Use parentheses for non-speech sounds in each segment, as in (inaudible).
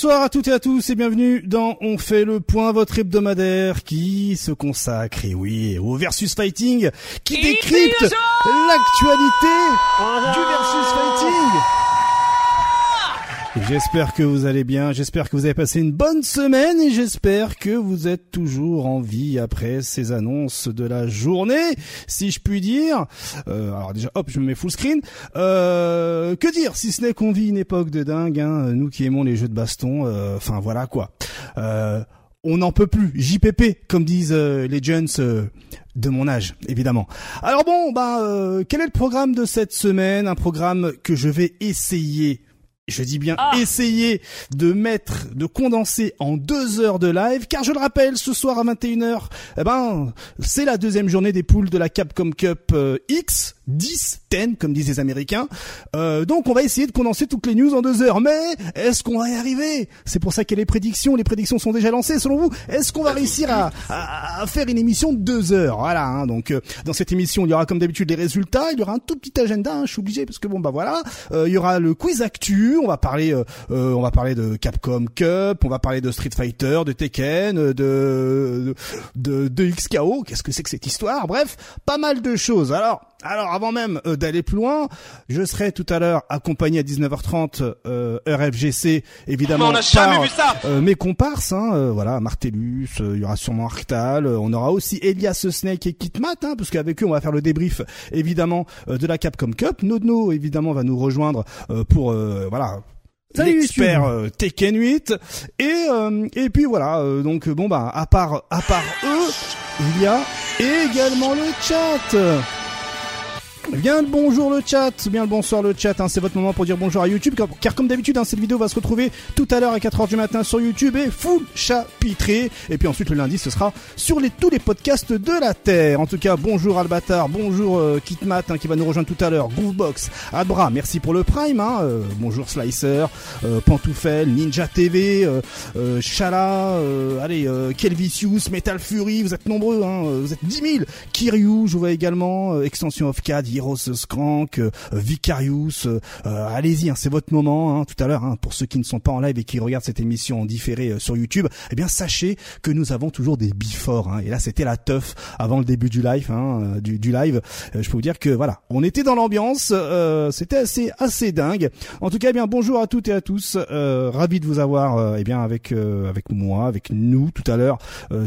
Bonsoir à toutes et à tous et bienvenue dans On fait le point, votre hebdomadaire qui se consacre, et oui, au versus fighting, qui décrypte l'actualité du versus fighting. J'espère que vous allez bien, j'espère que vous avez passé une bonne semaine et j'espère que vous êtes toujours en vie après ces annonces de la journée, si je puis dire. Euh, alors déjà, hop, je me mets full screen. Euh, que dire, si ce n'est qu'on vit une époque de dingue, hein, nous qui aimons les jeux de baston, euh, enfin voilà quoi. Euh, on n'en peut plus, JPP, comme disent euh, les jeunes de mon âge, évidemment. Alors bon, bah, quel est le programme de cette semaine? Un programme que je vais essayer je dis bien Ah. essayer de mettre, de condenser en deux heures de live, car je le rappelle, ce soir à 21h, eh ben, c'est la deuxième journée des poules de la Capcom Cup euh, X, 10, 10, comme disent les Américains. Euh, donc on va essayer de condenser toutes les news en deux heures. Mais est-ce qu'on va y arriver? C'est pour ça qu'il y a les prédictions. Les prédictions sont déjà lancées. Selon vous, est-ce qu'on va réussir à, à- à faire une émission de deux heures? Voilà. hein. donc euh, dans cette émission, il y aura comme d'habitude les résultats. Il y aura un tout petit agenda. hein, je suis obligé parce que bon bah voilà. Euh, il y aura le quiz actu. On va parler, euh, euh, on va parler de Capcom Cup. On va parler de Street Fighter, de Tekken, euh, de de, de XKO. Qu'est-ce que c'est que cette histoire? Bref, pas mal de choses. Alors. Alors avant même euh, d'aller plus loin, je serai tout à l'heure accompagné à 19h30 euh, heure FGC évidemment Mais on a jamais par vu ça euh, mes comparses, hein, euh, voilà, Martellus, euh, il y aura sûrement Arctal, euh, on aura aussi Elias Snake et Kitmat, hein, parce qu'avec eux on va faire le débrief évidemment euh, de la Capcom Cup. Nodno évidemment va nous rejoindre euh, pour euh, voilà l'expert euh, Tekken 8 et euh, et puis voilà euh, donc bon bah à part à part eux il y a également le chat. Bien le bonjour le chat, bien le bonsoir le chat, hein, c'est votre moment pour dire bonjour à YouTube, car, comme d'habitude hein, cette vidéo va se retrouver tout à l'heure à 4h du matin sur YouTube et full chapitré, et puis ensuite le lundi ce sera sur les, tous les podcasts de la Terre. En tout cas bonjour Albatar, bonjour euh, Kitmat hein, qui va nous rejoindre tout à l'heure, Groovebox, Abra, merci pour le Prime, hein, euh, bonjour Slicer, euh, Pantoufel, Ninja TV, euh, euh, Shala, euh, allez, Kelvicius, Metal Fury, vous êtes nombreux, hein, vous êtes 10 000, Kiryu, je vois également, Extension of CAD, Heroes Skrank, euh, Vicarius, euh, euh, allez-y, hein, c'est votre moment, hein, tout à l'heure, hein, pour ceux qui ne sont pas en live et qui regardent cette émission en différé sur YouTube, eh bien sachez que nous avons toujours des before, hein, et là c'était la teuf avant le début du live, hein, du, du live, je peux vous dire que voilà, on était dans l'ambiance, c'était assez assez dingue. En tout cas, eh bien bonjour à toutes et à tous, ravi de vous avoir, eh bien avec avec moi, avec nous tout à l'heure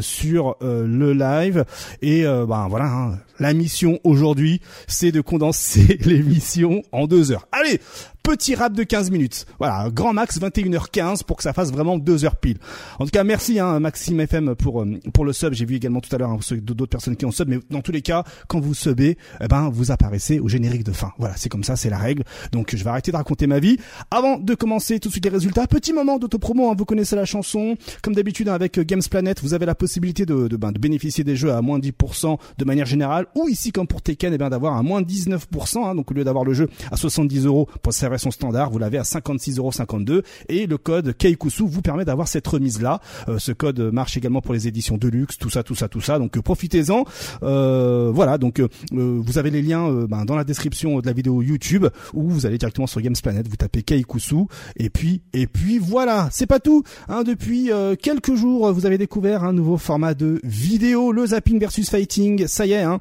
sur le live, et euh, ben voilà, hein, la mission aujourd'hui, c'est de condenser (laughs) l'émission en deux heures. Allez, petit rap de 15 minutes. Voilà, grand max 21h15 pour que ça fasse vraiment deux heures pile. En tout cas, merci hein, Maxime FM pour euh, pour le sub. J'ai vu également tout à l'heure hein, d'autres personnes qui ont sub, mais dans tous les cas, quand vous subez, eh ben vous apparaissez au générique de fin. Voilà, c'est comme ça, c'est la règle. Donc je vais arrêter de raconter ma vie. Avant de commencer tout de suite les résultats, petit moment d'autopromo. Hein, vous connaissez la chanson. Comme d'habitude hein, avec euh, Games Planet, vous avez la possibilité de de, ben, de bénéficier des jeux à moins 10% de manière générale, ou ici comme pour Tekken, eh ben d'avoir un moins 19%. Hein, donc au lieu d'avoir le jeu à 70 euros pour sa version standard, vous l'avez à 56,52 euros et le code Keikusu vous permet d'avoir cette remise là. ce code marche également pour les éditions Deluxe, tout ça, tout ça, tout ça. Donc euh, profitez-en. Euh, voilà, donc euh, euh, vous avez les liens euh, ben, dans la description de la vidéo YouTube ou vous allez directement sur Games Planet, vous tapez Keikusu et puis et puis voilà, c'est pas tout. Hein, depuis euh, quelques jours, vous avez découvert un nouveau format de vidéo, le zapping versus fighting. Ça y est, hein,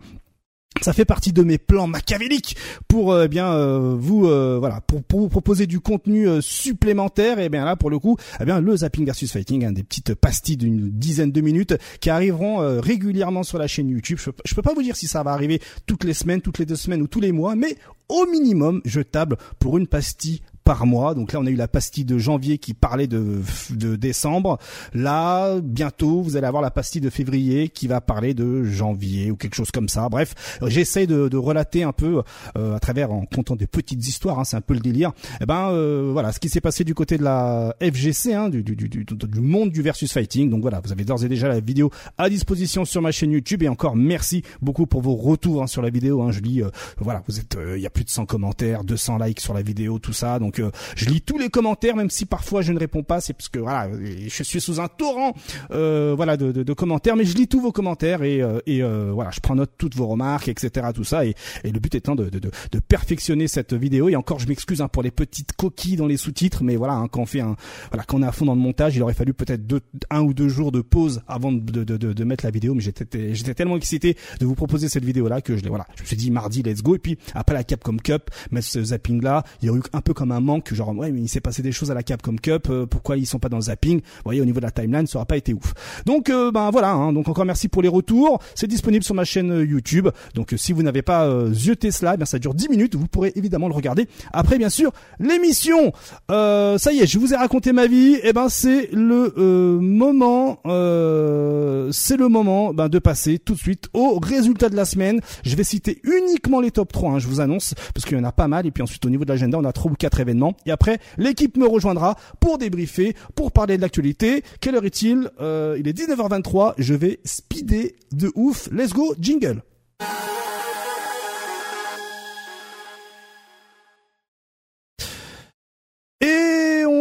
ça fait partie de mes plans machiavéliques pour euh, eh bien euh, vous euh, voilà pour, vous proposer du contenu supplémentaire et bien là pour le coup eh bien le zapping versus fighting hein, des petites pastilles d'une dizaine de minutes qui arriveront régulièrement sur la chaîne YouTube. Je, je peux pas vous dire si ça va arriver toutes les semaines, toutes les deux semaines ou tous les mois, mais au minimum je table pour une pastille par mois. Donc là, on a eu la pastille de janvier qui parlait de, de décembre. Là, bientôt, vous allez avoir la pastille de février qui va parler de janvier ou quelque chose comme ça. Bref, j'essaie de, de relater un peu euh, à travers en comptant des petites histoires. Hein, c'est un peu le délire. Et ben euh, voilà, ce qui s'est passé du côté de la FGC, hein, du, du, du, du, monde du versus fighting. Donc voilà, vous avez d'ores et déjà la vidéo à disposition sur ma chaîne YouTube. Et encore merci beaucoup pour vos retours hein, sur la vidéo. Hein, je lis, euh, voilà, vous êtes, il y a plus de 100 commentaires, 200 likes sur la vidéo, tout ça. Donc Donc je lis tous les commentaires, même si parfois je ne réponds pas, c'est parce que voilà, je suis sous un torrent voilà de, de, de, commentaires, mais je lis tous vos commentaires et, et voilà, je prends note toutes vos remarques, etc. Tout ça et, et le but étant de, de, perfectionner cette vidéo. Et encore, je m'excuse hein, pour les petites coquilles dans les sous-titres, mais voilà, hein, quand on fait un voilà, quand on est à fond dans le montage, il aurait fallu peut-être un ou deux jours de pause avant de, de, de, de mettre la vidéo. Mais j'étais j'étais tellement excité de vous proposer cette vidéo là que je voilà, je me suis dit mardi, let's go. Et puis après la Capcom Cup, mais ce zapping là, il y a eu un peu comme un manque, genre ouais, mais il s'est passé des choses à la Capcom Cup, euh, pourquoi ils sont pas dans le zapping? Vous voyez, au niveau de la timeline, ça aura pas été ouf. Donc euh, ben voilà, hein, donc encore merci pour les retours. C'est disponible sur ma chaîne euh, YouTube. Donc si vous n'avez pas euh, zioté cela, eh ça dure 10 minutes. Vous pourrez évidemment le regarder. Après, bien sûr, l'émission. Euh, ça y est, je vous ai raconté ma vie. Et eh ben c'est le euh, moment, euh, c'est le moment ben, de passer tout de suite au résultat de la semaine. Je vais citer uniquement les top 3, hein, je vous annonce, parce qu'il y en a pas mal. Et puis ensuite, au niveau de l'agenda, on a trois ou quatre événements. Et après, l'équipe me rejoindra pour débriefer, pour parler de l'actualité. Quelle heure est-il? Il est 19h23. Je vais speeder de ouf. Let's go, jingle.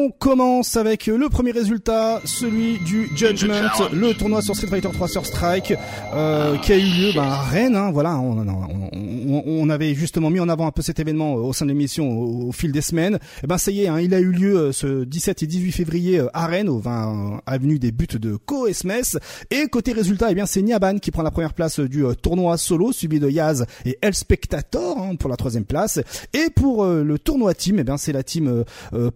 Commence avec le premier résultat, celui du Judgment, le tournoi sur Street Fighter 3 sur Strike, euh, qui a eu lieu ben, à Rennes. Hein, voilà, on, on, on, avait justement mis en avant un peu cet événement au sein de l'émission au, fil des semaines. Et eh ben ça y est, hein, il a eu lieu euh, ce 17 et 18 février euh, à Rennes, au 20 avenue des buts de Coesmes. Et côté résultat, eh bien c'est Niaban qui prend la première place du tournoi solo, suivi de Yaz et El Spectator hein, pour la troisième place. Et pour le tournoi team, eh bien c'est la team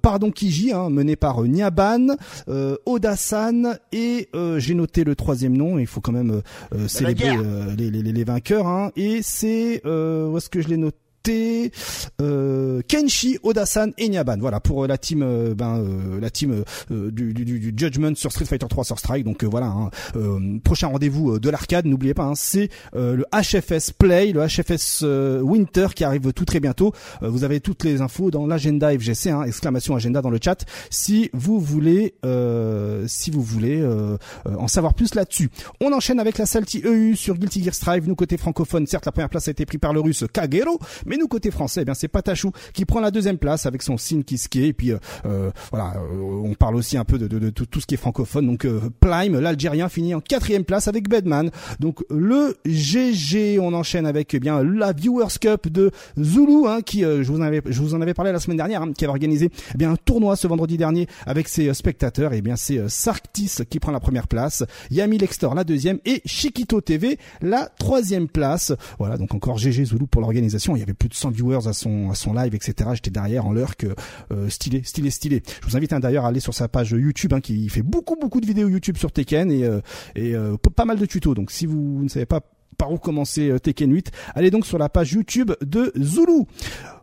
Pardon Kiji. Hein, mené par euh, Niaban, euh, Odasan et euh, j'ai noté le troisième nom. Il faut quand même célébrer les, les, les, vainqueurs. Hein, et c'est où est-ce que je l'ai noté? Euh, Kenshi, Odasan et Nyaban. Voilà pour euh, la team, euh, ben euh, la team du, du, du, Judgment sur Street Fighter 3 sur Strike. Donc voilà, hein, prochain rendez-vous de l'arcade. N'oubliez pas, hein, c'est le HFS Play, le HFS Winter qui arrive tout très bientôt. vous avez toutes les infos dans l'agenda FGC, hein, exclamation agenda dans le chat. Si vous voulez, si vous voulez en savoir plus là-dessus. On enchaîne avec la Salty EU sur Guilty Gear Strive. Nous côté francophone, certes la première place a été prise par le russe Kagero, mais nous côté français, eh bien c'est Patachou qui prend la deuxième place avec son Sin Kiske. Et puis euh, euh, voilà, euh, on parle aussi un peu de, de, de, tout, ce qui est francophone. Donc Plime, l'Algérien, finit en quatrième place avec Bedman. Donc le GG, on enchaîne avec eh bien la Viewers Cup de Zulu, hein, qui je vous en avais je vous en avais parlé la semaine dernière, hein, qui avait organisé eh bien un tournoi ce vendredi dernier avec ses spectateurs. Et bien c'est Sarktis qui prend la première place, Yami Lextor la deuxième et Chiquito TV la troisième place. Voilà, donc encore GG Zulu pour l'organisation. Il y avait de 100 viewers à son live, etc. J'étais derrière en l'heure que euh, stylé, stylé, stylé. Je vous invite hein, d'ailleurs à aller sur sa page YouTube, hein, qui fait beaucoup beaucoup de vidéos YouTube sur Tekken et euh, et euh, pas mal de tutos. Donc si vous ne savez pas par où commencer Tekken 8, allez donc sur la page YouTube de Zulu.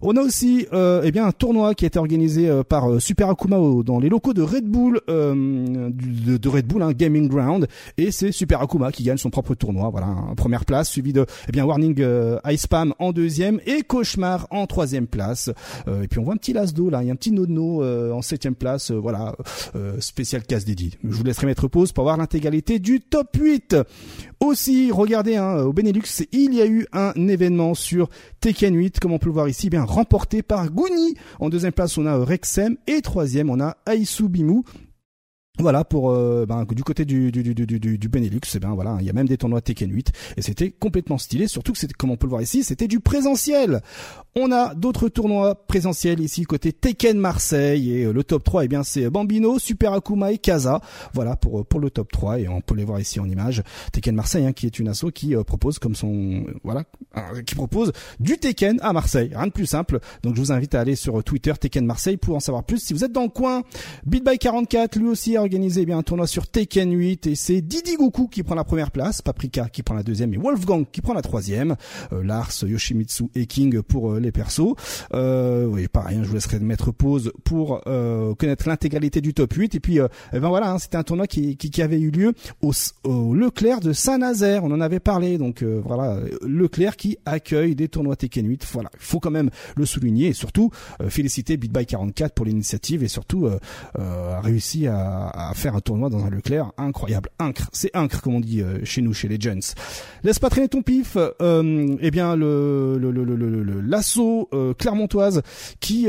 On a aussi euh, eh bien un tournoi qui a été organisé euh, par euh, Super Akuma dans les locaux de Red Bull de, Red Bull hein, Gaming Ground et c'est Super Akuma qui gagne son propre tournoi. Voilà, en première place suivi de eh bien Warning Ice Spam en deuxième et Cauchemar en troisième place. et puis on voit un petit lasdo là, il y a un petit nono en septième place. voilà, spécial casse dédié. Je vous laisserai mettre pause pour voir l'intégralité du top 8. Aussi, regardez hein, au Benelux, il y a eu un événement sur Tekken 8, comme on peut le voir ici, bien remporté par Guni. En deuxième place, on a Rexem et troisième, on a Aisu Bimu. Voilà pour euh, ben, du côté du, du, du, du, du Benelux, eh ben voilà, il y a même des tournois Tekken 8 et c'était complètement stylé, surtout que c'était comme on peut le voir ici, c'était du présentiel. On a d'autres tournois présentiels ici côté Tekken Marseille et euh, le top 3 eh bien c'est Bambino, Super Akuma et Kaza. Voilà pour pour le top 3 et on peut les voir ici en image. Tekken Marseille hein, qui est une asso qui euh, propose comme son voilà, qui propose du Tekken à Marseille, rien de plus simple. Donc je vous invite à aller sur Twitter Tekken Marseille pour en savoir plus si vous êtes dans le coin. Beat by 44 lui aussi organisé eh bien un tournoi sur Tekken 8 et c'est Didi Goku qui prend la première place, Paprika qui prend la deuxième et Wolfgang qui prend la troisième. Euh, Lars, Yoshimitsu et King pour euh, les persos. Euh, oui, pareil, je vous laisserai mettre pause pour euh, connaître l'intégralité du top 8 et puis eh ben voilà, hein, c'était un tournoi qui, qui, qui, avait eu lieu au, au Leclerc de Saint-Nazaire, on en avait parlé donc voilà, Leclerc qui accueille des tournois Tekken 8. Voilà, il faut quand même le souligner et surtout féliciter BitBuy 44 pour l'initiative et surtout réussi à à, faire un tournoi dans un Leclerc incroyable. Incre, c'est incre comme on dit euh, chez nous, chez les Gens. Laisse pas traîner ton pif. Euh, eh bien le l'assaut euh, clermontoise qui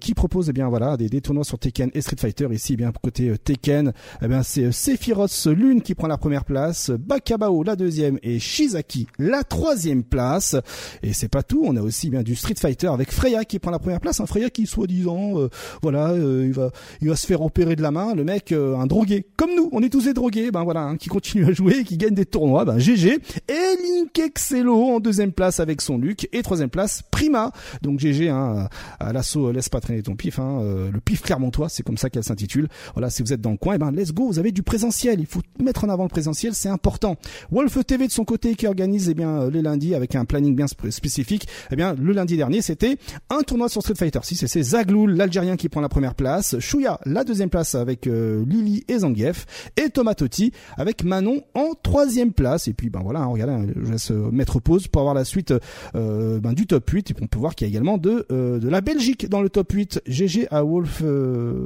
qui propose eh bien voilà des, des, tournois sur Tekken et Street Fighter ici eh bien côté Tekken eh bien c'est Sephiroth Lune qui prend la première place, Bakabao la deuxième et Shizaki la troisième place. Et c'est pas tout, on a aussi bien du Street Fighter avec Freya qui prend la première place, un Freya qui soi-disant voilà il va il va se faire opérer de la main, le mec un drogué comme nous, on est tous des drogués, ben voilà, hein, qui continue à jouer, qui gagne des tournois, ben GG. Et Link Excello en deuxième place avec son Luc et troisième place Prima. Donc GG hein, à l'assaut laisse pas traîner ton pif, hein, euh, le pif clermontois, c'est comme ça qu'elle s'intitule. Voilà, si vous êtes dans le coin, et eh ben let's go, vous avez du présentiel, il faut mettre en avant le présentiel, c'est important. Wolf TV de son côté qui organise eh bien euh, les lundis avec un planning bien spécifique. Eh bien le lundi dernier, c'était un tournoi sur Street Fighter 6 et c'est Zagloul l'Algérien qui prend la première place, Chouya la deuxième place avec euh, Lily et Zangief et Tomatotti avec Manon en troisième place. Et puis ben voilà, hein, regardez, hein, je laisse euh, mettre pause pour avoir la suite euh, ben, du top 8. Et on peut voir qu'il y a également de, euh, de la Belgique dans le top 8. GG à Wolf,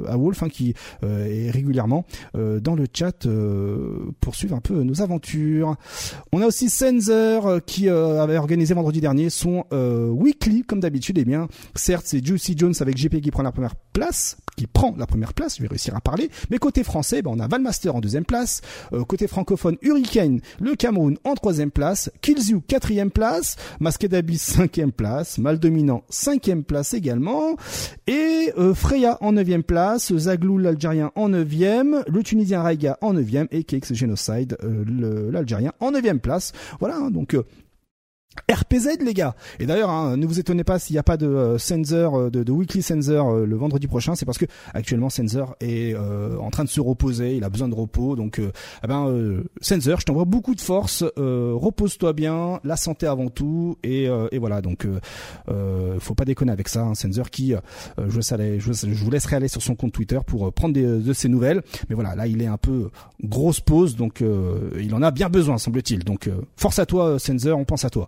à Wolf hein, qui est régulièrement dans le chat pour suivre un peu nos aventures. On a aussi Sensor qui avait organisé vendredi dernier son weekly comme d'habitude. Et eh bien certes c'est Juicy Jones avec GP qui prend la première place, qui prend la première place. Je vais réussir à parler. Mais côté français, ben, on a Valmaster en deuxième place. Euh, côté francophone, Hurricane, le Cameroun en troisième place. Killzoo, quatrième place. Masqué cinquième place. Mal Dominant, cinquième place également. Et euh, Freya en neuvième place. Zaglou, l'Algérien, en neuvième. Le Tunisien Raiga en neuvième. Et KX Genocide, euh, l'Algérien, en neuvième place. Voilà, hein, donc RPZ les gars. Et d'ailleurs, hein, ne vous étonnez pas s'il n'y a pas de euh, Sensor, euh, de, Weekly Sensor euh, le vendredi prochain, c'est parce que actuellement Sensor est en train de se reposer, il a besoin de repos. Donc, eh ben, Sensor, je t'envoie beaucoup de force. Repose-toi bien, la santé avant tout. Et, voilà, donc, faut pas déconner avec ça. Hein, Sensor qui, je, je, vous laisserai aller sur son compte Twitter pour prendre de ses nouvelles. Mais voilà, là, il est un peu grosse pause, donc il en a bien besoin, semble-t-il. Donc, force à toi, Sensor, on pense à toi.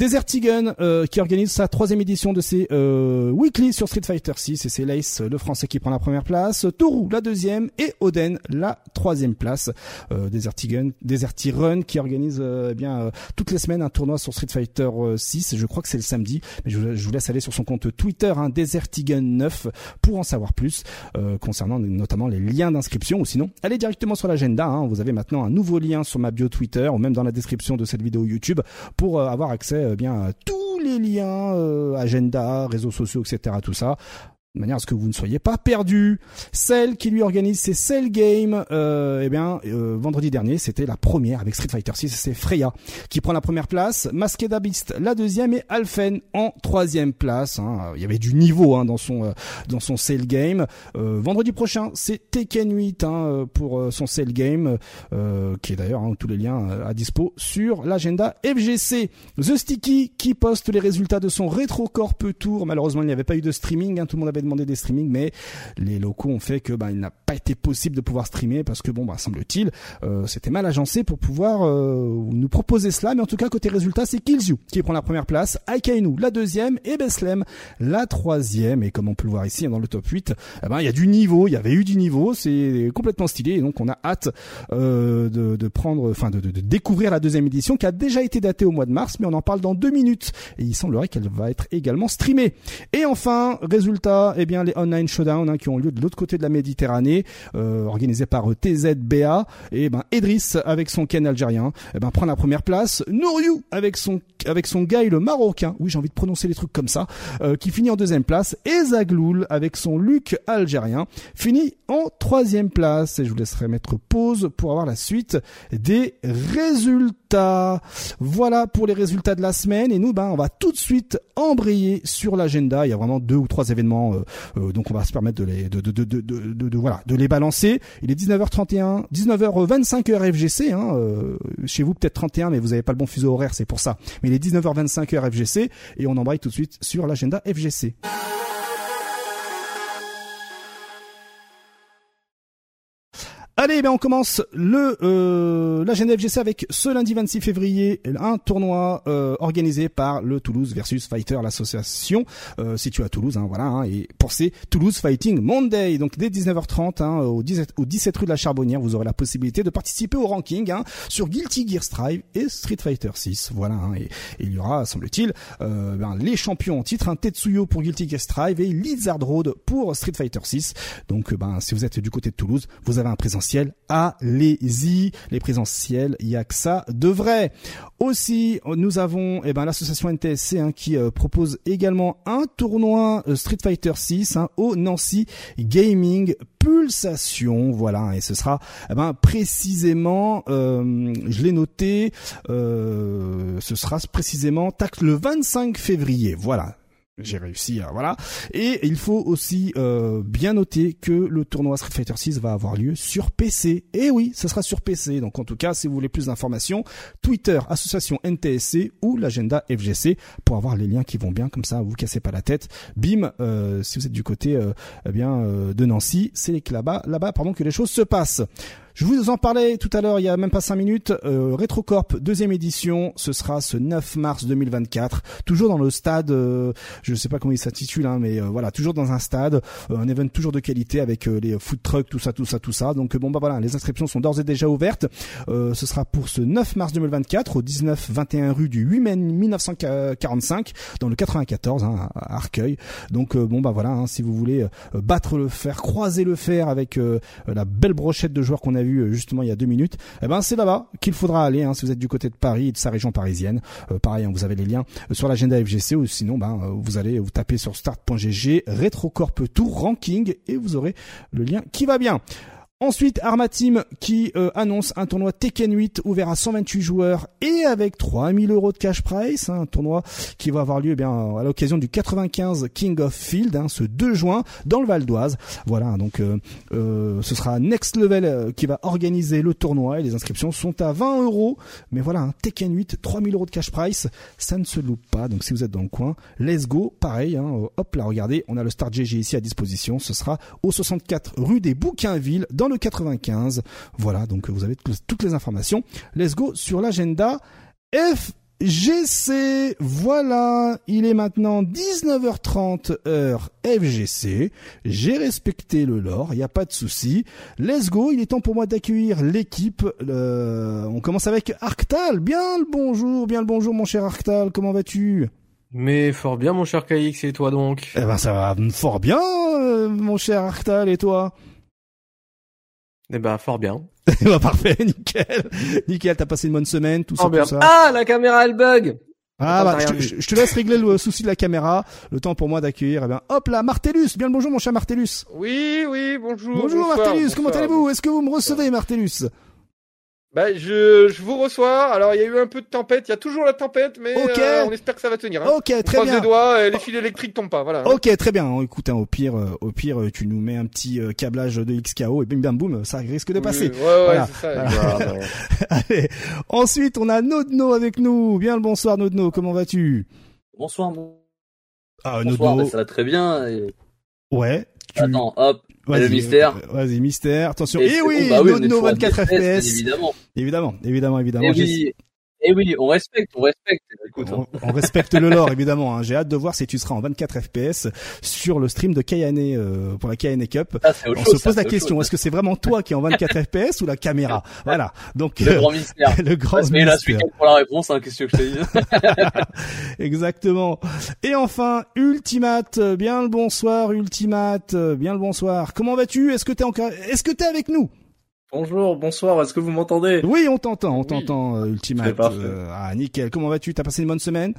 Desert Egan euh, qui organise sa troisième édition de ses euh, weekly sur Street Fighter 6 et c'est Lace le français qui prend la première place, Toru la deuxième et Oden la troisième place. Euh, Desert Egan, Desert Run qui organise euh, eh bien toutes les semaines un tournoi sur Street Fighter 6. Je crois que c'est le samedi, mais je, vous laisse aller sur son compte Twitter hein, Desert Egan 9 pour en savoir plus concernant notamment les liens d'inscription ou sinon allez directement sur l'agenda. Hein. vous avez maintenant un nouveau lien sur ma bio Twitter ou même dans la description de cette vidéo YouTube pour avoir accès euh, bien tous les liens, euh, agenda, réseaux sociaux, etc. Tout ça de manière à ce que vous ne soyez pas perdu. Celle qui lui organise ses Cell Games, euh, eh bien, euh, vendredi dernier, c'était la première avec Street Fighter 6, c'est Freya qui prend la première place, Masked Beast la deuxième et Alphen en troisième place. Hein. Il y avait du niveau hein, dans son euh, dans son Cell Game. Euh, vendredi prochain, c'est Tekken 8 hein, pour son Cell Game, qui est d'ailleurs hein, tous les liens à dispo sur l'agenda FGC. The Sticky qui poste les résultats de son RetroCorp Tour. Malheureusement, il n'y avait pas eu de streaming, hein, tout le monde avait demandé des streamings, mais les locaux ont fait que bah, il n'a pas été possible de pouvoir streamer parce que bon, bah, semble-t-il, euh, c'était mal agencé pour pouvoir euh, nous proposer cela. Mais en tout cas, côté résultat, c'est Killzoo qui prend la première place, Akainu la deuxième et Beslem la troisième. Et comme on peut le voir ici dans le top 8, eh ben, il y a du niveau, il y avait eu du niveau, c'est complètement stylé. Et donc on a hâte euh, de, de, prendre, enfin de, de, de, découvrir la deuxième édition qui a déjà été datée au mois de mars, mais on en parle dans deux minutes. Et il semblerait qu'elle va être également streamée. Et enfin, résultat eh bien les online showdown hein, qui ont lieu de l'autre côté de la Méditerranée, euh, organisés par euh, TZBA. Et ben Edris avec son Ken algérien, eh ben prend la première place. Nouriou avec son avec son Guy le marocain. Oui, j'ai envie de prononcer les trucs comme ça, euh, qui finit en deuxième place. Et Zagloul avec son Luc algérien finit en troisième place. Et je vous laisserai mettre pause pour avoir la suite des résultats. Voilà pour les résultats de la semaine. Et nous, ben, on va tout de suite embrayer sur l'agenda. Il y a vraiment deux ou trois événements euh, donc on va se permettre de les de, de, de, de, de voilà de les balancer. Il est 19h31, 19h25 heure FGC. Hein, euh, chez vous peut-être 31, mais vous n'avez pas le bon fuseau horaire, c'est pour ça. Mais il est 19h25 heure FGC et on embraye tout de suite sur l'agenda FGC. Allez, ben on commence le euh, l'agenda FGC avec ce lundi 26 février un tournoi euh, organisé par le Toulouse versus Fighter, l'association euh, située à Toulouse. Hein, voilà, hein, et pour ces Toulouse Fighting Monday, donc dès 19h30 hein, au, 17, au 17 rue de la Charbonnière, vous aurez la possibilité de participer au ranking hein, sur Guilty Gear Strive et Street Fighter 6. Voilà, hein, et, il y aura, semble-t-il, euh, ben, les champions en titre, un Tetsuyo pour Guilty Gear Strive et Lizard Road pour Street Fighter 6. Donc, ben si vous êtes du côté de Toulouse, vous avez un présentiel. Allez-y, les présentiels, il y a que ça de vrai. Aussi, nous avons eh ben, l'association NTSC hein, qui euh, propose également un tournoi euh, Street Fighter 6 hein, au Nancy Gaming Pulsation. Voilà, et ce sera eh ben, précisément, euh, je l'ai noté, ce sera précisément tac, le 25 février. Voilà, j'ai réussi à voilà. Et il faut aussi euh, bien noter que le tournoi Street Fighter 6 va avoir lieu sur PC. Et oui, ce sera sur PC. Donc en tout cas, si vous voulez plus d'informations, Twitter association NTSC ou l'agenda FGC pour avoir les liens qui vont bien comme ça, vous cassez pas la tête. Bim, euh, si vous êtes du côté euh, eh bien euh, de Nancy, c'est là-bas là-bas pardon que les choses se passent. Je vous en parlais tout à l'heure, il y a même pas 5 minutes. Euh, Retrocorp deuxième édition, ce sera ce 9 mars 2024, toujours dans le stade. Euh, je ne sais pas comment il s'intitule, hein, mais euh, voilà, toujours dans un stade, euh, un event toujours de qualité avec les food trucks, tout ça, tout ça, tout ça. Donc bon bah voilà, les inscriptions sont d'ores et déjà ouvertes. ce sera pour ce 9 mars 2024 au 19-21 rue du 8 mai 1945 dans le 94 hein, à Arcueil. Donc bon bah voilà, hein, si vous voulez battre le fer, croiser le fer avec la belle brochette de joueurs qu'on a vu euh, justement il y a deux minutes, eh ben c'est là-bas qu'il faudra aller hein, si vous êtes du côté de Paris et de sa région parisienne. Euh, pareil, hein, vous avez les liens euh, sur l'agenda FGC ou sinon ben vous allez vous taper sur start.gg Retrocorp Tour Ranking et vous aurez le lien qui va bien. Ensuite, Arma Team qui euh, annonce un tournoi Tekken 8 ouvert à 128 joueurs et avec 3000 euros de cash price, hein, un tournoi qui va avoir lieu eh bien à l'occasion du 95 King of Field hein, ce 2 juin dans le Val d'Oise. Voilà, donc euh, euh, ce sera Next Level qui va organiser le tournoi et les inscriptions sont à 20 euros. Mais voilà, un Tekken 8, 3000 euros de cash price, ça ne se loupe pas. Donc si vous êtes dans le coin, let's go. Pareil, hein, hop là, regardez, on a le Start GG ici à disposition. Ce sera au 64 rue des Bouquinvilles dans le 95. Voilà, donc vous avez toutes les informations. Let's go sur l'agenda FGC. Voilà, il est maintenant 19h30 heure FGC. J'ai respecté le lore, il n'y a pas de souci. Let's go, il est temps pour moi d'accueillir l'équipe. On commence avec Arctal. Bien le bonjour, bien le bonjour mon cher Arctal, comment vas-tu? Mais fort bien mon cher KX et toi donc? Eh ben ça va fort bien euh, mon cher Arctal et toi? Eh ben, fort bien. (laughs) bah, parfait, (laughs) nickel. Nickel, t'as passé une bonne semaine, tout ça, tout ça. Ah, la caméra, elle bug! Ah bah, je te, laisse régler le souci de la caméra. Le temps pour moi d'accueillir. Eh bien, hop là, Martellus. Bien le bonjour, mon cher Martellus. Oui, oui, bonjour. Bonjour, Martellus. Comment allez-vous? Est-ce que vous me recevez, Martellus? Bah, je, je vous reçois. Alors, il y a eu un peu de tempête. Il y a toujours la tempête, mais euh, on espère que ça va tenir. Hein. Ok, très bien. les doigts, les fils électriques tombent pas. Voilà. Ok, très bien. Écoute, hein, au pire, euh, au pire, tu nous mets un petit euh, câblage de XKO et bim bam boum, ça risque de passer. ouais, ouais, voilà. c'est ça. (laughs) Allez. Ensuite, on a Nodno avec nous. Bien le bonsoir, Nodno. Comment vas-tu? Bonsoir. Bon... Ah, bonsoir, Nodno. ça va très bien. Et... Ouais. Attends, hop. Le mystère. Vas-y, mystère. Attention. Et, oui, bah oui nos, 24 FPS. Évidemment. Évidemment, évidemment, évidemment. Oui, eh oui, on respecte, on respecte. Écoute, on, on, respecte le lore (laughs) évidemment. Hein. J'ai hâte de voir si tu seras en 24 FPS sur le stream de Kayane euh, pour la Kayane Cup. Ah, on chose, se pose la question est-ce que c'est vraiment toi qui es en 24 (laughs) FPS ou la caméra (laughs) Voilà. Donc le grand mystère. le grand mystère. Mais là, ce pour la réponse. Hein, Qu'est-ce que je te dis Exactement. Et enfin, Ultimate. Bien le bonsoir, Ultimate. Bien le bonsoir. Comment vas-tu? Est-ce que t'es encore Est-ce que t'es avec nous? Bonjour, bonsoir, est-ce que vous m'entendez? Oui, on t'entend, on t'entend, euh, Ultimate. Euh, ah, nickel. Comment vas-tu? T'as passé une bonne semaine?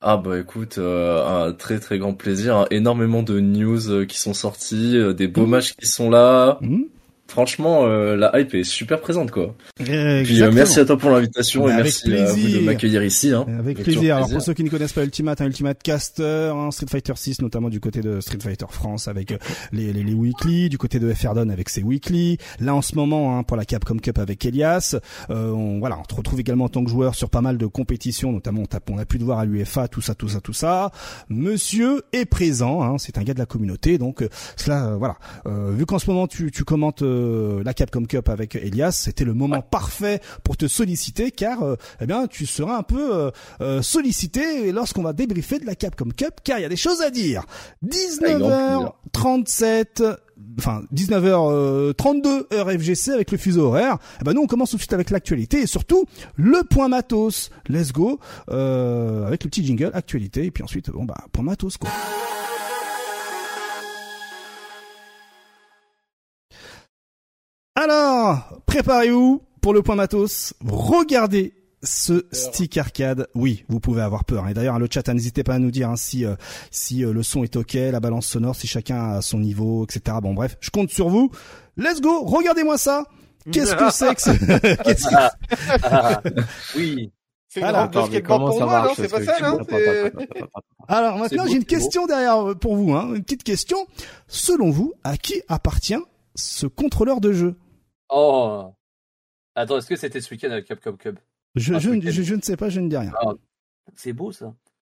Ah bah écoute, euh, un très très grand plaisir, hein. énormément de news qui sont sorties, des beaux mmh. matchs qui sont là. Mmh franchement, euh, la hype est super présente, quoi. Puis euh, merci à toi pour l'invitation et merci à vous de m'accueillir ici. Hein. Avec, plaisir. Alors pour ceux qui ne connaissent pas Ultimate, un Ultimate Caster, hein, Street Fighter 6 notamment du côté de Street Fighter France avec euh, les, les, les weekly, du côté de FRDON avec ses weekly. Là en ce moment hein, pour la Capcom Cup avec Elias. Euh, on, voilà, on te retrouve également en tant que joueur sur pas mal de compétitions, notamment on, a pu te voir à l'UFA, tout ça, tout ça, tout ça. Monsieur est présent, hein, c'est un gars de la communauté, donc cela, voilà. vu qu'en ce moment tu, tu commentes le la Capcom Cup avec Elias, c'était le moment parfait pour te solliciter car eh bien tu seras un peu sollicité lorsqu'on va débriefer de la Capcom Cup car il y a des choses à dire. 19h37 enfin 19h32 heure FGC avec le fuseau horaire. Eh ben nous on commence tout de suite avec l'actualité et surtout le point matos. Let's go euh, avec le petit jingle actualité et puis ensuite bon bah point matos quoi. Alors, préparez-vous pour le point matos. Regardez ce stick arcade, oui, vous pouvez avoir peur. Et d'ailleurs, le chat, hein, n'hésitez pas à nous dire hein, si euh, si euh, le son est ok, la balance sonore, si chacun a son niveau, etc. Bon, bref, je compte sur vous. Let's go, regardez-moi ça. Qu'est-ce que c'est que (laughs) Qu'est-ce que (laughs) Oui. C'est Alors, de pour moi, non C'est pas ça, non Alors maintenant, j'ai une question derrière euh, pour vous, hein, une petite question. Selon vous, à qui appartient ce contrôleur de jeu? Oh. Attends, est-ce que c'était ce week-end avec Capcom Cub je, je, ne sais pas, je ne dis rien. Ah, c'est beau ça.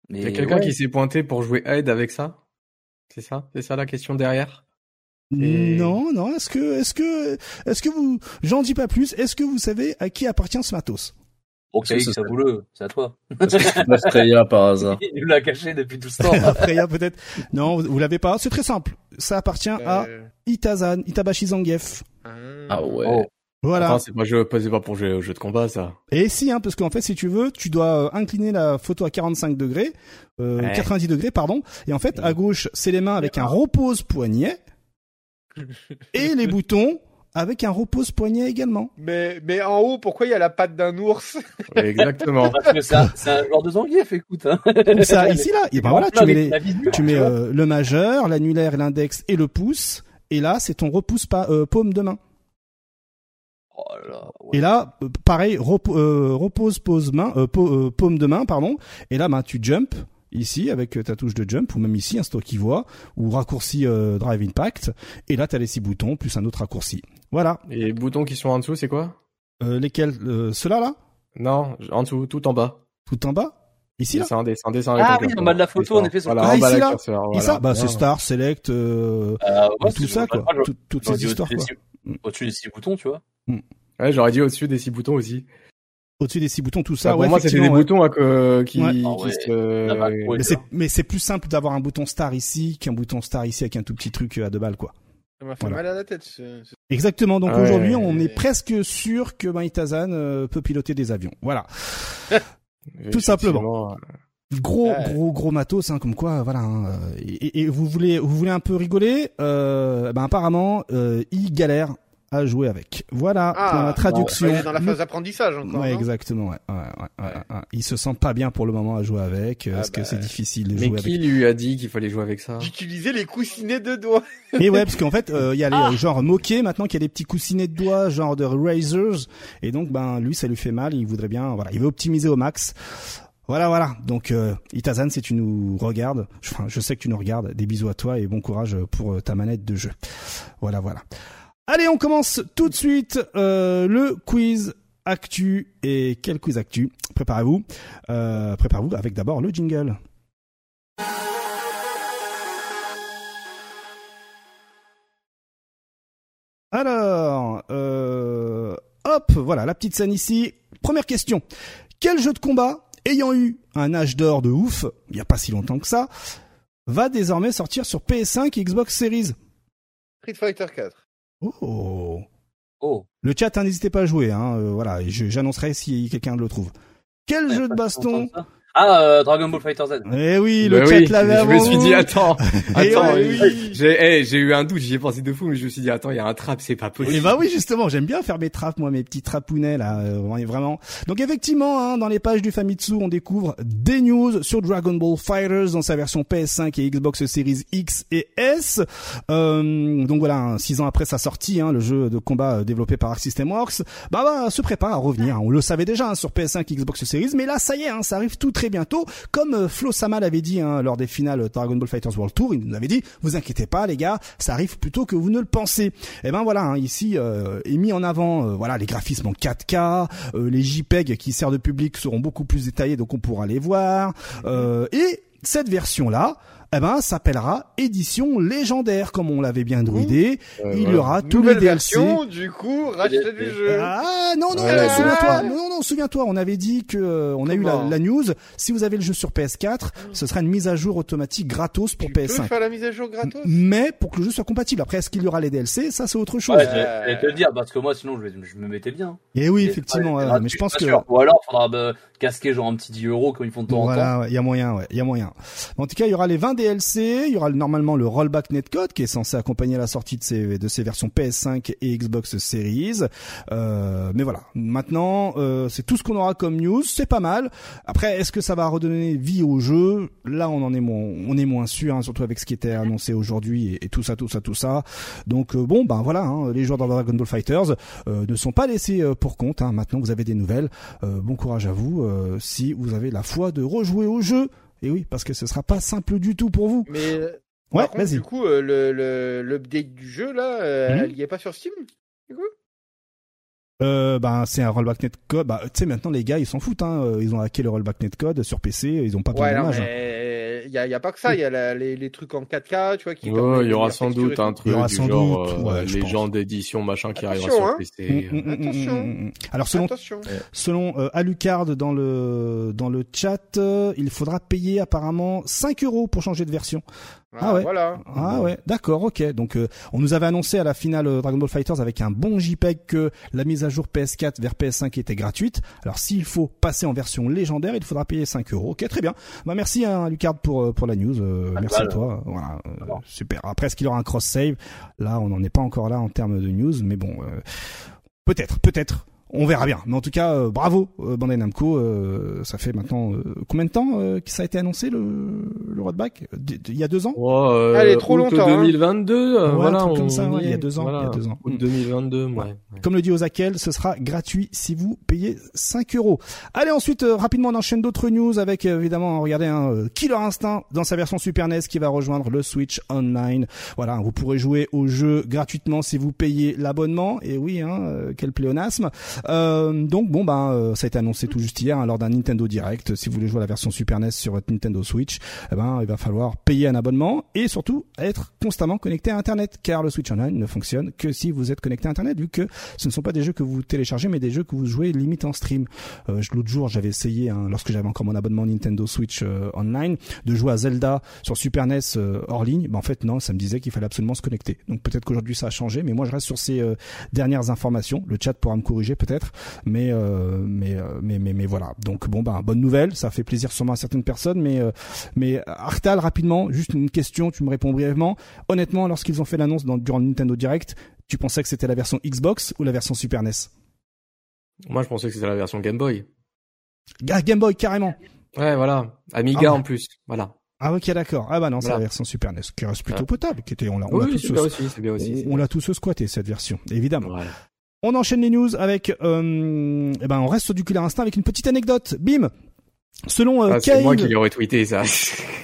Il y a quelqu'un qui s'est pointé pour jouer Aid avec ça? C'est ça? C'est ça la question derrière? Non, non. Est-ce que, est-ce que, est-ce que vous, j'en dis pas plus. Est-ce que vous savez à qui appartient ce matos? Ok, c'est le c'est à toi. (laughs) Freya par hasard. (laughs) Il nous l'a caché depuis tout ce temps. (laughs) Freya peut-être. Non, vous, l'avez pas. C'est très simple. Ça appartient à euh. Itazan, Itabashi Zangief. Ah ouais. Oh. Voilà. c'est pas, jeu, pas pour jouer au jeu de combat, ça. Et si, hein, parce qu'en fait, si tu veux, tu dois euh, incliner la photo à 45 degrés, euh, 90 degrés, pardon. Et en fait, à gauche, c'est les mains avec un repose poignet. et les boutons avec un repose poignet également. Mais, mais en haut, pourquoi il y a la patte d'un ours (laughs) Exactement. Parce que c'est un, genre de Zangief, écoute. Hein. ça, ici, là, et ben voilà, tu mets, tu mets euh, le majeur, l'annulaire, l'index et le pouce. Et là, c'est ton repousse pas, euh, paume de main. Oh et là, euh, pareil, euh, repose pose main, euh, paume de main, pardon. Et là, ben, tu jump ici avec ta touche de jump ou même ici un stock qui voit ou raccourci drive impact. Et là, tu as les six boutons plus un autre raccourci. Voilà. Et les boutons qui sont en dessous, c'est quoi? Lesquels? Ceux-là là? Non, en dessous, tout en bas. Tout en bas? Ici là? C'est un dessin, dessin Ah oui, en bas de la photo, en effet. Voilà, ah, ici là? Et ça, bah c'est Star, Select, tout ça quoi, toutes ces histoires quoi. Au-dessus des six boutons, tu vois. Hmm. Ouais, j'aurais dit au-dessus des six boutons aussi. Au-dessus des six boutons, tout ça. Bah, pour moi, c'était des boutons hein, qui, qui ah se... Mais c'est plus simple d'avoir un bouton star ici qu'un bouton star ici avec un tout petit truc à deux balles, quoi. Ça m'a fait mal à la tête. Exactement. Donc aujourd'hui, on est presque sûr que Maitazan euh, peut piloter des avions. Voilà. (laughs) tout simplement. Gros, gros, gros matos, hein, comme quoi, voilà. Hein, et, et, vous voulez, vous voulez un peu rigoler euh, Ben apparemment, euh, il galère à jouer avec. Voilà ah, pour la traduction. il est dans la phase d'apprentissage encore. Ouais, exactement. Ouais, ouais, ouais, ouais, Il se sent pas bien pour le moment à jouer avec. Ah parce que bah, c'est difficile de jouer avec. Mais qui lui a dit qu'il fallait jouer avec ça? J'utilisais les coussinets de doigts. (laughs) Et ouais, parce qu'en fait, euh, il y a les ah genre moqués maintenant qu'il y a des petits coussinets de doigts, genre de razors. Et donc, ben lui, ça lui fait mal. Il voudrait bien, voilà, il veut optimiser au max. Voilà, voilà. Donc, euh, Itazan, si tu nous regardes, enfin, je sais que tu nous regardes, des bisous à toi et bon courage pour euh, ta manette de jeu. Voilà, voilà. Allez, on commence tout de suite euh, le quiz actu. Et quel quiz actu? Préparez-vous. Euh, Préparez-vous avec d'abord le jingle. Alors, euh, hop, voilà la petite scène ici. Première question. Quel jeu de combat, ayant eu un âge d'or de ouf, il n'y a pas si longtemps que ça, va désormais sortir sur PS5 et Xbox Series? Street Fighter 4. Oh. Oh. Le chat, hein, n'hésitez pas à jouer. Hein, euh, voilà, j'annoncerai si quelqu'un le trouve. Quel jeu de baston ah, euh, Dragon Ball Fighter Z. Eh oui, le bah chat l'avait avant. Je me suis dit, attends, (laughs) attends, j'ai, j'ai eu un doute, j'y ai pensé deux fois, mais je me suis dit, attends, il y a un trap, c'est pas possible. Et bah oui, justement, j'aime bien faire mes traps, moi, mes petits trapounets, là, euh, vraiment. Donc effectivement, hein, dans les pages du Famitsu, on découvre des news sur Dragon Ball Fighters dans sa version PS5 et Xbox Series X et S. Euh, donc voilà, hein, six ans après sa sortie, hein, le jeu de combat euh, développé par Arc System Works, bah, bah, se prépare à revenir. Hein. On le savait déjà hein, sur PS5 et Xbox Series, mais là, ça y est, hein, ça arrive tout très bientôt. Comme euh, Flo Sama l'avait dit hein, lors des finales Dragon Ball Fighters World Tour, il nous avait dit vous inquiétez pas les gars, ça arrive plutôt que vous ne le pensez. Et eh ben voilà, hein, ici euh, est mis en avant euh, voilà les graphismes en 4K, les JPEG qui servent de public seront beaucoup plus détaillés donc on pourra les voir et cette version là eh ben, s'appellera édition légendaire, comme on l'avait bien druidé. Il y aura tous les DLC. Version, du coup, racheter du jeu. Ah non non, souviens-toi, non non, souviens-toi, on avait dit que euh, on a eu la, la, news. Si vous avez le jeu sur PS4, ce sera une mise à jour automatique gratos pour tu PS5. Peux faire la mise à jour gratos. Mais pour que le jeu soit compatible. Après, est-ce qu'il y aura les DLC Ça, c'est autre chose. Ouais, je vais te le dire parce que moi, sinon, je, je me mettais bien. Et oui, effectivement. mais je pense que. Ou alors, faudra bah, casquer genre un petit 10 euros comme ils font de temps voilà, en temps. il y a moyen, ouais, il y a moyen. En tout cas, il y aura les 20 DLC, il y aura normalement le rollback netcode qui est censé accompagner la sortie de ces de ces versions PS5 et Xbox Series. Euh, mais voilà, maintenant euh, c'est tout ce qu'on aura comme news, c'est pas mal. Après, est-ce que ça va redonner vie au jeu? Là, on en est moins, on est moins sûr, hein, surtout avec ce qui était annoncé aujourd'hui et, et, tout ça, tout ça, tout ça. Donc euh, bon, ben voilà, hein, les joueurs dans Dragon Ball Fighters euh, ne sont pas laissés euh, pour compte. Hein. Maintenant, vous avez des nouvelles. bon courage à vous si vous avez la foi de rejouer au jeu. Et oui, parce que ce sera pas simple du tout pour vous. Mais ouais, vas-y. Du coup, euh, le l'update du jeu là, euh, mmh. elle y est pas sur Steam. Du coup? Euh, ben c'est un rollback netcode. Bah, tu sais maintenant les gars ils s'en foutent. Hein. Ils ont hacké le rollback netcode sur PC. Ils ont pas besoin ouais, d'image. Il y a, y a pas que ça. Il y a la, les, les trucs en 4K, tu vois. Qui ouais, il y aura sans doute un truc il y aura du sans genre doute, ouais, les gens d'édition machin qui arrivera sur hein. PC. Mmh, mmh, Attention. Alors selon Attention. selon euh, Alucard dans le dans le chat, euh, il faudra payer apparemment 5 euros pour changer de version. Ah, ouais. Voilà. Ah ouais, d'accord, ok. Donc euh, on nous avait annoncé à la finale Dragon Ball Fighters avec un bon JPEG que la mise à jour PS4 vers PS5 était gratuite. Alors s'il faut passer en version légendaire, il faudra payer 5 euros. Ok, très bien. Bah merci hein, Lucard pour pour la news. Euh, merci à toi. Voilà, euh, super. Après est-ce qu'il aura un cross save? Là, on n'en est pas encore là en termes de news, mais bon, euh, peut-être, peut-être. On verra bien. Mais en tout cas, euh, bravo euh, Bandai Namco. euh, ça fait maintenant euh, combien de temps euh, que ça a été annoncé le, le roadback Il y a deux ans? Ouais, euh, Allez, trop longtemps, hein. 2022, euh, Ouais, un voilà, truc comme on ça, ouais, y il y a deux ans, Voilà, il y a deux ans. Août Mm. 2022, ouais. ouais. Comme le dit Ozakel, ce sera gratuit si vous payez 5 euros. Allez, ensuite, euh, rapidement, on enchaîne d'autres news avec, évidemment, regardez, un euh, Killer Instinct dans sa version Super NES qui va rejoindre le Switch Online. Voilà, vous pourrez jouer au jeu gratuitement si vous payez l'abonnement. Et oui, hein, euh, quel pléonasme. Euh, donc, bon, ben, euh, ça a été annoncé tout juste hier hein, lors d'un Nintendo Direct. Si vous voulez jouer à la version Super NES sur votre Nintendo Switch, eh ben, il va falloir payer un abonnement et surtout être constamment connecté à Internet, car le Switch Online ne fonctionne que si vous êtes connecté à Internet, vu que ce ne sont pas des jeux que vous téléchargez, mais des jeux que vous jouez limite en stream. Euh, L'autre jour, j'avais essayé, hein, lorsque j'avais encore mon abonnement Nintendo Switch euh, Online, de jouer à Zelda sur Super NES euh, hors ligne. Ben, en fait, non, ça me disait qu'il fallait absolument se connecter. Donc peut-être qu'aujourd'hui ça a changé, mais moi je reste sur ces dernières informations. Le chat pourra me corriger peut-être, mais euh, mais, euh, mais mais mais voilà. Donc bon, ben bonne nouvelle, ça fait plaisir sûrement à certaines personnes, mais euh, mais Arctal rapidement, juste une question, tu me réponds brièvement. Honnêtement, lorsqu'ils ont fait l'annonce durant le Nintendo Direct, tu pensais que c'était la version Xbox ou la version Super NES Moi, je pensais que c'était la version Game Boy. Ah, Game Boy carrément. Ouais, voilà. Amiga Ah. en plus. Voilà. Ah ok d'accord. Ah bah non, c'est Voilà. la version Super NES qui reste plutôt Ouais. potable, qui était on l'a on l'a Oui, tous bien aussi, c'est bien aussi. on, on l'a tous squatté cette version, évidemment. Voilà. On enchaîne les news avec euh, eh ben on reste sur du Killer Instinct avec une petite anecdote. Bim. Selon euh, Ah, moi qui l'ai retweeté, ça.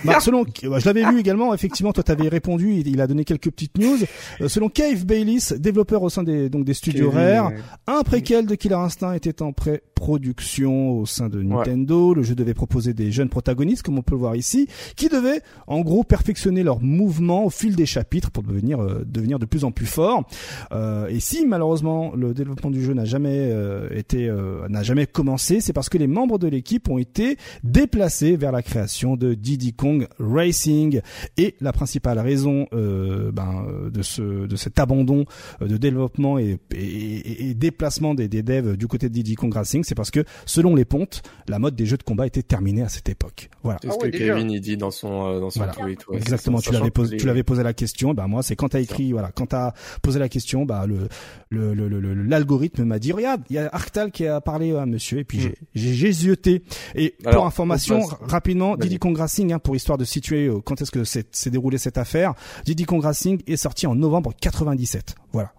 Bah, selon, bah, je l'avais vu également. Effectivement, toi, t'avais répondu. Il, il a donné quelques petites news. Euh, selon Cave Bayliss, développeur au sein des donc des studios Rare, un préquel de Killer Instinct était en pré-production au sein de Nintendo. Le jeu devait proposer des jeunes protagonistes, comme on peut le voir ici, qui devaient, en gros, perfectionner leurs mouvements au fil des chapitres pour devenir euh, devenir de plus en plus forts. Euh, et si malheureusement le développement du jeu n'a jamais euh, été euh, n'a jamais commencé, c'est parce que les membres de l'équipe ont été déplacés vers la création de Diddy Kong Racing. Et la principale raison euh, ben, euh, de ce de cet abandon euh, de développement et, et, et- déplacement des, des devs du côté de Diddy Kong Racing, c'est parce que selon les pontes, la mode des jeux de combat était terminée à cette époque. Voilà. C'est Ah ce ouais, que déjà. Kevin il dit dans son euh, dans son Voilà. tweet. ouais, Exactement, tu l'avais posé, tu l'avais posé la question. Ben moi, c'est quand t'as écrit, voilà, quand t'as posé la question, bah le le le- le- le- l'algorithme m'a dit regarde, il y a Arctal qui a parlé à monsieur et puis j'ai j'ai j'ai zioté. Et pour information, rapidement. Diddy Kong Racing, hein, pour histoire de situer euh, quand est-ce que s'est s'est déroulé cette affaire, Diddy Kong Racing est sorti en novembre 97. Voilà.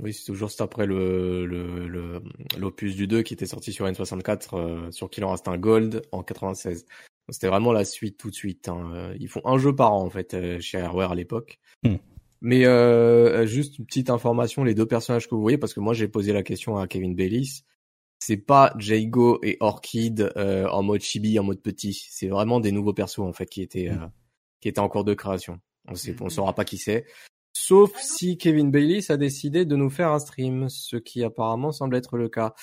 Oui, c'est toujours juste après le le le- l'opus du 2 qui était sorti sur N64 euh, sur Killer Instinct Gold en 96. C'était vraiment la suite tout de suite. hein. Ils font un jeu par an en fait euh, chez Airware à l'époque. Hmm. Mais euh, juste une petite information, les deux personnages que vous voyez, parce que moi j'ai posé la question à Kevin Bayliss, c'est pas Jago et Orchid euh, en mode chibi, en mode petit. C'est vraiment des nouveaux persos en fait qui étaient euh, qui était en cours de création. On sait, on saura pas qui c'est. Sauf si Kevin Bailey a décidé de nous faire un stream, ce qui apparemment semble être le cas.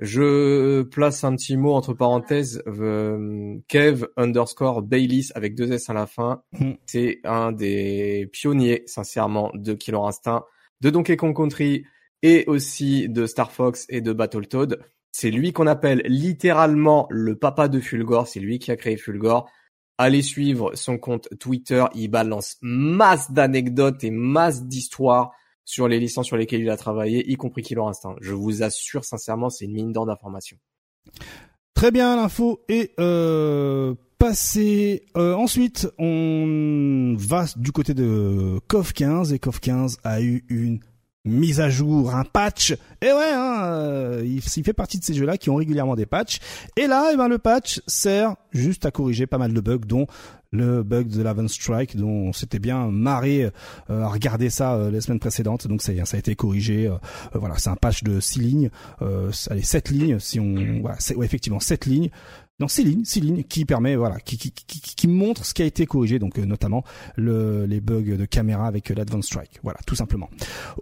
Je place un petit mot entre parenthèses. Euh, Kev underscore Baylis avec deux S à la fin. Hmm. C'est un des pionniers, sincèrement, de Killer Instinct, de Donkey Kong Country et aussi de Star Fox et de Battletoad. C'est lui qu'on appelle littéralement le papa de Fulgore. C'est lui qui a créé Fulgore. Allez suivre son compte Twitter. Il balance masse d'anecdotes et masse d'histoires sur les licences sur lesquelles il a travaillé, y compris Killer Instinct. Je vous assure sincèrement, c'est une mine d'or d'informations. Très bien, l'info est euh. Euh, ensuite, on va du côté de KOF 15 et KOF 15 a eu une mise à jour, un patch. Et ouais, hein, euh, il, fait partie de ces jeux-là qui ont régulièrement des patchs. Et là, eh ben, le patch sert juste à corriger pas mal de bugs, dont le bug de l'Aven Strike dont on s'était bien marré euh, à regarder ça euh, les semaines précédentes. Donc ça, ça a été corrigé. Euh, voilà, c'est un patch de 6 lignes, allez 7 lignes si on ouais, effectivement 7 lignes dans ces lignes, ces lignes qui permet voilà, qui, qui, qui, qui montre ce qui a été corrigé, donc euh, notamment le, les bugs de caméra avec euh, l'Advanced Strike. Voilà, tout simplement.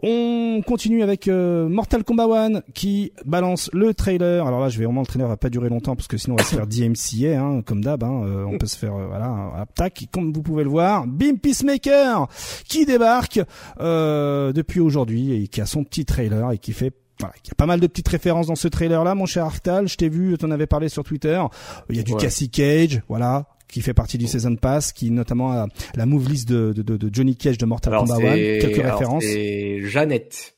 On continue avec euh, Mortal Kombat 1 qui balance le trailer. Alors là, je vais vraiment le trailer va pas durer longtemps parce que sinon on va se faire (coughs) DMCA, hein, comme d'hab. Hein, on peut se faire voilà, tac, comme vous pouvez le voir, Bim Peacemaker qui débarque depuis aujourd'hui et qui a son petit trailer et qui fait voilà, il y a pas mal de petites références dans ce trailer-là, mon cher Artal. Je t'ai vu, t'en avais parlé sur Twitter. Il y a du Cassie Cage, voilà, qui fait partie du Season Pass, qui notamment a la move list de, de, de Johnny Cage de Mortal Kombat 1. Quelques références. C'est Jeannette.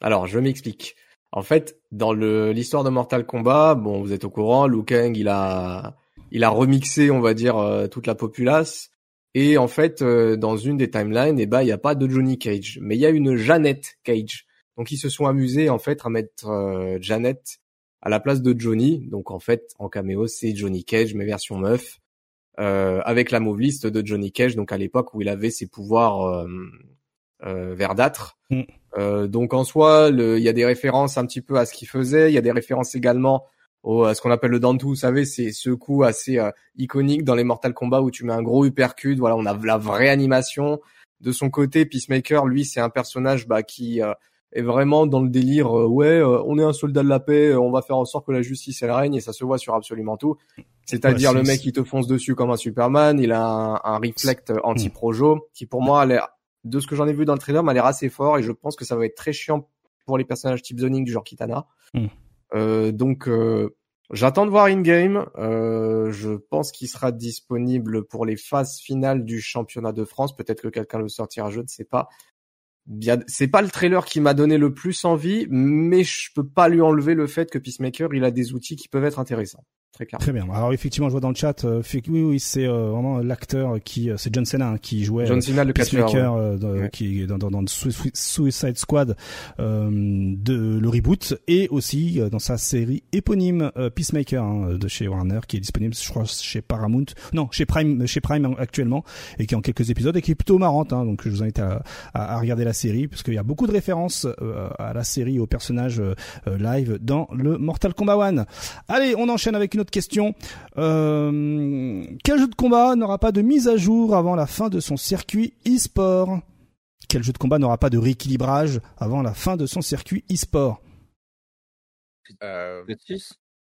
Alors, je m'explique. En fait, dans le l'histoire de Mortal Kombat, bon, vous êtes au courant, Liu Kang, il a il a remixé, on va dire, euh, toute la populace. Et en fait, euh, dans une des timelines, eh ben, il n'y a pas de Johnny Cage, mais il y a une Jeannette Cage. Donc ils se sont amusés en fait à mettre euh, Janet à la place de Johnny. Donc en fait en caméo c'est Johnny Cage mais version meuf euh, avec la list de Johnny Cage. Donc à l'époque où il avait ses pouvoirs euh, euh verdâtres. Mm. Euh, donc en soi il y a des références un petit peu à ce qu'il faisait. Il y a des références également au, à ce qu'on appelle le Dantu, vous savez, c'est ce coup assez iconique dans les Mortal Kombat où tu mets un gros uppercut. Voilà, on a la vraie animation. De son côté, Peacemaker, lui, c'est un personnage bah, qui est vraiment dans le délire euh, ouais euh, on est un soldat de la paix euh, on va faire en sorte que la justice elle règne et ça se voit sur absolument tout c'est-à-dire le mec qui te fonce dessus comme un Superman il a un, un reflect anti-projo qui pour moi a l'air de ce que j'en ai vu dans le trailer m'a l'air assez fort et je pense que ça va être très chiant pour les personnages type zoning du genre Kitana mm. euh, donc J'attends de voir in-game. Euh, je pense qu'il sera disponible pour les phases finales du championnat de France. Peut-être que quelqu'un le sortira, je ne sais pas c'est pas le trailer qui m'a donné le plus envie, mais je peux pas lui enlever le fait que Peacemaker, il a des outils qui peuvent être intéressants. Très clair. Très bien. Alors effectivement, je vois dans le chat, euh, oui, oui, c'est euh, vraiment l'acteur qui, euh, c'est John Cena hein, qui jouait John Cena, le Peacemaker, euh, qui est dans, dans, dans Suicide Squad de le reboot, et aussi dans sa série éponyme Peacemaker hein, de chez Warner, qui est disponible, je crois, chez Paramount, non, chez Prime, chez Prime actuellement, et qui est en quelques épisodes et qui est plutôt marrante. Hein, donc je vous invite à, à, regarder la série, parce qu'il y a beaucoup de références à la série, aux personnages live dans le Mortal Kombat 1. Allez, on enchaîne avec une question. Euh, quel jeu de combat n'aura pas de mise à jour avant la fin de son circuit e-sport? Quel jeu de combat n'aura pas de rééquilibrage avant la fin de son circuit e-sport? Euh... Street 6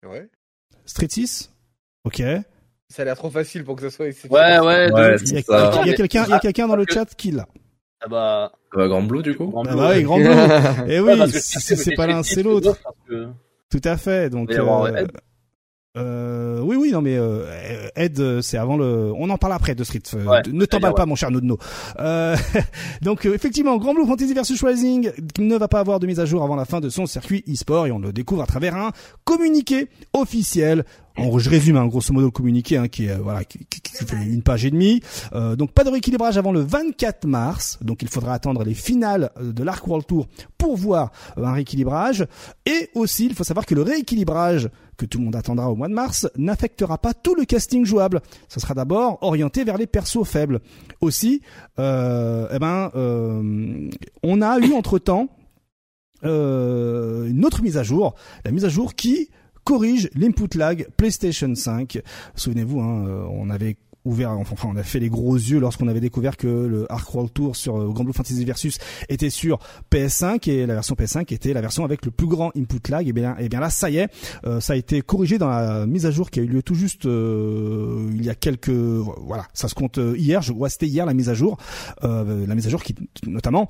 Ouais. Street 6 Ok. Ça a l'air trop facile pour que ce soit. Ouais, ouais. ouais il y a, quelqu'un, a dans le chat qui l'a. Ah bah. bah Grand Blue du coup. ah bah oui, Grand Blue. Et (laughs) eh oui, si c'est pas l'un, c'est l'autre. Tout à fait. Donc. Euh, oui, oui, non, mais euh, Ed, euh, c'est avant le. On en parle après de Street. Euh, ne t'emballe pas, mon cher Nodno. Euh, (laughs) donc, effectivement, Grand Blue Fantasy vs Rising ne va pas avoir de mise à jour avant la fin de son circuit e-sport et on le découvre à travers un communiqué officiel je résume un hein, grosso modo le communiqué hein, qui est voilà qui, fait une page et demie. Euh, donc pas de rééquilibrage avant le 24 mars. Donc il faudra attendre les finales de l'Arc World Tour pour voir un rééquilibrage. Et aussi il faut savoir que le rééquilibrage que tout le monde attendra au mois de mars, n'affectera pas tout le casting jouable. Ce sera d'abord orienté vers les persos faibles. Aussi, euh, eh ben, euh, on a eu entre temps euh, une autre mise à jour, la mise à jour qui corrige l'input lag PlayStation 5. Souvenez-vous, hein, on avait ouvert, enfin on a fait les gros yeux lorsqu'on avait découvert que le Arc World Tour sur euh, Grand Blue Fantasy Versus était sur PS5 et la version PS5 était la version avec le plus grand input lag. Et bien, et bien là, ça y est, euh, ça a été corrigé dans la mise à jour qui a eu lieu tout juste euh, il y a quelques, voilà, ça se compte hier. Je vois c'était hier la mise à jour, la mise à jour qui notamment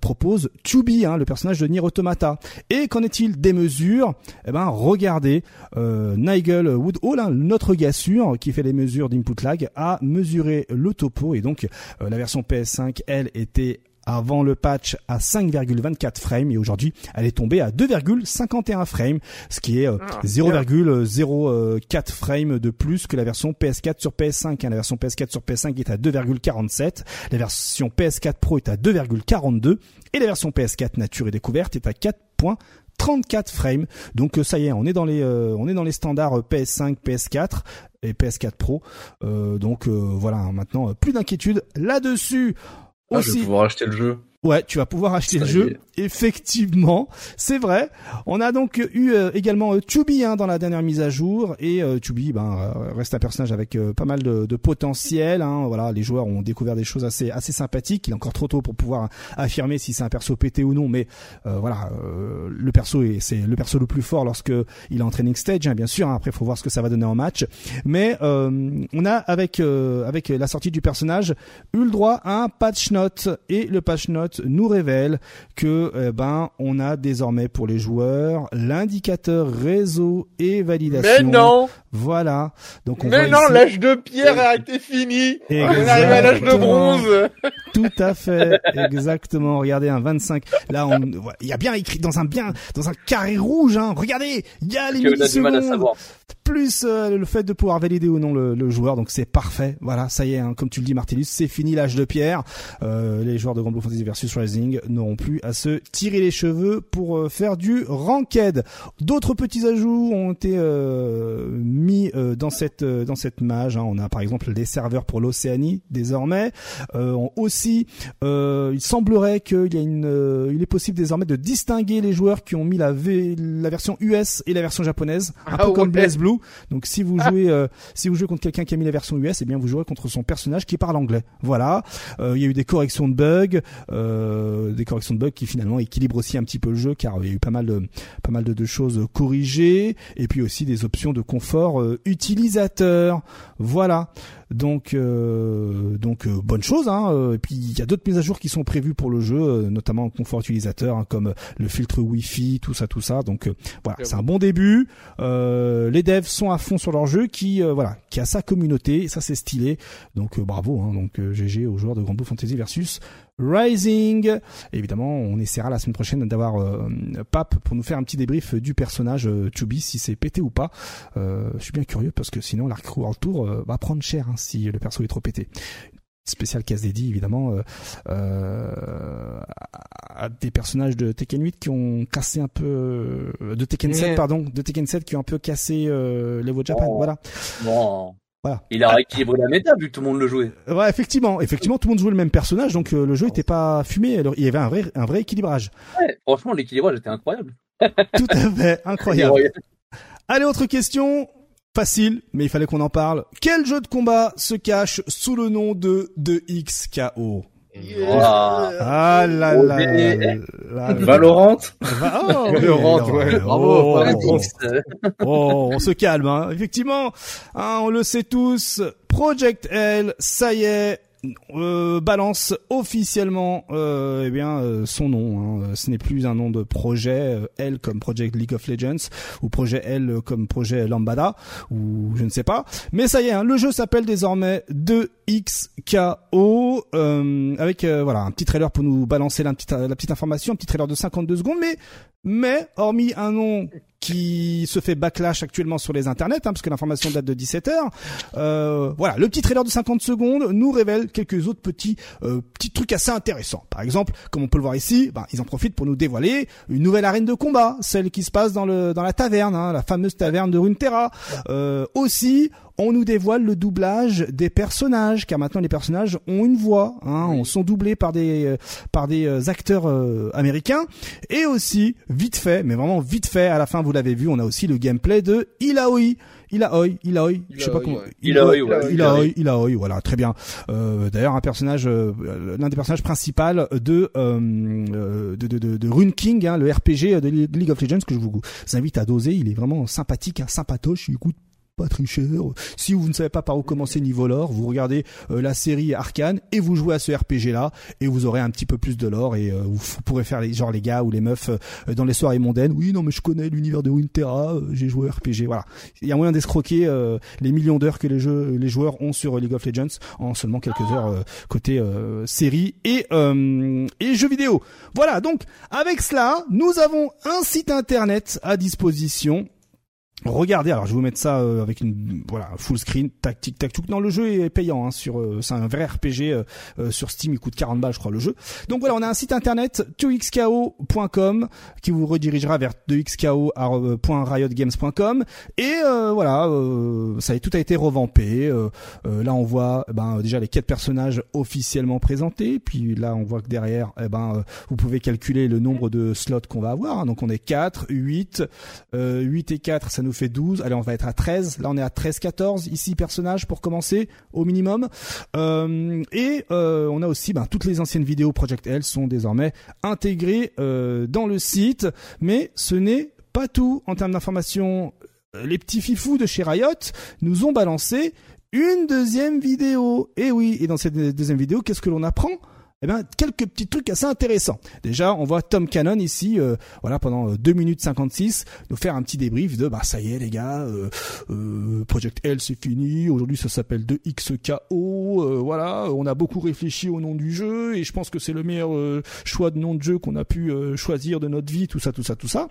propose Tubi, hein, le personnage de Nier Automata. Et qu'en est-il des mesures? Eh ben, regardez, Nigel Woodhall, hein, notre gars sûr qui fait les mesures d'input lag, a mesuré le topo et donc la version PS5, elle était avant le patch à 5,24 frames et aujourd'hui elle est tombée à 2,51 frames, ce qui est 0,04 ah, frames de plus que la version PS4 sur PS5. Hein. La version PS4 sur PS5 est à 2,47, la version PS4 Pro est à 2,42 et la version PS4 Nature et Découverte est à 4.34 frames. Donc euh, ça y est, on est dans les euh, on est dans les standards PS5, PS4 et PS4 Pro. Euh, donc voilà, maintenant plus d'inquiétude là-dessus. Ah, je vais pouvoir acheter le jeu. Ouais, tu vas pouvoir acheter le jeu. Effectivement, c'est vrai. On a donc eu euh, également euh, hein, dans la dernière mise à jour et euh, ben euh, reste un personnage avec euh, pas mal de, de potentiel. Hein. Voilà, les joueurs ont découvert des choses assez assez sympathiques. Il est encore trop tôt pour pouvoir affirmer si c'est un perso pété ou non, mais voilà, le perso est c'est le perso le plus fort lorsque il est en training stage, hein, bien sûr. Hein. Après, faut voir ce que ça va donner en match. Mais on a avec avec la sortie du personnage eu le droit à un patch note et le patch note nous révèle que eh ben on a désormais pour les joueurs l'indicateur réseau et validation. Mais non. Voilà. Donc on Mais non, l'âge de pierre a été fini. On arrive à l'âge de bronze. Tout à fait, exactement. Regardez un 25. Là, on, il y a bien écrit dans un bien, dans un carré rouge. Hein. Regardez, il y a les millisecondes plus euh, le fait de pouvoir valider ou non le, joueur. Donc c'est parfait. Voilà, ça y est, hein, comme tu le dis, Martellus, c'est fini l'âge de pierre. Euh, les joueurs de Grand Blue Fantasy versus Rising n'auront plus à se tirer les cheveux pour euh, faire du ranked. D'autres petits ajouts ont été mis dans cette dans cette mage. Hein. On a par exemple les serveurs pour l'Océanie désormais. aussi, il semblerait qu'il y a une, il est possible désormais de distinguer les joueurs qui ont mis la, la version US et la version japonaise, un ah peu comme Blaze Blue. Donc si vous jouez euh, si vous jouez contre quelqu'un qui a mis la version US, eh bien vous jouerez contre son personnage qui parle anglais. Voilà. Euh, il y a eu des corrections de bugs, euh, des corrections de bugs qui finalement équilibrent aussi un petit peu le jeu car il y a eu pas mal de pas mal de, choses corrigées et puis aussi des options de confort utilisateur. Voilà. Donc, euh, donc euh, bonne chose. Hein. Euh, et puis il y a d'autres mises à jour qui sont prévues pour le jeu, notamment en confort utilisateur, hein, comme le filtre Wi-Fi, tout ça, tout ça. Donc voilà, c'est un bon début. les devs sont à fond sur leur jeu, qui voilà, qui a sa communauté, ça c'est stylé. Donc bravo. Hein, donc GG aux joueurs de Grand Blue Fantasy versus Rising. évidemment, on essaiera la semaine prochaine d'avoir euh, Pape pour nous faire un petit débrief du personnage euh, Chubby, si c'est pété ou pas. Euh, je suis bien curieux parce que sinon l'Arc World Tour euh, va prendre cher hein, si le perso est trop pété. Spécial case dédié évidemment euh, à des personnages de Tekken 8 qui ont cassé un peu de Tekken 7 pardon de Tekken 7 qui ont un peu cassé euh, l'Evo Japan voilà Il a rééquilibré la méta vu que tout le monde le jouait. Ouais, effectivement, effectivement, tout le monde jouait le même personnage, donc euh, le jeu était pas fumé. Alors, il y avait un vrai, un vrai équilibrage. Ouais, franchement, l'équilibrage était incroyable. (laughs) tout à fait, incroyable. (laughs) Allez, autre question. Facile, mais il fallait qu'on en parle. Quel jeu de combat se cache sous le nom de 2XKO ah là là, (laughs) Valorant oh, (laughs) Valorant, ouais. Oh, oh, on se calme, hein. Effectivement, hein, on le sait tous, Project L, ça y est, euh, balance officiellement euh, eh bien euh, son nom. Hein. Ce n'est plus un nom de projet euh, L comme Project League of Legends ou projet L comme projet Lambada ou je ne sais pas. Mais ça y est, hein, le jeu s'appelle désormais 2XKO avec voilà un petit trailer pour nous balancer la petite, la petite information, un petit trailer de 52 secondes. Mais mais hormis un nom qui se fait backlash actuellement sur les internets, hein, parce que l'information date de 17 h euh, voilà, le petit trailer de 50 secondes nous révèle quelques autres petits euh, petits trucs assez intéressants. Par exemple, comme on peut le voir ici, ben, ils en profitent pour nous dévoiler une nouvelle arène de combat, celle qui se passe dans le dans la taverne, hein, la fameuse taverne de Runeterra. Euh, aussi, on nous dévoile le doublage des personnages, car maintenant les personnages ont une voix, hein, on sont doublés par des euh, par des euh, acteurs euh, américains, et aussi vite fait, mais vraiment vite fait, à la fin vous l'avez vu, on a aussi le gameplay de Ilaoi. Ilaoi, Ilaoi, je sais pas comment. Ilaoi, Ilaoi, Ilaoi, voilà, très bien. Euh, D'ailleurs, un personnage, l'un des personnages principaux de, euh, de, de, de, de Rune King, hein, le RPG de League of Legends que je vous invite à doser. Il est vraiment sympathique, hein, sympatoche. Il coûte pas très cher. Si vous ne savez pas par où commencer niveau lore, vous regardez euh, la série Arcane et vous jouez à ce RPG là et vous aurez un petit peu plus de lore et euh, vous pourrez faire les genre les gars ou les meufs euh, dans les soirées mondaines. Oui, non mais je connais l'univers de Winterra, j'ai joué à RPG. Voilà. Il y a moyen d'escroquer les millions d'heures que les jeux les joueurs ont sur League of Legends en seulement quelques heures côté série et et jeux vidéo. Voilà, donc avec cela, nous avons un site internet à disposition Regardez, alors je vais vous mettre ça euh, avec une voilà full screen, tac tic tac Non, le jeu est payant hein, sur euh, c'est un vrai RPG euh, sur Steam, il coûte 40 balles je crois le jeu. Donc voilà, on a un site internet 2xko.com qui vous redirigera vers 2xko.riotgames.com et voilà, ça a tout a été revampé. là on voit eh ben déjà les quatre personnages officiellement présentés, puis là on voit que derrière eh ben vous pouvez calculer le nombre de slots qu'on va avoir. Hein. Donc on est 4, 8 8 et 4 ça nous fait 12. Allez, on va être à 13. Là, on est à 13, 14. Ici, personnages pour commencer, au minimum. Euh, et euh, on a aussi, ben, toutes les anciennes vidéos Project L sont désormais intégrées euh, dans le site. Mais ce n'est pas tout en termes d'information. Les petits fifous de chez Riot nous ont balancé une deuxième vidéo. Et oui, et dans cette deuxième vidéo, qu'est-ce que l'on apprend? Eh ben, quelques petits trucs assez intéressants. Déjà, on voit Tom Cannon ici, euh, voilà, pendant 2 euh, minutes 56, nous faire un petit débrief de, bah ça y est les gars, euh, euh Project L c'est fini, aujourd'hui ça s'appelle 2XKO, voilà, on a beaucoup réfléchi au nom du jeu et je pense que c'est le meilleur choix de nom de jeu qu'on a pu choisir de notre vie, tout ça, tout ça, tout ça.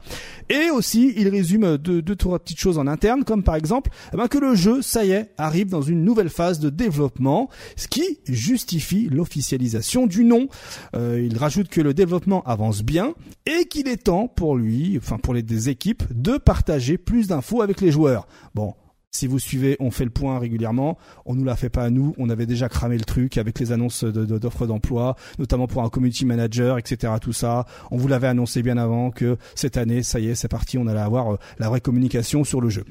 Et aussi, il résume deux, deux, trois petites choses en interne, comme par exemple, eh ben, que le jeu, ça y est, arrive dans une nouvelle phase de développement, ce qui justifie l'officialisation du nom. Euh, il rajoute que le développement avance bien et qu'il est temps pour lui, enfin pour les équipes, de partager plus d'infos avec les joueurs. Bon, si vous suivez, on fait le point régulièrement. On nous l'a fait pas à nous. On avait déjà cramé le truc avec les annonces d'offres d'emploi, notamment pour un community manager, etc. Tout ça. On vous l'avait annoncé bien avant que cette année, ça y est, c'est parti. On allait avoir euh, la vraie communication sur le jeu.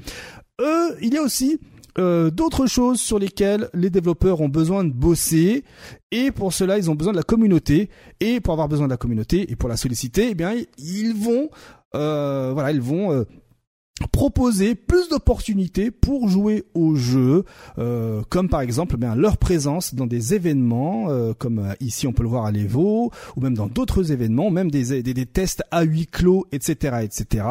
Euh, il y a aussi euh, d'autres choses sur lesquelles les développeurs ont besoin de bosser. Et pour cela ils ont besoin de la communauté. Et pour avoir besoin de la communauté et pour la solliciter eh bien ils vont euh, voilà ils vont euh, proposer plus d'opportunités pour jouer au jeu, euh, comme par exemple bien leur présence dans des événements, euh, comme euh, ici on peut le voir à l'Evo, ou même dans d'autres événements, même des, tests à huis clos, etc., etc.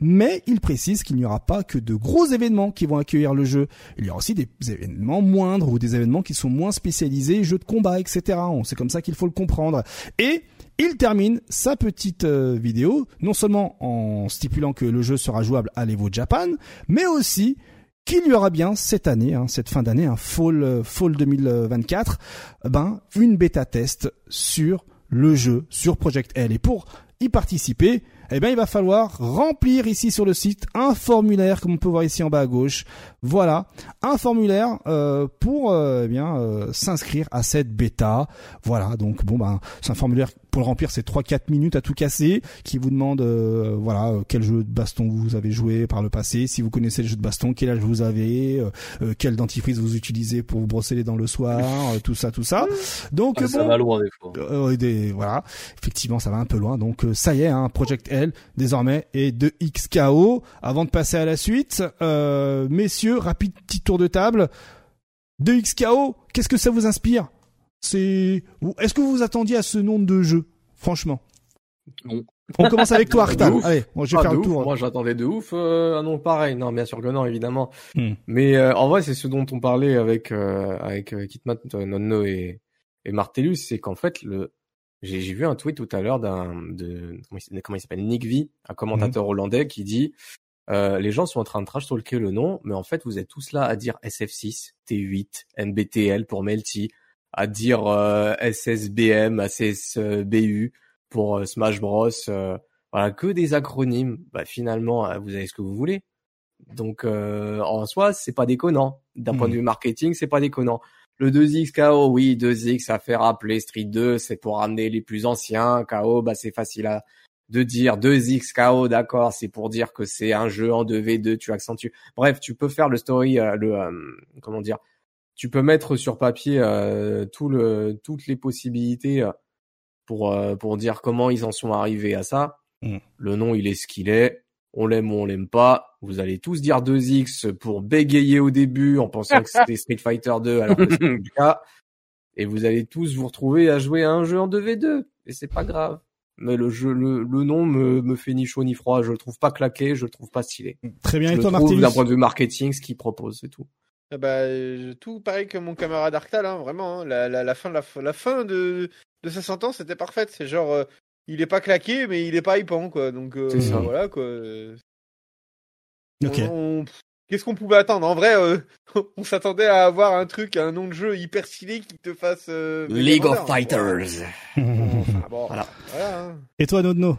Mais il précise qu'il n'y aura pas que de gros événements qui vont accueillir le jeu. Il y aura aussi des événements moindres ou des événements qui sont moins spécialisés, jeux de combat, etc. C'est comme ça qu'il faut le comprendre. Et il termine sa petite euh, vidéo, non seulement en stipulant que le jeu sera jouable à l'Evo Japan, mais aussi qu'il y aura bien cette année, hein, cette fin d'année, un fall, euh, fall 2024, ben une bêta test sur le jeu, sur Project L. Et pour y participer, eh bien, il va falloir remplir ici sur le site un formulaire, comme on peut voir ici en bas à gauche. Voilà, un formulaire euh, pour eh bien s'inscrire à cette bêta. Voilà, donc bon ben c'est un formulaire pour le remplir, c'est 3-4 minutes à tout casser, qui vous demande euh, voilà euh, quel jeu de baston vous avez joué par le passé, si vous connaissez le jeu de baston, quel âge vous avez, euh, quel dentifrice vous utilisez pour vous brosser les dents le soir, tout ça, tout ça. Donc ah, ça va loin des fois. Des, voilà, effectivement, ça va un peu loin. Donc ça y est, hein, Project L désormais est de XKO. Avant de passer à la suite, messieurs, rapide petit tour de table. De XKO, qu'est-ce que ça vous inspire? C'est. Est-ce que vous vous attendiez à ce nombre de jeux, franchement? Non. On commence avec toi, (laughs) Artan. Allez, moi je vais ah, faire le tour. Moi j'attendais de ouf euh, un nom pareil. Non, bien sûr que non, évidemment. Hmm. Mais euh, en vrai, c'est ce dont on parlait avec euh, avec euh, Kitmat, Nonno et, et Martellus, c'est qu'en fait le j'ai vu un tweet tout à l'heure d'un de comment il s'appelle Nick V, un commentateur hmm. hollandais qui dit euh, les gens sont en train de trash talker le nom, mais en fait vous êtes tous là à dire SF6, T8, MBTL pour Melty, à dire euh, SSBM, SSBU pour euh, Smash Bros. Euh, voilà, que des acronymes. Bah finalement, vous avez ce que vous voulez. Donc en soi, c'est pas déconnant. D'un point de hmm. vue marketing, c'est pas déconnant. Le 2X KO, oui, 2X, ça fait rappeler Street 2, c'est pour ramener les plus anciens. KO, bah c'est facile à de dire 2X KO, d'accord, c'est pour dire que c'est un jeu en 2v2, tu accentues. Bref, tu peux faire le story, le comment dire, tu peux mettre sur papier euh, tout le, toutes les possibilités euh, pour, euh, pour dire comment ils en sont arrivés à ça. Mm. Le nom, il est ce qu'il est. On l'aime ou on l'aime pas. Vous allez tous dire 2X pour bégayer au début en pensant que c'était Street Fighter 2 alors que c'est (laughs) le cas. Et vous allez tous vous retrouver à jouer à un jeu en 2v2. Et c'est pas grave. Mais le jeu, le, le nom me, me fait ni chaud ni froid. Je le trouve pas claqué, je le trouve pas stylé. Très bien. Je et toi, Martin D'un point de vue marketing, ce qu'il propose, c'est tout. Ah bah, tout pareil que mon camarade Arctal, hein, vraiment. Hein. La, la, la, fin, la, la fin de, de sa sentence était parfaite. C'est genre, euh, il est pas claqué, mais il est pas hypant, quoi. Donc euh, voilà, quoi. Ok. Qu'est-ce qu'on pouvait attendre? En vrai, euh, (laughs) on s'attendait à avoir un truc, un nom de jeu hyper stylé qui te fasse. League of Fighters. bon, (laughs) voilà. Hein. Et toi, Nodno?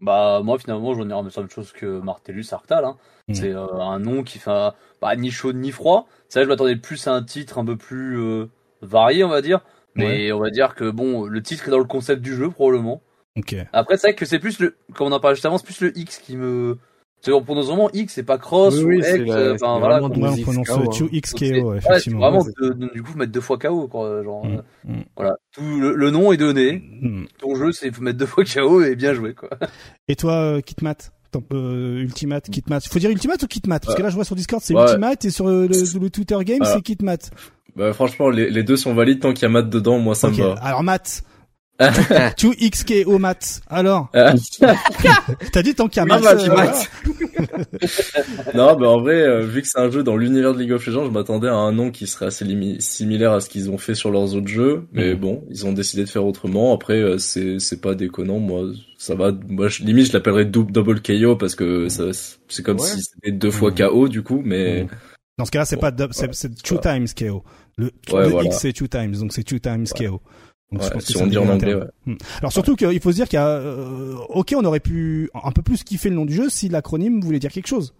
Bah moi finalement j'en ai la même chose que Martellus Arctal. Hein. Mm. C'est euh, un nom qui fait pas ni chaud ni froid. C'est vrai je m'attendais plus à un titre un peu plus euh, varié on va dire. Mais on va dire que bon le titre est dans le concept du jeu probablement. Okay. Après c'est vrai que c'est plus le comme on en parlait juste avant c'est plus le X qui me c'est on prononce vraiment X, c'est pas cross ou X. Enfin voilà. on prononce 2XKO, effectivement. Ouais, vraiment de, du coup mettre deux fois KO quoi, genre. Mm, euh, mm. Voilà, tout le, nom est donné. Mm. Ton jeu c'est faut mettre deux fois KO et bien joué quoi. Et toi, euh, Kitmat? Euh, Ultimate, Kitmat. Faut dire Ultimate ou Kitmat? Parce que là, je vois sur Discord, c'est Ultimate et sur le, le, Twitter Game, c'est Kitmat. Bah, franchement, les, les deux sont valides tant qu'il y a Matt dedans. Moi, ça me va. Alors, Matt, 2XK au mat. Alors ah. (laughs) T'as dit tant qu'il y a mat. Euh, (laughs) non, mais en vrai, euh, vu que c'est un jeu dans l'univers de League of Legends, je m'attendais à un nom qui serait assez similaire à ce qu'ils ont fait sur leurs autres jeux. Mais mm. bon, ils ont décidé de faire autrement. Après, euh, c'est c'est pas déconnant. Moi, ça va. Moi, je, limite, je l'appellerais double KO parce que ça, c'est comme si c'était deux fois mm. KO du coup. Mais mm. dans ce cas-là, c'est pas c'est two times KO. Le, X c'est two times, donc c'est two times KO. Donc, je pense que si on dit en anglais, ouais. Alors surtout qu'il faut se dire qu'il y a, euh, ok, on aurait pu un peu plus kiffer le nom du jeu si l'acronyme voulait dire quelque chose.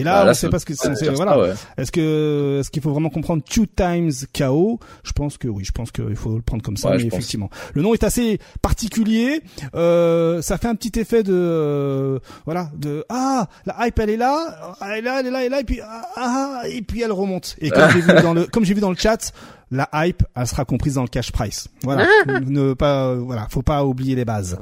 Et là, bah, on sait pas ce que c'est. Voilà. Est-ce que est-ce qu'il faut vraiment comprendre two times KO Je pense que oui. Je pense qu'il faut le prendre comme ça. mais effectivement, le nom est assez particulier. Euh, ça fait un petit effet de euh, voilà de ah la hype elle est là, elle est là, elle est là, elle est là et puis ah, ah et puis elle remonte. Et comme j'ai vu dans le comme j'ai vu dans le chat, la hype elle sera comprise dans le cash price. Voilà. ne pas voilà, faut pas oublier les bases.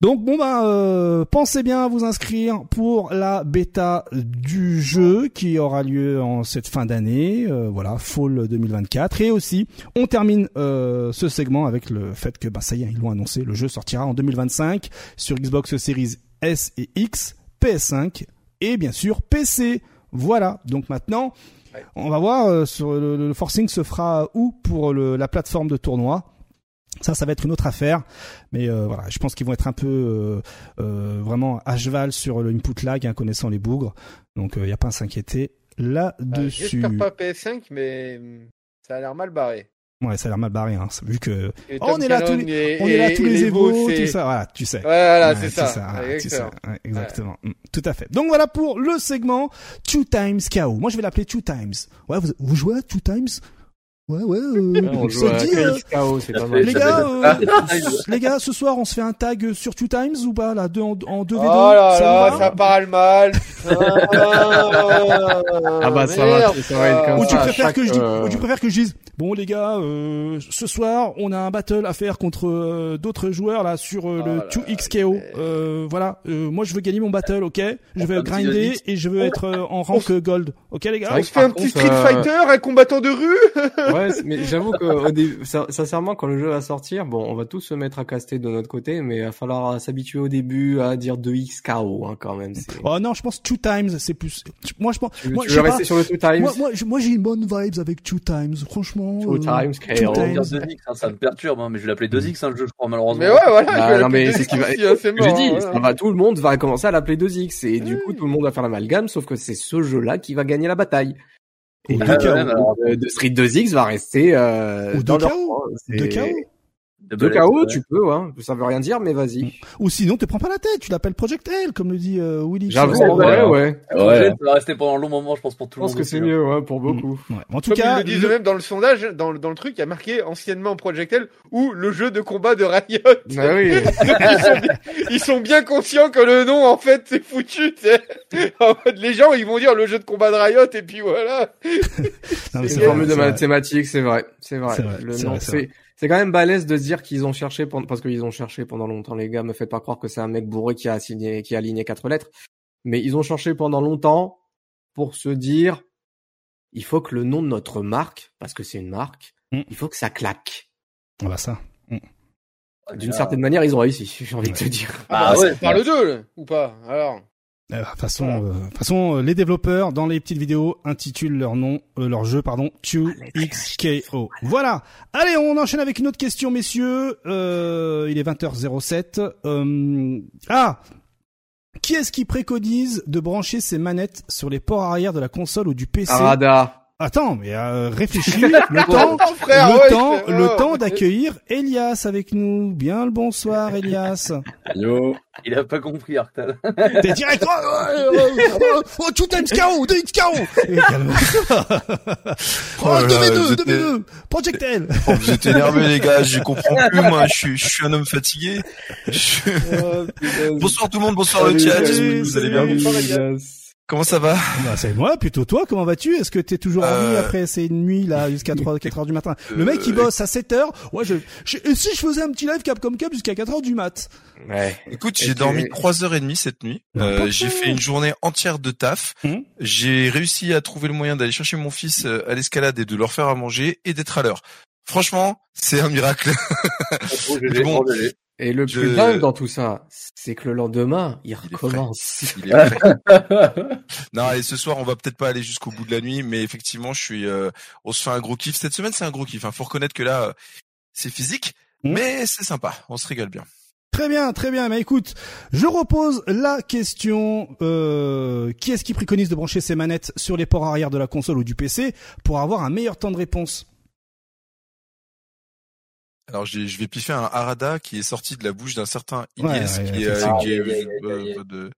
Donc bon ben euh, pensez bien à vous inscrire pour la bêta du jeu qui aura lieu en cette fin d'année, euh, voilà fall 2024 et aussi on termine euh, ce segment avec le fait que bah ça y est ils l'ont annoncé, le jeu sortira en 2025 sur Xbox Series S et X, PS5 et bien sûr PC. Voilà donc maintenant on va voir sur le, forcing se fera où pour la plateforme de tournoi. Ça, ça va être une autre affaire, mais euh, voilà, je pense qu'ils vont être un peu euh, euh, vraiment à cheval sur le input lag, hein, connaissant les bougres. Donc, il n'y a pas à s'inquiéter là-dessus. J'espère pas PS5, mais ça a l'air mal barré. Ouais, ça a l'air mal barré, hein, vu que on, est là tous les, on est là tous les évos, tout ça, voilà, tu sais. voilà, c'est ça. ça exactement. Mm, tout à fait. Donc voilà pour le segment Two Times KO. Moi, je vais l'appeler Two Times. Ouais, vous, vous jouez à Two Times? Ouais, ouais, euh, on joue à dit, euh, c'est pas mal. Les gars, euh, les gars, ce soir, on se fait un tag sur Two Times ou pas, là, deux en, en 2v2? Oh là là, ça parle mal. (laughs) ah bah, ça va, ça va être comme ou tu Préfères que je dise, ou tu préfères que je dise, bon, les gars, euh, ce soir, on a un battle à faire contre euh, d'autres joueurs, là, sur euh, le 2XKO. Euh, voilà, moi, je veux gagner mon battle, ok? Je vais grinder et je veux être en rank gold. Ok, les gars? On se fait un petit Street Fighter, un combattant de rue? Ouais, mais j'avoue que au début, sincèrement, quand le jeu va sortir, bon, on va tous se mettre à caster de notre côté, mais il va falloir s'habituer au début à dire 2x KO, hein, quand même. Oh non, je pense two times, c'est plus. Moi, je pense. Tu, moi, tu veux rester sur le two times? Moi, moi, moi j'ai une bonne vibes avec two times, franchement. Two euh, times KO. Two times. 2x, hein, ça me perturbe, hein, mais je vais l'appeler 2x, hein, le jeu, je crois, malheureusement. Mais ouais, voilà. Bah, non, mais c'est ce qui va. J'ai dit, ça va, tout le monde va commencer à l'appeler 2x, et du coup, tout le monde va faire l'amalgame, sauf que c'est ce jeu-là qui va gagner la bataille. Et euh, de, Street 2X va rester euh, Ou dans KO. De KO. De KO, tu peux, hein. Ça veut rien dire, mais vas-y. Mm. Ou sinon, te prends pas la tête, tu l'appelles Project L, comme le dit euh, Willy. J'avoue, ouais, ouais. ouais. Ça va rester pendant un long moment, je pense, pour tout le monde. Je pense que c'est mieux, ouais, pour beaucoup. Mm. En tout cas. Ils le disent même dans le sondage, dans, dans le truc, il y a marqué anciennement Project L ou le jeu de combat de Riot. (laughs) Bah oui. ils, sont bien, ils, sont bien, conscients que le nom, en fait, c'est foutu, (laughs) En fait, les gens, ils vont dire le jeu de combat de Riot, et puis voilà. C'est une formule de mathématiques, c'est vrai. C'est vrai. Le nom, c'est c'est quand même balèze de dire qu'ils ont cherché parce qu'ils ont cherché pendant longtemps les gars me faites pas croire que c'est un mec bourré qui a assigné qui a aligné quatre lettres. Mais ils ont cherché pendant longtemps pour se dire il faut que le nom de notre marque parce que c'est une marque mm. il faut que ça claque. Voilà ça. Mm. d'une certaine manière ils ont réussi (laughs) j'ai envie de te dire. Ah, bah, ouais, parle d'eux ou pas alors? Toute façon, euh, façon, euh, les développeurs dans les petites vidéos intitulent leur nom, euh, leur jeu, pardon, 2XKO. Voilà. Allez, on enchaîne avec une autre question, messieurs. il est 20h07. ah, qui est-ce qui préconise de brancher ses manettes sur les ports arrière de la console ou du PC Arada. Attends, mais euh, réfléchis (laughs) le temps, le temps, le temps d'accueillir Elias avec nous. Bien le bonsoir, Elias. Yo. Il a pas compris, Arctal. (laughs) T'es direct. Oh, oh, oh, two times KO. Oh, 2v2, 2v2. Project L. Oh, vous êtes énervés, les gars. Je comprends plus, moi. Je suis, je suis un homme fatigué. (laughs) bonsoir tout le monde, bonsoir le chat. Vous allez bien? Comment ça va? Bah, C'est moi, plutôt toi. Comment vas-tu? Est-ce que t'es toujours en nuit euh, après ces nuits là (laughs) jusqu'à 3 4 heures du matin? Le mec qui euh, bosse à 7 heures. Ouais, je, et si je faisais un petit live Capcom Cup jusqu'à 4 heures du mat? Ouais. Écoute, j'ai dormi 3 heures et demie cette nuit. Euh, j'ai fait une journée entière de taf. Hum. J'ai réussi à trouver le moyen d'aller chercher mon fils à l'escalade et de leur faire à manger et d'être à l'heure. Franchement, c'est un miracle. bon, (laughs) et le plus dingue dans tout ça, c'est que le lendemain, il, recommence. (laughs) non, et ce soir, on va peut-être pas aller jusqu'au bout de la nuit, mais effectivement, je suis, euh, on se fait un gros kiff. Cette semaine, c'est un gros kiff. Hein. Faut reconnaître que là, c'est physique, mmh. mais c'est sympa. On se régale bien. Très bien, très bien. Mais écoute, je repose la question euh, qui est-ce qui préconise de brancher ses manettes sur les ports arrière de la console ou du PC pour avoir un meilleur temps de réponse? Alors je vais piffer un Arada qui est sorti de la bouche d'un certain Ilyes qui est de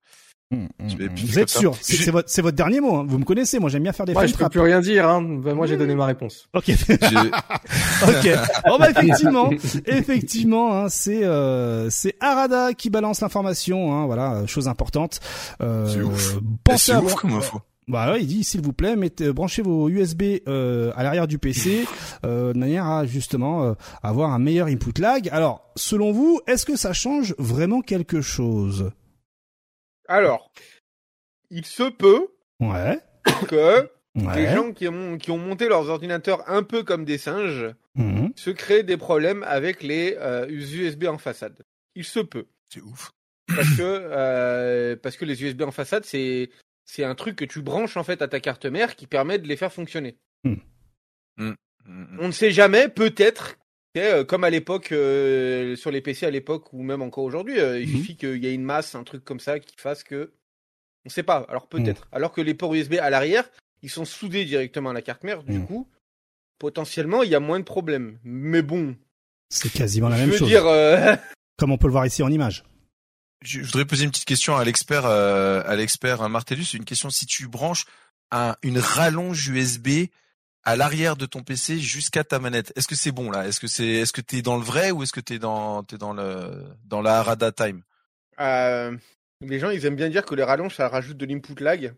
vous êtes sûr C'est votre, votre, dernier mot. Hein. Vous me connaissez. Moi, j'aime bien faire des. Moi, je peux plus rien dire. Hein. Ben, moi, j'ai donné ma réponse. Ok. (laughs) ok. Oh bah effectivement, (laughs) effectivement, hein, c'est euh, c'est Arada qui balance l'information. Hein, voilà, chose importante. Euh, c'est ouf. Pensez à ouf comme info. Bah il dit s'il vous plaît, mettez, euh, branchez vos USB euh, à l'arrière du PC euh, de manière à justement euh, avoir un meilleur input lag. Alors, selon vous, est-ce que ça change vraiment quelque chose? Alors, il se peut ouais. que les gens qui ont, qui ont monté leurs ordinateurs un peu comme des singes mmh. se créent des problèmes avec les USB en façade. Il se peut. C'est ouf. Parce que parce que les USB en façade, c'est c'est un truc que tu branches en fait à ta carte mère qui permet de les faire fonctionner. Hmm. Hmm. Hmm. On ne sait jamais, peut-être, euh, comme à l'époque euh, sur les PC à l'époque ou même encore aujourd'hui, euh, il suffit qu'il y ait une masse, un truc comme ça qui fasse que on ne sait pas. Alors peut-être. Alors que les ports USB à l'arrière, ils sont soudés directement à la carte mère, du coup, potentiellement, il y a moins de problèmes. Mais bon, c'est quasiment la même chose. Dire, (laughs) comme on peut le voir ici en image je voudrais poser une petite question à l'expert, euh, à l'expert Martellus. Une question si tu branches un, une rallonge USB à l'arrière de ton PC jusqu'à ta manette. Est-ce que c'est bon là? Est-ce que c'est, est-ce que t'es dans le vrai ou est-ce que t'es dans, t'es dans le, dans la Rada Time? Euh, Les gens, ils aiment bien dire que les rallonges, ça rajoute de l'input lag.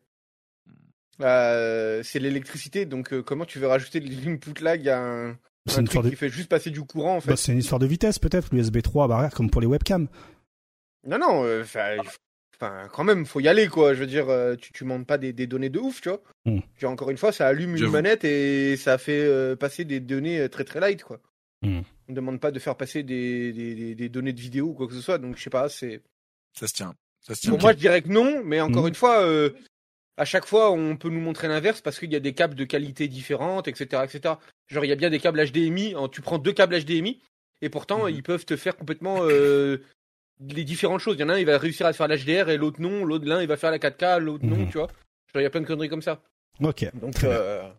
Euh, c'est l'électricité, donc euh, comment tu veux rajouter de l'input lag à un, un truc qui fait juste passer du courant en fait? bah, C'est une histoire de vitesse peut-être, l'USB 3 barrière comme pour les webcams. Non, non, euh, enfin, quand même, faut y aller, quoi. Je veux dire, euh, tu, tu montes pas des, des, données de ouf, tu vois. Hmm. encore une fois, ça allume une manette et ça fait euh, passer des données très très light, quoi. Hmm. On ne demande pas de faire passer des, des, des, données de vidéo ou quoi que ce soit, donc je sais pas, c'est. Ça se tient. Ça se tient. Pour moi, je dirais que non, mais encore hmm. une fois, à chaque fois, on peut nous montrer l'inverse parce qu'il y a des câbles de qualité différentes, etc., etc. Genre, il y a bien des câbles HDMI. Tu prends deux câbles HDMI et pourtant, ils peuvent te faire complètement les différentes choses. Il y en a un, il va réussir à faire l'HDR et l'autre non. L'autre, l'un, il va faire la 4K, l'autre non, mhm. tu vois. il y a plein de conneries comme ça. Ok. Donc, euh...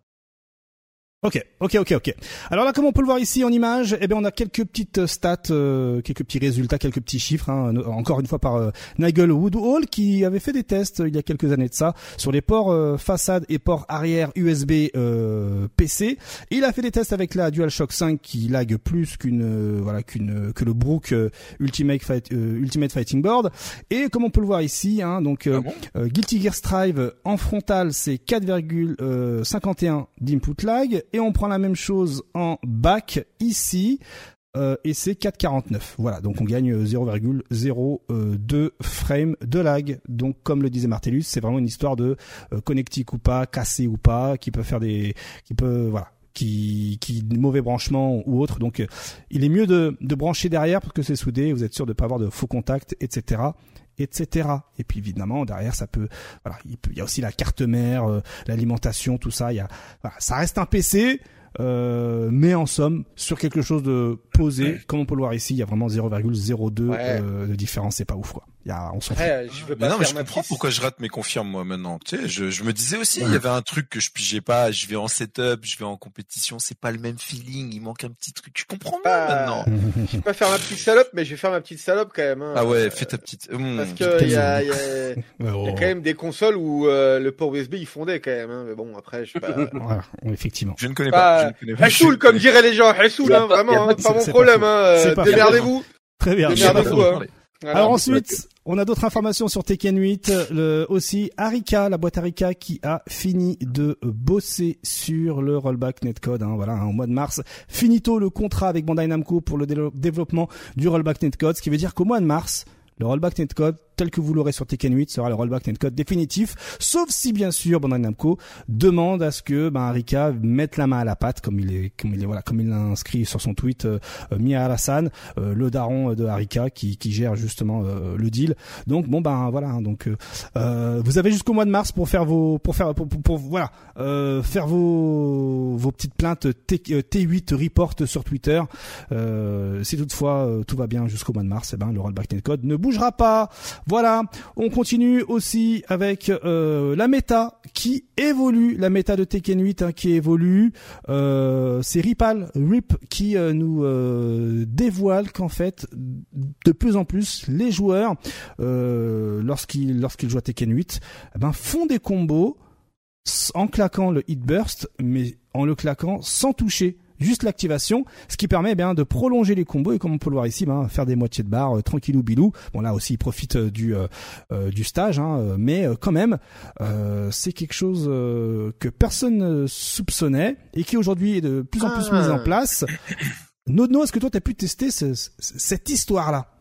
Ok, ok, ok, ok. Alors là, comme on peut le voir ici en image, eh bien, on a quelques petites stats, euh, quelques petits résultats, quelques petits chiffres. Hein, encore une fois par euh, Nigel Woodhall qui avait fait des tests euh, il y a quelques années de ça sur les ports euh, façade et ports arrière USB PC. il a fait des tests avec la DualShock 5 qui lag plus qu'une voilà qu'une que le Brook Ultimate Ultimate Fighting Board. Et comme on peut le voir ici, hein, donc ah Guilty Gear Strive en frontal, c'est 4,51 d'input lag et on prend la même chose en bac ici. Euh, et c'est 4,49. Voilà, donc on gagne 0,02 frames de lag. Donc comme le disait Martellus, c'est vraiment une histoire de euh, connectique ou pas, cassé ou pas, qui peut faire des, qui peut, voilà, qui, qui mauvais branchement ou autre. Donc euh, il est mieux de, de brancher derrière parce que c'est soudé, vous êtes sûr de pas avoir de faux contacts, etc etc. Et puis évidemment derrière ça peut, voilà, il, peut, il y a aussi la carte mère, euh, l'alimentation, tout ça. Il y a, voilà, ça reste un PC. Euh, mais en somme, sur quelque chose de posé, comme on peut le voir ici, il y a vraiment 0,02 euh, de différence, c'est pas ouf quoi. Il y a, on s'en je veux pas non, mais je comprends pourquoi je rate mes confirmes moi maintenant. Tu sais, je, je me disais aussi, il y avait un truc que je pigeais pas. Je vais en setup, je vais en compétition, c'est pas le même feeling. Il manque un petit truc. Je comprends pas maintenant? (laughs) je vais pas faire ma petite salope, mais je vais faire ma petite salope quand même. Hein. Ah ouais, fais ta petite. Mmh. Parce que il y a, y, a, (laughs) y a quand même des consoles où euh, le port USB il fondait quand même. Hein. Mais bon, après, je sais pas. (laughs) voilà, effectivement. Je ne connais pas. pas. Hassoul, comme diraient les gens. Hassoul, hein, vraiment, pas mon problème. Hein. Démerdez-vous. Très bien. Démerdez-vous. Alors ensuite, on a d'autres informations sur Tekken 8. Le, aussi, Arika, la boîte Arika, qui a fini de bosser sur le rollback netcode. Hein, voilà, hein, au mois de mars, finito le contrat avec Bandai Namco pour le développement du rollback netcode, ce qui veut dire qu'au mois de mars, le rollback netcode tel que vous l'aurez sur Tekken 8 sera le rollback netcode définitif, sauf si bien sûr Bandai Namco demande à ce que ben, Rika mette la main à la pâte comme il est comme il est voilà comme il l'a inscrit sur son tweet euh, euh Mia Alassane, euh, le daron de Harika qui, qui gère justement euh, le deal. Donc bon ben voilà hein, donc vous avez jusqu'au mois de mars pour faire vos pour faire pour, pour, voilà faire vos vos petites plaintes T, T8 report sur Twitter. si toutefois tout va bien jusqu'au mois de mars, et eh ben le rollback netcode ne bougera pas. Voilà, on continue aussi avec euh, la méta qui évolue, la méta de Tekken 8 hein, qui évolue. Euh, c'est Ripal, Rip qui euh, nous dévoile qu'en fait, de plus en plus, les joueurs, lorsqu'ils lorsqu'ils jouent à Tekken 8, eh ben, font des combos en claquant le hit burst, mais en le claquant sans toucher juste l'activation, ce qui permet eh bien de prolonger les combos et comme on peut le voir ici, ben, faire des moitiés de barre euh, tranquillou bilou. Bon là aussi, il profite euh, du euh, du stage, hein, mais quand même, c'est quelque chose que personne ne soupçonnait et qui aujourd'hui est de plus en plus mis en ah. place. (coughs) Nodno, est-ce que toi tu as pu tester cette histoire là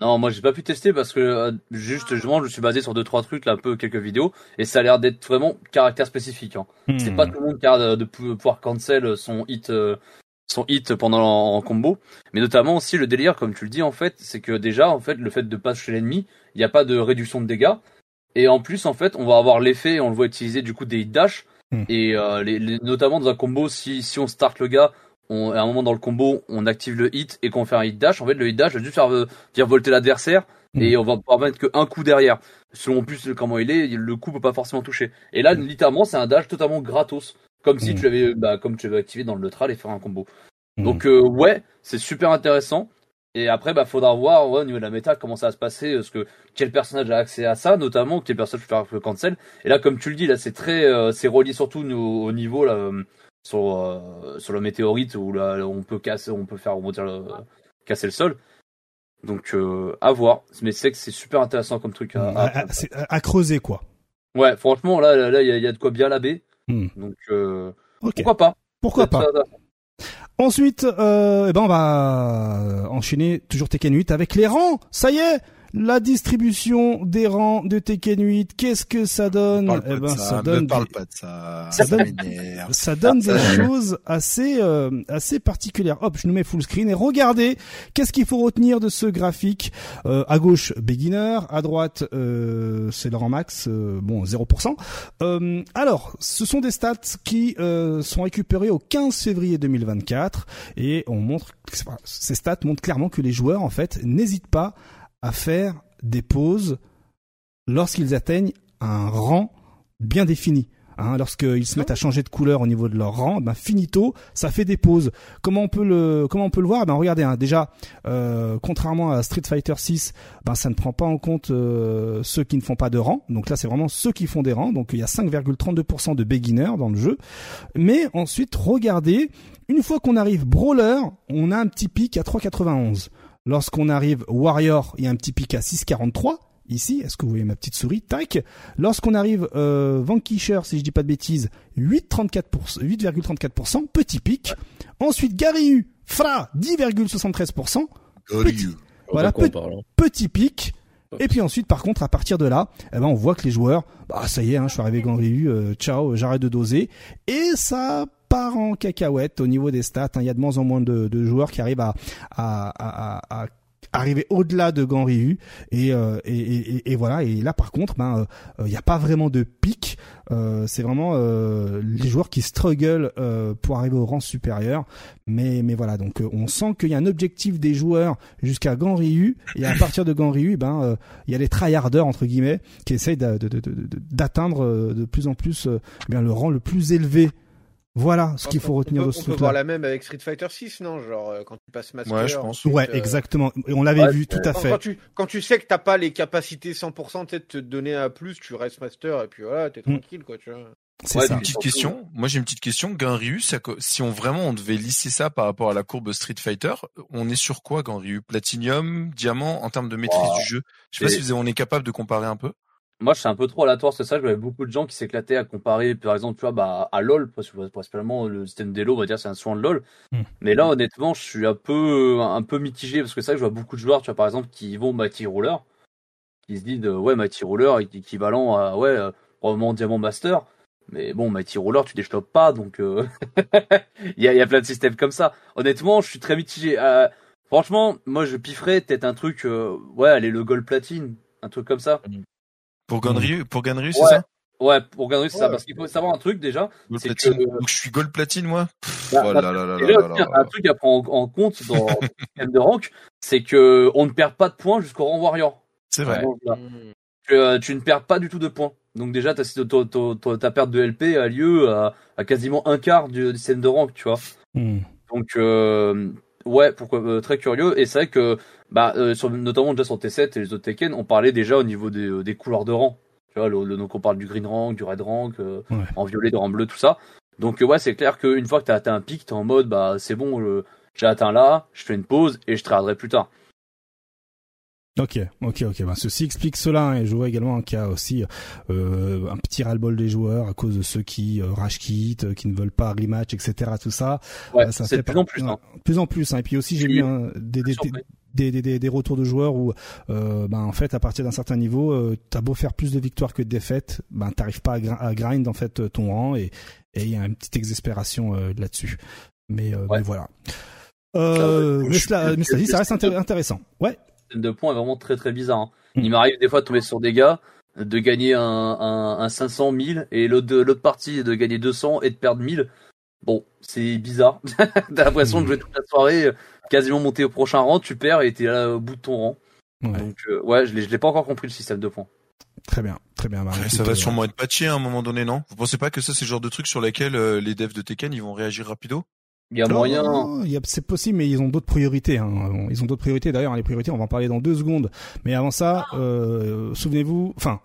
non, moi j'ai pas pu tester parce que euh, juste justement je suis basé sur deux trois trucs là, un peu quelques vidéos et ça a l'air d'être vraiment caractère spécifique. Hein. C'est pas hmm. tout le monde qui a de, pouvoir cancel son hit euh, son hit pendant en, combo, mais notamment aussi le délire comme tu le dis en fait, c'est que déjà en fait le fait de pas chez l'ennemi, il n'y a pas de réduction de dégâts et en plus en fait on va avoir l'effet, on le voit utiliser du coup des hit dash hmm. et euh, les, notamment dans un combo si si on start le gars on, à un moment dans le combo, on active le hit et qu'on fait un hit dash, en fait, le hit dash va juste faire, faire volter l'adversaire et mm. on va pouvoir mettre qu'un coup derrière. Selon plus comment il est, le coup peut pas forcément toucher. Et là, littéralement, c'est un dash totalement gratos. Comme si mm. tu l'avais, bah, comme tu l'avais activé dans le neutral et faire un combo. Mm. Donc, euh, ouais, c'est super intéressant. Et après, bah, faudra voir, ouais, au niveau de la méta, comment ça va se passer, parce que quel personnage a accès à ça, notamment, quel personnage peut faire le cancel. Et là, comme tu le dis, là, c'est très, euh, c'est relié surtout au, au niveau, là, euh, sur euh, sur le météorite où là on peut casser, on peut faire le, casser le sol. Donc euh, à voir, mais c'est que c'est super intéressant comme truc à, à, creuser quoi. Ouais, franchement là là il y, a de quoi bien laver. Hmm. Donc euh, pourquoi pas Pourquoi pas Ensuite, eh ben on va enchaîner toujours Tekken 8 avec les rangs. Ça y est, la distribution des rangs de Tekken 8, qu'est-ce que ça donne? Eh ben, ça, donne, parle pas de ça, ça, donne, ça donne des choses assez, euh, assez particulières. Hop, je nous mets full screen et regardez, qu'est-ce qu'il faut retenir de ce graphique? Euh, À gauche, beginner, à droite, euh, c'est le rang max, bon 0%. alors, ce sont des stats qui sont récupérés au 15 février 2024 et on montre, ces stats montrent clairement que les joueurs en fait n'hésitent pas à faire des pauses lorsqu'ils atteignent un rang bien défini. Hein, Lorsqu'ils se mettent à changer de couleur au niveau de leur rang, ben finito, ça fait des pauses. Comment on peut le comment on peut le voir? Ben regardez, hein, déjà, euh, contrairement à Street Fighter 6, ben ça ne prend pas en compte euh, ceux qui ne font pas de rang. Donc là, c'est vraiment ceux qui font des rangs. Donc il y a 5,32% de beginners dans le jeu. Mais ensuite, regardez, une fois qu'on arrive brawler, on a un petit pic à 3,91. Lorsqu'on arrive warrior, il y a un petit pic à 6,43 ici. Est-ce que vous voyez ma petite souris? Tac. Lorsqu'on arrive euh, Vanquisher, si je dis pas de bêtises, 8,34%, 8,34%, petit pic. Ensuite Gary Fra, 10,73%. Petit, voilà, petit pic. Et puis ensuite, par contre, à partir de là, eh ben, on voit que les joueurs, bah ça y est, hein, je suis arrivé Ganryu, euh, ciao, j'arrête de doser, et ça part en cacahuète au niveau des stats. Hein. Il y a de moins en moins de, de joueurs qui arrivent à, à, à, à arriver au-delà de Ganryu et, euh, et, et, et, voilà. Et là par contre ben il euh, n'y a pas vraiment de pic. Euh, c'est vraiment euh, les joueurs qui struggle euh, pour arriver au rang supérieur. Mais mais voilà. Donc on sent qu'il y a un objectif des joueurs jusqu'à Ganryu et à partir de Ganryu ben il y a les tryharders entre guillemets qui essayent d'atteindre de, de, de, plus en plus bien le rang le plus élevé voilà ce qu'il faut retenir de ce truc-là. On peut voir la même avec Street Fighter 6, non Genre euh, quand tu passes Master. Ouais, je pense. Ouais, euh, exactement. Et on l'avait vu tout à fait. Quand tu, quand tu sais que t'as pas les capacités 100%, peut-être te donner un plus, tu restes Master et puis voilà, t'es mm. tranquille, quoi, tu vois. C'est ouais, une petite question. Moi, j'ai une petite question. Ganryu, si on vraiment on devait lisser ça par rapport à la courbe Street Fighter, on est sur quoi Ganryu? Platinum, diamant en termes de maîtrise du jeu? Je sais pas si on est capable de comparer un peu moi je suis un peu trop aléatoire c'est ça je voyais beaucoup de gens qui s'éclataient à comparer par exemple tu vois bah à LoL parce que principalement le système d'Elo on va dire c'est un soin de LoL. Hmm. mais là honnêtement je suis un peu un peu mitigé parce que ça je vois beaucoup de joueurs tu vois par exemple qui vont Mighty Roller qui se disent ouais Mighty Roller est équivalent à ouais euh, probablement Diamant Master. Mais bon Mighty Roller tu développes pas donc euh, (laughs) il y, a, y a plein de systèmes comme ça. Honnêtement je suis très mitigé. Euh, franchement moi je pifferais peut-être un truc ouais allez le gold platine un truc comme ça. Hmm. Pour Ganryu, pour Ganryu, c'est ça? Ouais, pour Ganryu, c'est ça. Parce qu'il faut savoir un truc déjà. Que... Donc je suis gold platine, moi? Là là là là un truc à prendre en, compte dans (laughs) le de rank, c'est que on ne perd pas de points jusqu'au rang warrior. C'est vrai. Tu, euh, tu, ne perds pas du tout de points. Donc déjà, ta, ta, ta perte de LP a lieu à, à quasiment un quart du, du scène de rank, tu vois. Hmm. Donc euh, ouais, pourquoi euh, très curieux. Et c'est vrai que bah, euh, sur, notamment déjà sur T7 et les autres Tekken, on parlait déjà au niveau des, euh, des couleurs de rang. Tu vois, le, donc on parle du green rank, du red rank, euh, en violet, en bleu, tout ça. Donc ouais, c'est clair qu'une fois que tu as atteint un pic, tu en mode bah c'est bon, j'ai atteint là, je fais une pause et je travaillerai plus tard. Ok, ok, ok. Ben, ceci explique cela. Hein, et je vois également qu'il y a aussi euh, un petit ras-le-bol des joueurs à cause de ceux qui euh, rage quit, qui ne veulent pas rematch, etc. Tout ça. Ouais, ça fait plus en plus. Hein. Plus en plus. Hein. Et puis aussi, j'ai vu des, des, des, des, des, retours de joueurs où euh, ben en fait à partir d'un certain niveau euh, t'as beau faire plus de victoires que de défaites ben t'arrives pas à, grind en fait ton rang et et il y a une petite exaspération euh, là-dessus mais, euh, mais voilà euh, mais, cela, mais cela dit ça reste intéressant ouais de points est vraiment très très bizarre hein. mm. il m'arrive des fois de tomber sur des gars de gagner un, un, un 500 1000 et l'autre l'autre partie de gagner 200 et de perdre 1000 bon c'est bizarre (laughs) t'as l'impression de jouer toute la soirée quasiment monté au prochain rang, tu perds et t'es là au bout de ton rang. Ouais. Donc euh, ouais, je l'ai pas encore compris le système de points. Très bien, très bien. ça va sûrement être patché à un moment donné, non? Vous pensez pas que ça c'est le genre de truc sur lesquels euh, les devs de Tekken ils vont réagir rapido? Il y a moyen. C'est possible, mais ils ont d'autres priorités. Hein. Ils ont d'autres priorités. D'ailleurs, les priorités, on va en parler dans deux secondes. Mais avant ça, euh, souvenez-vous, enfin,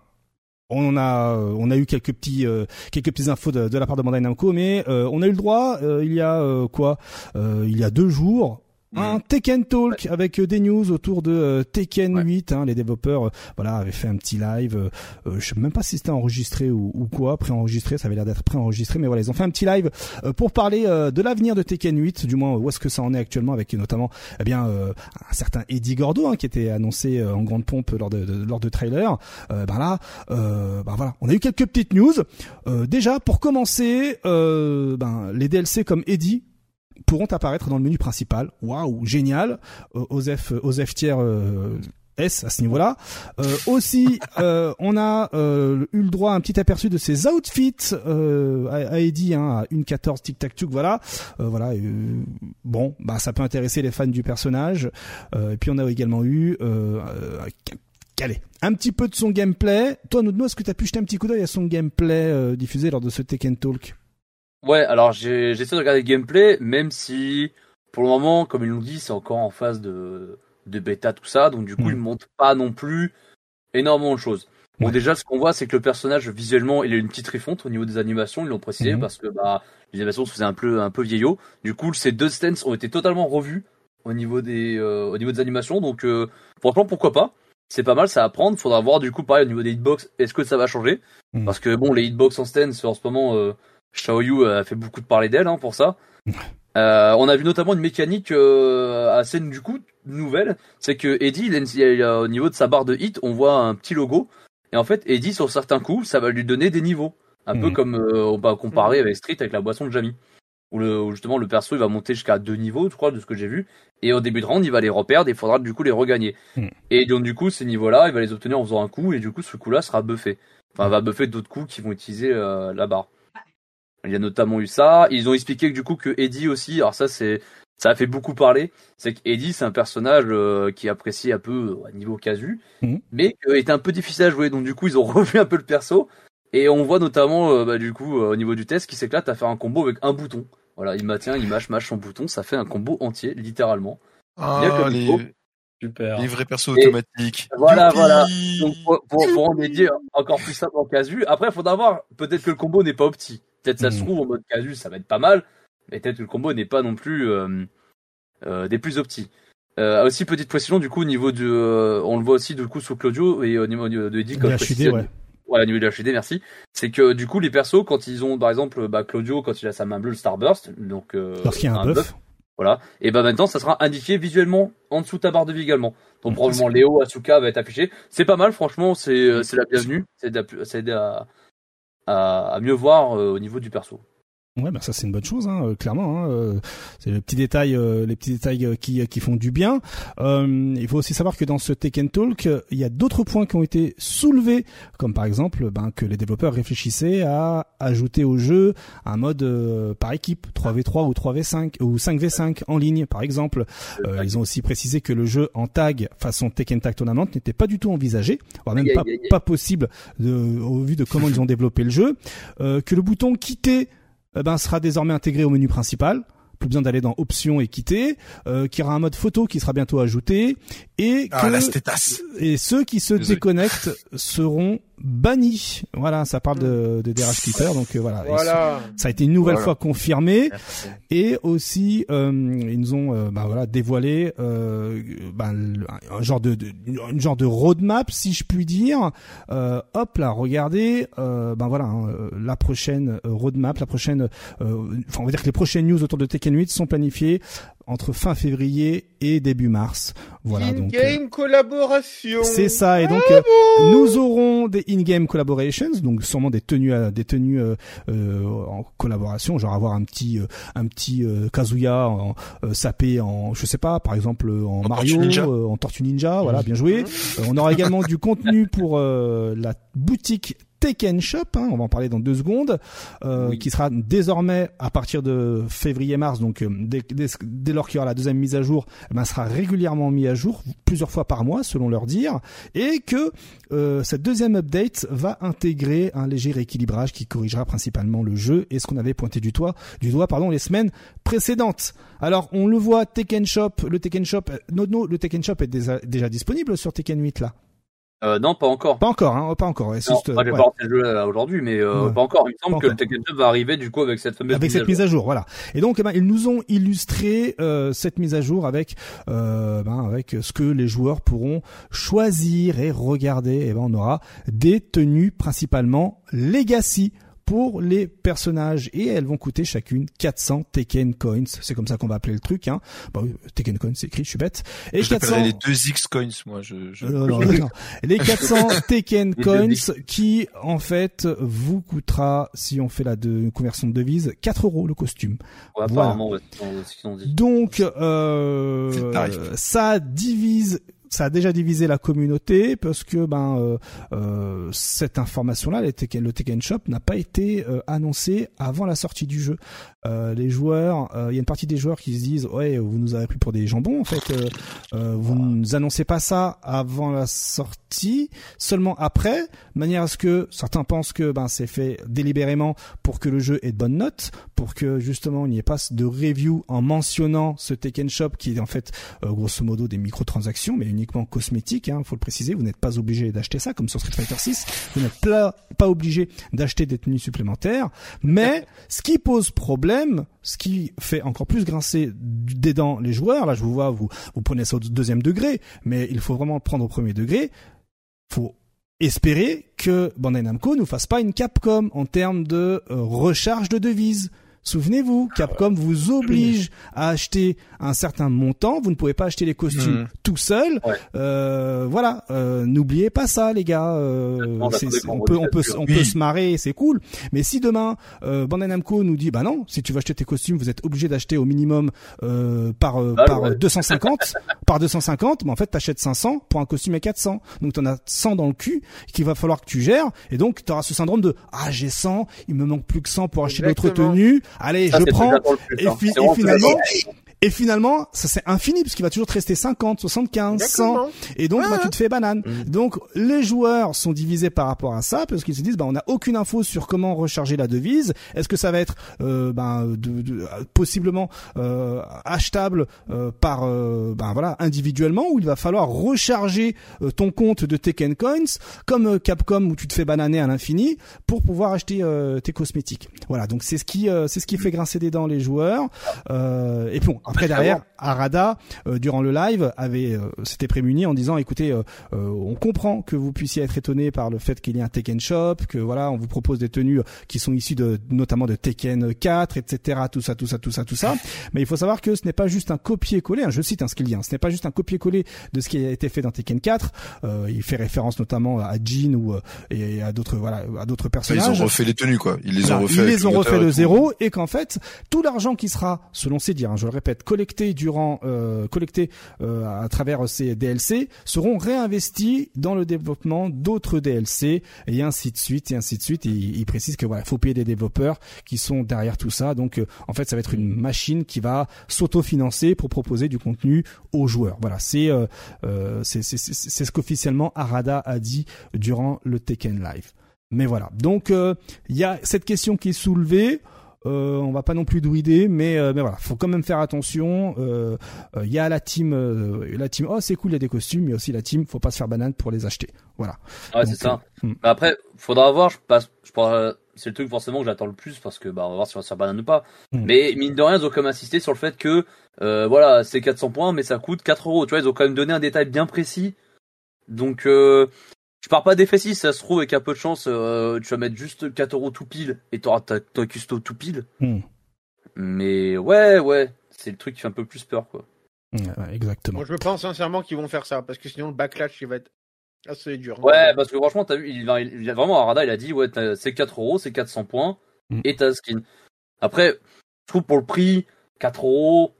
on a on a eu quelques petits quelques petites infos de, de, la part de Bandai Namco mais on a eu le droit il y a quoi il y a deux jours un Tekken Talk avec euh, des news autour de euh, Tekken 8. Hein, les développeurs, euh, voilà, avaient fait un petit live. je sais même pas si c'était enregistré ou, ou quoi, préenregistré. Ça avait l'air d'être préenregistré, mais voilà, ils ont fait un petit live pour parler de l'avenir de Tekken 8, du moins où est-ce que ça en est actuellement, avec notamment, eh bien, un certain Eddie Gordo hein, qui était annoncé en grande pompe lors de, lors de trailer. ben là, ben voilà, on a eu quelques petites news. déjà, pour commencer, ben les DLC comme Eddie pourront apparaître dans le menu principal. Waouh, génial. Euh, Osef, euh, Osef tiers euh, S à ce niveau-là. Euh, aussi, (laughs) euh, on a euh, eu le droit à un petit aperçu de ses outfits euh, à, Eddie, hein, à une 14 tic tac tuk, voilà, voilà. bon, bah ça peut intéresser les fans du personnage. et puis on a également eu Allez, un petit peu de son gameplay. Toi, Noudno, est-ce que tu as pu jeter un petit coup d'œil à son gameplay euh, diffusé lors de ce Tekken Talk? Ouais, alors j'ai essayé de regarder le gameplay, même si pour le moment, comme ils l'ont dit, c'est encore en phase de, de bêta, tout ça, donc du coup, ils ne montrent pas non plus énormément de choses. Bon, déjà, ce qu'on voit, c'est que le personnage, visuellement, il a une petite refonte au niveau des animations, ils l'ont précisé, mhm. parce que bah, les animations se faisaient un peu, un peu vieillot. Du coup, ces deux stands ont été totalement revus au niveau des, euh, au niveau des animations, donc euh, franchement, pourquoi pas? C'est pas mal, ça va prendre. Faudra voir du coup pareil au niveau des hitbox, est-ce que ça va changer? Mhm. Parce que bon, les hitbox en stand, en ce moment, euh, Xiaoyu a fait beaucoup de parler d'elle hein, pour ça. Euh, on a vu notamment une mécanique euh, assez du coup nouvelle, c'est que Eddie, au niveau de sa barre de hit, on voit un petit logo, et en fait Eddie sur certains coups, ça va lui donner des niveaux, un peu mhm. comme euh, on va comparer avec Street avec la boisson de Jamie, où, le, justement le perso il va monter jusqu'à deux niveaux, je crois, de ce que j'ai vu, et au début de round il va les reperdre, et il faudra du coup les regagner. Mhm. Et donc du coup ces niveaux-là, il va les obtenir en faisant un coup, et du coup ce coup-là sera buffé, enfin va buffer d'autres coups qui vont utiliser la barre. Il y a notamment eu ça. Ils ont expliqué que du coup que Eddie aussi, alors ça c'est ça a fait beaucoup parler, c'est qu'Eddie c'est un personnage euh, qui apprécie un peu à euh, niveau casu, mhm. mais qui est un peu difficile à jouer. Donc du coup ils ont (laughs) revu un peu le perso et on voit notamment euh, bah, du coup au niveau du test qui s'éclate à faire un combo avec un bouton. Voilà, il maintient, il mâche, mâche son bouton, ça fait un combo entier littéralement. Ah, les... Super. Les vrais persos automatiques. Voilà, voilà. Donc pour, pour, pour encore plus simple en casu. Après, il faudra voir. Peut-être que le combo n'est pas opti. Peut-être ça se hmm. trouve en mode casus, ça va être pas mal, mais peut-être que le combo n'est pas non plus euh, euh, des plus optis. Euh, aussi petite précision du coup au niveau du, euh, on le voit aussi du coup sur Claudio et au niveau de Eddie comme HUD, ouais. Ouais, au niveau de HUD, merci. C'est que du coup les persos quand ils ont par exemple bah, Claudio quand il a sa main bleue le Starburst, donc lorsqu'il y a un, buff, voilà. Et ben maintenant ça sera indiqué visuellement en dessous de ta barre de vie également. Donc probablement Léo Asuka va être affiché. C'est pas mal franchement, c'est c'est la bienvenue. C'est aider à mieux voir euh, au niveau du perso. Ouais, bah ça c'est une bonne chose, hein, euh, clairement. Hein, euh, c'est les petits détails, les petits détails qui qui font du bien. il faut aussi savoir que dans ce Tekken Talk, il y a d'autres points qui ont été soulevés, comme par exemple ben, que les développeurs réfléchissaient à ajouter au jeu un mode par équipe, 3v3 ou 3v5 ou 5v5 en ligne, par exemple. ils ont aussi précisé que le jeu en tag façon Tekken Tag Tournament n'était pas du tout envisagé, voire même pas pas possible de, au vu de comment ils ont développé le jeu, que le bouton quitter eh ben, sera désormais intégré au menu principal. Plus besoin d'aller dans options et quitter, euh, qu'il y aura un mode photo qui sera bientôt ajouté et ah, et ceux qui se déconnectent seront bannis. Voilà, ça parle de, de DRH Clipper, donc euh, voilà, ça a été une nouvelle fois confirmé. Et aussi euh, ils nous ont euh, bah, voilà dévoilé euh, bah, un genre de, de, une genre de roadmap si je puis dire. hop là, regardez, ben voilà, hein, la prochaine roadmap, la prochaine, enfin on va dire que les prochaines news autour de Tekken 8 sont planifiées entre fin février et début mars. Voilà in game collaboration. C'est ça et donc nous aurons des in-game collaborations, donc sûrement des tenues des tenues euh, en collaboration, genre avoir un petit un petit Kazuya en, sapé en je sais pas, par exemple en, Mario, en Tortue Ninja, voilà, bien joué. (laughs) on aura également du contenu pour la boutique Tekken Shop, hein, on va en parler dans deux secondes, euh, qui sera désormais à partir de février-mars, donc euh, dès, dès, lors qu'il y aura la deuxième mise à jour, eh ben, sera régulièrement mis à jour plusieurs fois par mois selon leur dire, et que euh, cette deuxième update va intégrer un léger rééquilibrage qui corrigera principalement le jeu et ce qu'on avait pointé du doigt, du doigt pardon, les semaines précédentes. Alors on le voit, Tekken Shop, le Tekken Shop, non, le Tekken Shop est déjà, déjà disponible sur Tekken 8 là. Euh, non, pas encore. Pas encore, hein, pas encore. Ouais, non, juste, pas le jeu euh, aujourd'hui, mais euh, pas encore. Il me semble que le Tekken 2 va arriver du coup avec cette fameuse avec mise cette mise à jour, voilà. Et donc, eh ben, ils nous ont illustré euh, cette mise à jour avec euh, ben, avec ce que les joueurs pourront choisir et regarder. Et eh ben, on aura des tenues principalement Legacy pour les personnages et elles vont coûter chacune 400 Tekken Coins. C'est comme ça qu'on va appeler le truc. Hein. Bon, Tekken Coins, c'est écrit, je suis bête. Et je 400... les 2X Coins, moi. Je, je... (laughs) les 400 Tekken Coins qui, en fait, vous coûtera, si on fait la de, conversion de devise, 4 euros le costume. Ouais, voilà. Donc, euh, ça divise ça a déjà divisé la communauté parce que ben euh, euh, cette information-là, le Tekken Shop n'a pas été euh, annoncé avant la sortie du jeu. les joueurs, il y a une partie des joueurs qui se disent ouais, vous nous avez pris pour des jambons en fait. vous ne nous annoncez pas ça avant la sortie, seulement après, de manière à ce que certains pensent que ben c'est fait délibérément pour que le jeu ait de bonnes notes, pour que justement il n'y ait pas de review en mentionnant ce Tekken Shop qui est en fait grosso modo des microtransactions, mais uniquement cosmétique, hein, faut le préciser. Vous n'êtes pas obligé d'acheter ça, comme sur Street Fighter 6. Vous n'êtes pas, obligé d'acheter des tenues supplémentaires. Mais ce qui pose problème, ce qui fait encore plus grincer des dents les joueurs, là je vous vois, vous, prenez ça au deuxième degré, mais il faut vraiment le prendre au premier degré. Faut espérer que Bandai Namco nous fasse pas une Capcom en termes de euh, recharge de devises. Souvenez-vous, Capcom vous oblige à acheter un certain montant. Vous ne pouvez pas acheter les costumes hmm. tout seul. Euh, voilà, euh, n'oubliez pas ça, les gars. Euh, on peut, on peut, on peut se marrer, c'est cool. Mais si demain euh, Bandai Namco nous dit, bah non, si tu veux acheter tes costumes, vous êtes obligé d'acheter au minimum euh, par bah par 250, (laughs) par 250. Mais en fait, t'achètes 500 pour un costume à 400. Donc t'en as 100 dans le cul qu'il va falloir que tu gères. Et donc t'auras ce syndrome de ah j'ai 100, il me manque plus que 100 pour acheter l'autre tenue allez, je prends. et, et finalement, et finalement, ça c'est infini parce qu'il va toujours te rester 50, 75, 100. Et donc, bah, tu te fais banane. Mm. Donc, les joueurs sont divisés par rapport à ça parce qu'ils se disent, bah, on n'a aucune info sur comment recharger la devise. Est-ce que ça va être, euh, ben, de, de, possiblement euh, achetable euh, par, euh, ben voilà, individuellement, ou il va falloir recharger euh, ton compte de Tekken Coins comme Capcom où tu te fais bananer à l'infini pour pouvoir acheter tes cosmétiques. Voilà. Donc, c'est ce qui, c'est ce qui fait grincer des dents les joueurs. et bon. Après derrière, Arada euh, durant le live avait euh, s'était prémuni en disant écoutez, euh, on comprend que vous puissiez être étonné par le fait qu'il y ait un Tekken Shop, que voilà, on vous propose des tenues qui sont issues de notamment de Tekken 4, etc. Tout ça, tout ça, tout ça, tout ça. Mais il faut savoir que ce n'est pas juste un copier-coller. Hein, je cite un hein, ce qu'il dit. Hein, ce n'est pas juste un copier-coller de ce qui a été fait dans Tekken 4. il fait référence notamment à Jin ou et à d'autres voilà à d'autres personnages. Ils ont refait les tenues quoi. Ils les ont refait. Ils les ont refait de zéro et qu'en fait tout l'argent qui sera, selon ses dires, je le répète collectés durant euh, collectés euh, à travers ces DLC seront réinvestis dans le développement d'autres DLC et ainsi de suite et ainsi de suite. il, précise que voilà, faut payer des développeurs qui sont derrière tout ça. Donc euh, en fait, ça va être une machine qui va s'autofinancer pour proposer du contenu aux joueurs. Voilà, c'est c'est c'est ce qu'officiellement Arada a dit durant le Tekken Live. Mais voilà. Donc il y a cette question qui est soulevée. Euh, on va pas non plus druider, mais euh, mais voilà, faut quand même faire attention. Il euh, euh, y a la team, la team. Oh c'est cool, il y a des costumes, mais aussi la team. Faut pas se faire banane pour les acheter. Voilà. Ouais, c'est ça. Hmm. Après, faudra voir. Je passe. Je c'est le truc forcément que j'attends le plus parce que bah on va voir si on va se faire banane ou pas. Hmm. Mais mine de rien, ils ont quand même insisté sur le fait que voilà, c'est 400 points, mais ça coûte 4 euros. Tu vois, ils ont quand même donné un détail bien précis. Donc je pars pas d'effet 6, ça se trouve, avec un peu de chance, euh, tu vas mettre juste 4 euros tout pile et t'auras ta, ta custo tout pile. Hmm. Mais ouais, ouais, c'est le truc qui fait un peu plus peur, quoi. exactement. Moi, je pense sincèrement qu'ils vont faire ça, parce que sinon le backlash, il va être assez dur. Ouais, parce que franchement, t'as vu, il, il, a vraiment, Arada, il a dit, ouais, c'est 4 euros, c'est 400 points, hmm. et t'as skin. Après, je trouve pour le prix, 4 euros,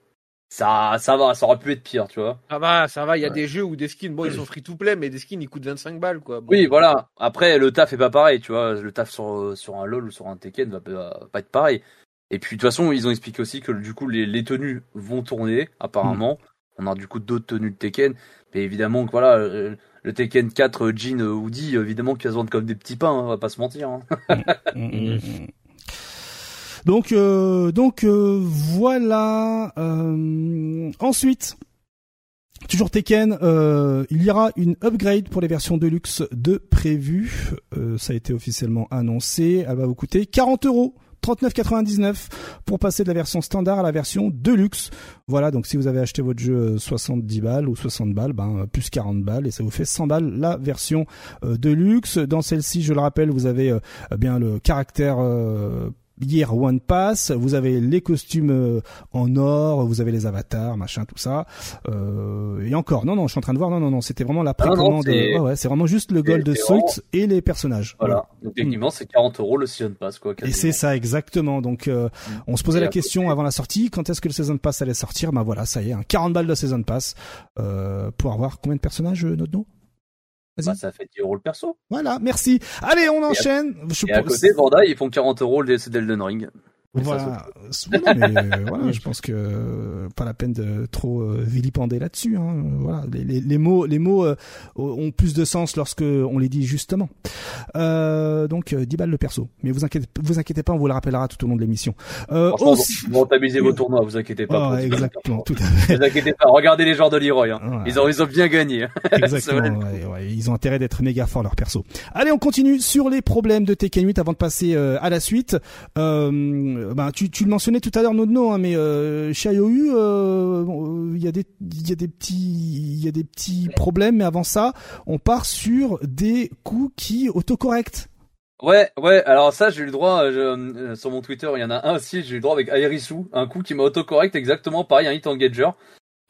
ça, ça va, ça aurait pu être pire, tu vois. Ça va, ça va. Il y a des jeux où des skins, bon, ils sont free to play, mais des skins, ils coûtent 25 balles, quoi. Oui, voilà. Après, le taf est pas pareil, tu vois. Le taf sur, sur un LoL ou sur un Tekken va pas, être pareil. Et puis, de toute façon, ils ont expliqué aussi que, du coup, les, les tenues vont tourner, apparemment. Hmm. On a, du coup, d'autres tenues de Tekken. Mais évidemment que, voilà, euh, le, Tekken 4 Jean Woody, évidemment, qu'ils se vendent comme des petits pains, hein, on va pas se mentir. Hein. (laughs) Hmm, hmm, donc euh, donc euh, voilà. Euh, ensuite. Toujours Tekken, il y aura une upgrade pour les versions Deluxe de prévu. ça a été officiellement annoncé. Elle va vous coûter 40 euros. 39,99 pour passer de la version standard à la version deluxe. Voilà, donc si vous avez acheté votre jeu 70 balles ou 60 balles, ben plus 40 balles et ça vous fait 100 balles la version deluxe. Dans celle-ci, je le rappelle, vous avez bien le caractère Year One Pass, vous avez les costumes euh, en or, vous avez les avatars, machin, tout ça. Euh, et encore, non, non, je suis en train de voir, non, non, non, c'était vraiment la ah précommande. ouais, c'est vraiment juste le Gold Suit et les personnages. Voilà. Donc techniquement, c'est 40 euros le Season Pass, quoi. Et c'est ça, exactement. Donc, euh, mm. on se posait la question avant la sortie, quand est-ce que le Season Pass allait sortir? Bah voilà, ça y est, hein, 40 balles de Season Pass euh, pour avoir combien de personnages, euh, notre nom bah, ça fait 10 euros le perso. Voilà, merci. Allez, on enchaîne. Et à, côté, Bandai, ils font 40 euros le DLC d'Elden Ring. Voilà, mais, (laughs) voilà je pense que euh, pas la peine de trop euh, vilipender là-dessus. Hein. Voilà, les, les, les, mots, les mots euh, ont plus de sens lorsque on les dit justement. Euh, donc 10 balles le perso, mais vous inquiétez, vous inquiétez pas, on vous le rappellera tout au long de l'émission. Euh, aussi... Vous rentabilisez vos tournois, vous inquiétez pas. exactement, tout à fait. Vous inquiétez pas. Regardez les joueurs de Leroy, hein. ils ont ils ont bien gagné. (laughs) exactement, ouais, ils ont intérêt d'être méga forts leur perso. Allez, on continue sur les problèmes de Tekken 8 avant de passer à la suite. Euh, euh, bah, tu, tu le mentionnais tout à l'heure Nodno, hein, mais euh, chez IOU, euh, il y a des il y a des petits il y a des petits problèmes, mais avant ça, on part sur des coups qui autocorrectent. Ouais, ouais. Alors ça, j'ai eu le droit euh, sur mon Twitter. Il y en a un aussi. J'ai eu le droit avec Aerisu, un coup qui m'a autocorrect exactement pareil, un hit engager.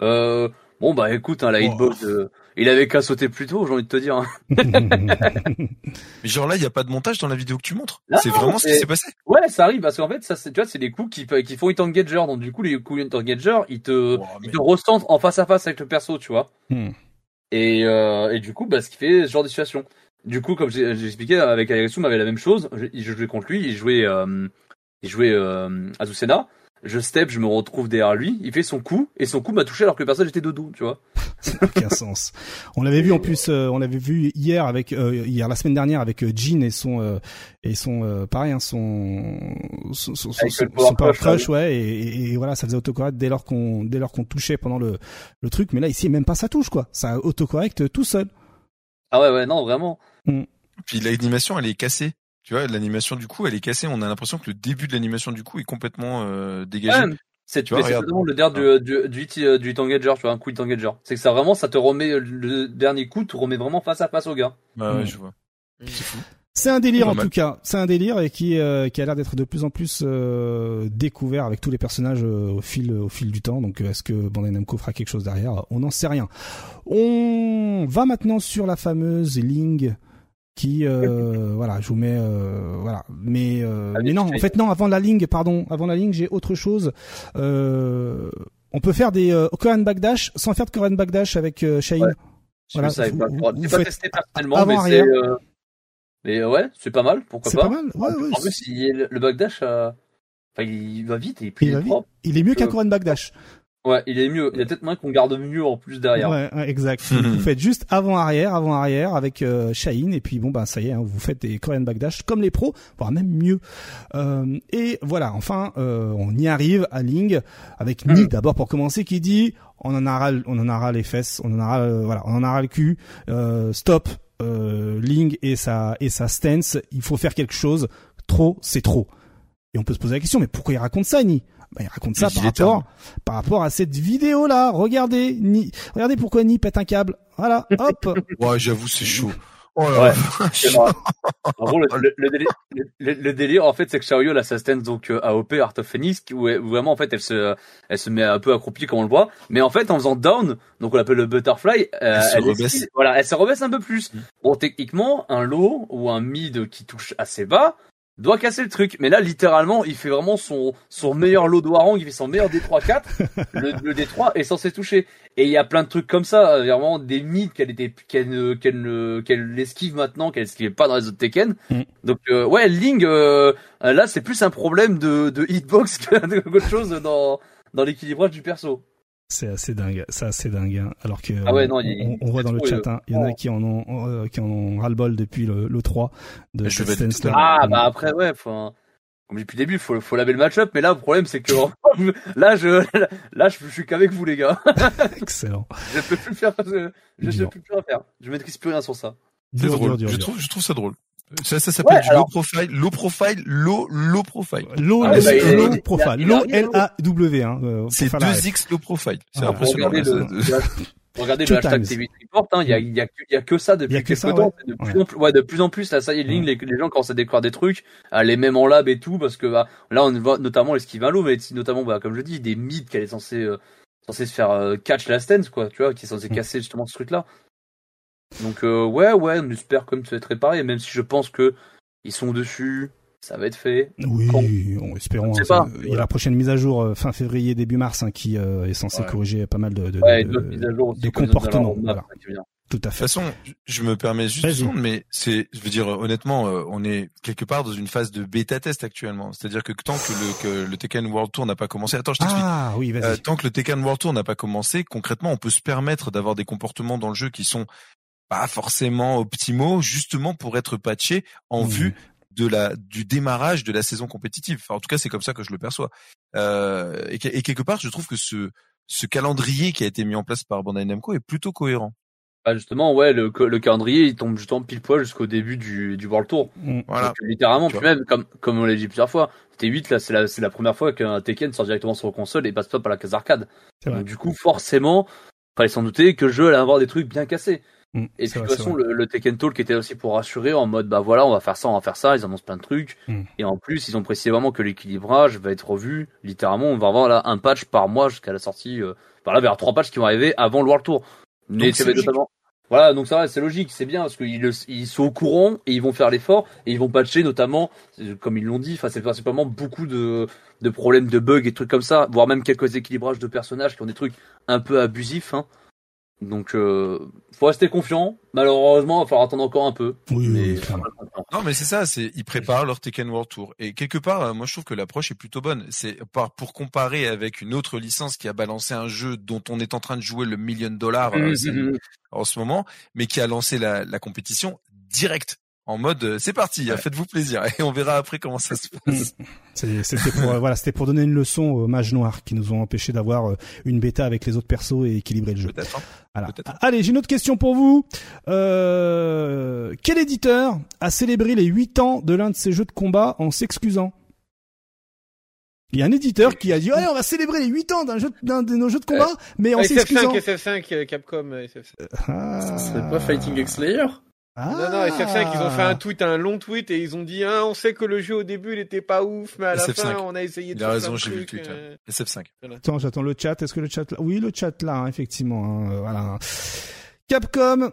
Euh, Bon bah écoute, hein, la hitbox, euh, il avait qu'à sauter plus tôt, j'ai envie de te dire. Hein. (laughs) Mais genre là, il y a pas de montage dans la vidéo que tu montres. C'est vraiment ce qui s'est passé. Ouais, ça arrive parce qu'en fait, ça, tu vois, c'est des coups qui, qui font hit engager. Donc du coup, les coups hit engager, ils te, ils te recentrent en face à face avec le perso, tu vois. Hmm. Et, euh, et du coup, bah, ce qui fait ce genre de situation. Du coup, comme j'ai expliqué, avec Alexou, avait la même chose. Je, je, jouais contre lui, il jouait, euh, il jouait euh, Azucena je step, je me retrouve derrière lui, il fait son coup et son coup m'a touché alors que le personnage était de dos, tu vois. Ça (laughs) n'a aucun sens. On l'avait vu en plus, euh, on l'avait vu hier avec euh, hier la semaine dernière avec euh, Jean et son et son pareil hein, son son, son, son, power crush, ouais et, et, voilà ça faisait autocorrect dès lors qu'on dès lors qu'on touchait pendant le le truc, mais là ici même pas ça touche quoi, ça autocorrect tout seul. Ah ouais ouais non vraiment. Mm. Puis l'animation elle est cassée. Tu vois, l'animation du coup, elle est cassée. On a l'impression que le début de l'animation du coup est complètement euh, dégagé. Ouais, c'est tu vois, le dernier du, du, du, hit, euh, du hit engager, tu vois, un coup hit engager. C'est que ça vraiment, ça te remet euh, le dernier coup, te remet vraiment face à face au gars. Bah ouais, je vois. C'est fou. C'est un délire en tout cas, c'est un délire et qui euh, qui a l'air d'être de plus en plus découvert avec tous les personnages au fil au fil du temps. Donc est-ce que Bandai Namco fera quelque chose derrière? On n'en sait rien. On va maintenant sur la fameuse Ling qui euh, voilà je vous mets euh, voilà. Mais euh, mais non en fait non avant la ligne pardon avant la ligne j'ai autre chose. Euh, on peut faire des euh, Korean backdash sans faire de Korean backdash avec euh, Shane voilà vous, pas, pas testé personnellement mais c'est euh, mais ouais c'est pas mal pourquoi pas c'est pas mal ouais, ouais, en plus il, le backdash enfin il va vite et il, il, est il est mieux qu'un Korean backdash Ouais, il est mieux. Il y a peut-être moins qu'on garde mieux en plus derrière. Ouais, exact. (laughs) vous faites juste avant-arrière, avant-arrière avec euh, et puis bon bah ça y est, hein, vous faites des Korean backdash comme les pros, voire même mieux. Euh, et voilà, enfin euh, on y arrive à Ling avec Ni d'abord pour commencer qui dit on en aura on en aura les fesses, on en aura euh, voilà, on en aura le cul. Euh, stop Ling et sa et sa stance, il faut faire quelque chose. Trop, c'est trop. Et on peut se poser la question, mais pourquoi il raconte ça, Ni? Bah, il raconte ça par rapport, par rapport à cette vidéo là. Regardez, ni, regardez pourquoi Ni pète un câble. Voilà, hop. (laughs) ouais, j'avoue, c'est chaud. Oh là ouais, (laughs) en gros, le, le, délire, le, délire, en fait, c'est que Xiaoyu, elle a sa stance, donc, euh, AOP, Art of Phoenix, où, vraiment, en fait, elle se, elle se met un peu accroupie, comme on le voit. Mais en fait, en faisant down, donc on l'appelle le butterfly, euh, elle, se rebaisse. voilà, elle se rebaisse un peu plus. Mm. Bon, techniquement, un low ou un mid qui touche assez bas, doit casser le truc. Mais là, littéralement, il fait vraiment son, son meilleur lot de Warang, il fait son meilleur D3-4. (laughs) le, le, D3 est censé toucher. Et il y a plein de trucs comme ça, vraiment des mythes qu'elle était, qu'elle, qu'elle, qu'elle esquive maintenant, qu'elle esquive pas dans les autres Tekken. Mm. Donc, euh, ouais, Ling, euh, là, c'est plus un problème de, de hitbox (laughs) qu'autre chose dans, dans l'équilibrage du perso. C'est assez dingue, c'est assez dingue. Hein. Alors que ah ouais, non, on, on, voit dans le chat, hein, il y en a qui en ont euh, qui en ont ras le bol depuis le, le 3 de Stance. Ah bah après ouais, faut, comme depuis le début, faut faut laver le match-up, mais là le problème c'est que (laughs) là je là je, suis qu'avec vous les gars. (laughs) Excellent. (laughs) je peux plus faire, je, je peux plus rien faire. Je maîtrise plus rien sur ça. C'est drôle. je trouve je trouve ça drôle. Ça, ça s'appelle du low profile, low profile, low, low profile. Low, ah, bah, low profile, low L-A-W, hein. Euh, c'est 2X low profile. C'est impressionnant. Regardez (laughs) le hashtag TV Report, hein, il y, a, y, a, y a que ça depuis quelques temps. De, plus en plus, ouais, de plus en plus, là, ça y est, les, les gens commencent à découvrir des trucs, à les mêmes en lab et tout, parce que bah, là, on voit notamment l'Esquivalo, mais notamment, bah, comme je dis, des mythes qu'elle est censée, euh, censée se faire euh, catch la stance, quoi, tu vois, qui est censé mm. casser justement ce truc-là. Donc, euh, ouais, ouais, on espère comme ça être réparé, même si je pense que ils sont dessus, ça va être fait. Oui, on, espérons. Hein, il y a la prochaine mise à jour euh, fin février, début mars, hein, qui euh, est censée corriger pas mal de, de, de, comportements. Tout à fait. De toute façon, je me permets juste mais c'est, je veux dire, honnêtement, euh, on est quelque part dans une phase de bêta test actuellement. C'est-à-dire que tant que le, que le Tekken World Tour n'a pas commencé, attends, je t'explique. Ah oui, vas-y. tant que le Tekken World Tour n'a pas commencé, concrètement, on peut se permettre d'avoir des comportements dans le jeu qui sont pas forcément optimaux, justement pour être patchés en vue de la du démarrage de la saison compétitive. Enfin, en tout cas, c'est comme ça que je le perçois. Euh, et, quelque part, je trouve que ce ce calendrier qui a été mis en place par Bandai Namco est plutôt cohérent. Bah justement, ouais, le, le calendrier il tombe justement pile poil jusqu'au début du, du World Tour. Mm. Voilà. littéralement, puis même comme comme on l'a dit plusieurs fois, T8 là, c'est la c'est la première fois qu'un Tekken sort directement sur console et passe pas par la case arcade. Donc, du coup, forcément, fallait s'en douter que le jeu allait avoir des trucs bien cassés. Mm, et puis de toute façon, le, le, Tekken Talk était aussi pour rassurer en mode bah voilà, on va faire ça, on va faire ça. Ils annoncent plein de trucs. Mm. Et en plus, ils ont précisé vraiment que l'équilibrage va être revu. Littéralement, on va avoir là un patch par mois jusqu'à la sortie. Euh, là, vers trois patchs qui vont arriver avant le World Tour. Mais c'est notamment. Voilà, donc ça va, c'est logique, c'est bien parce qu'ils ils sont au courant et ils vont faire l'effort et ils vont patcher notamment, comme ils l'ont dit, enfin c'est principalement beaucoup de, de problèmes de bugs et trucs comme ça, voire même quelques équilibrages de personnages qui ont des trucs un peu abusifs. Hein. Donc, euh, faut rester confiant. Malheureusement, il va falloir attendre encore un peu. Oui, mais... non, mais c'est ça. C'est ils préparent leur Tekken World Tour et quelque part, euh, moi je trouve que l'approche est plutôt bonne. C'est pour comparer avec une autre licence qui a balancé un jeu dont on est en train de jouer le million de dollars euh, mm-hmm. en ce moment, mais qui a lancé la, la compétition direct en mode euh, c'est parti, faites-vous plaisir et on verra après comment ça se passe. C'était pour euh, voilà, c'était pour donner une leçon aux mages noirs qui nous ont empêché d'avoir euh, une bêta avec les autres persos et équilibrer le jeu. Hein. Voilà. Allez, j'ai une autre question pour vous. Euh, quel éditeur a célébré les 8 ans de l'un de ses jeux de combat en s'excusant? Il y a un éditeur qui a dit ouais on va célébrer les 8 ans d'un jeu d'un de nos jeux de combat mais en s'excusant. SF5 SF5 Capcom SF5. Ah. C'est pas Fighting X Slayer ah. Non, non, SF5, ils ont fait un tweet, un long tweet, et ils ont dit, ah, on sait que le jeu au début, il était pas ouf, mais à la fin, on a essayé de il a raison, j'ai vu le tweet. Euh... SF5. Attends, j'attends le chat. Est-ce que le chat là? Oui, le chat là, hein, effectivement. Hein, euh, voilà. Capcom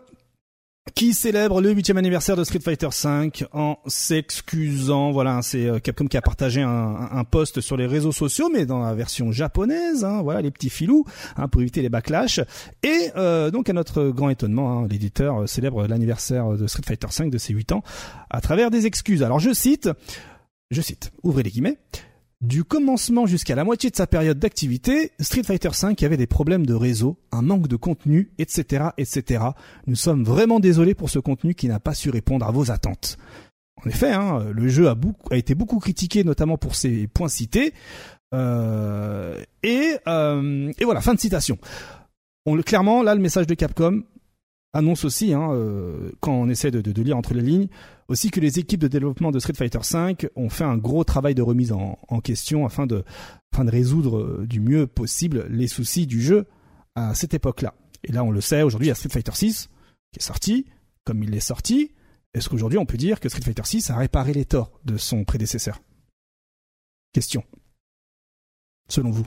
qui célèbre le huitième anniversaire de Street Fighter V en s'excusant. Voilà, c'est euh, Capcom qui a partagé un, post sur les réseaux sociaux, mais dans la version japonaise. Hein, voilà, les petits filous hein, pour éviter les backlash. Et euh, donc, à notre grand étonnement, hein, l'éditeur célèbre l'anniversaire de Street Fighter V de ses 8 ans à travers des excuses. Alors, je cite, je cite, ouvrez les guillemets. Du commencement jusqu'à la moitié de sa période d'activité, Street Fighter V avait des problèmes de réseau, un manque de contenu, etc., etc. Nous sommes vraiment désolés pour ce contenu qui n'a pas su répondre à vos attentes. En effet, hein, le jeu a, beaucoup, a, été beaucoup critiqué, notamment pour ses points cités. Euh, et, euh, et, voilà, fin de citation. On, clairement, là, le message de Capcom annonce aussi, hein, euh, quand on essaie de, de, de lire entre les lignes, aussi que les équipes de développement de Street Fighter V ont fait un gros travail de remise en, question afin de, afin de résoudre euh, du mieux possible les soucis du jeu à cette époque-là. Et là, on le sait, aujourd'hui, il y a Street Fighter VI qui est sorti, comme il est sorti. Est-ce qu'aujourd'hui, on peut dire que Street Fighter VI a réparé les torts de son prédécesseur? Question. Selon vous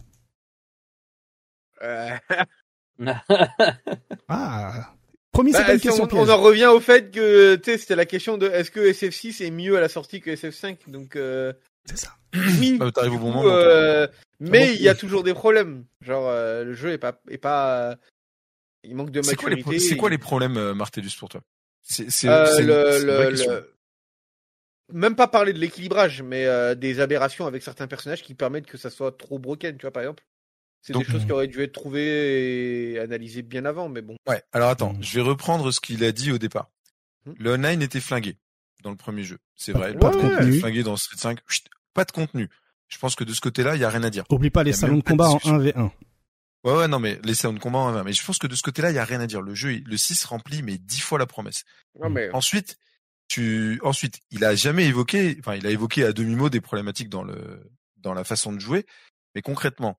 euh... (laughs) ah, Promis, bah, question on, en revient au fait que, tu sais, c'était la question de est-ce que SF6 est mieux à la sortie que SF5 Donc, euh... c'est ça. Oui. Ah, au bon moment. Euh, mais il y a toujours des problèmes. Genre, euh, le jeu est pas, est pas, il manque de maturité. C'est quoi, les problèmes, euh, Martellus, pour toi? C'est le, le, même pas parler de l'équilibrage, mais des aberrations avec certains personnages qui permettent que ça soit trop broken, tu vois, par exemple. C'est des choses qui auraient dû être trouvées et analysées bien avant, mais bon. Ouais. Alors attends, mm. je vais reprendre ce qu'il a dit au départ. Mm. Le online était flingué dans le premier jeu. C'est vrai. Pas de contenu. Flingué dans Street 5. pas de contenu. Je pense que de ce côté-là, il y a rien à dire. Oublie pas les salons de combat en 1v1. Ouais, ouais, non, mais les salons de combat en 1v1. Mais je pense que de ce côté-là, il y a rien à dire. Le jeu, le 6 remplit, mais 10 fois la promesse. mais... Ensuite, tu, ensuite, il a jamais évoqué, enfin, il a évoqué à demi-mot des problématiques dans le, dans la façon de jouer. Mais concrètement,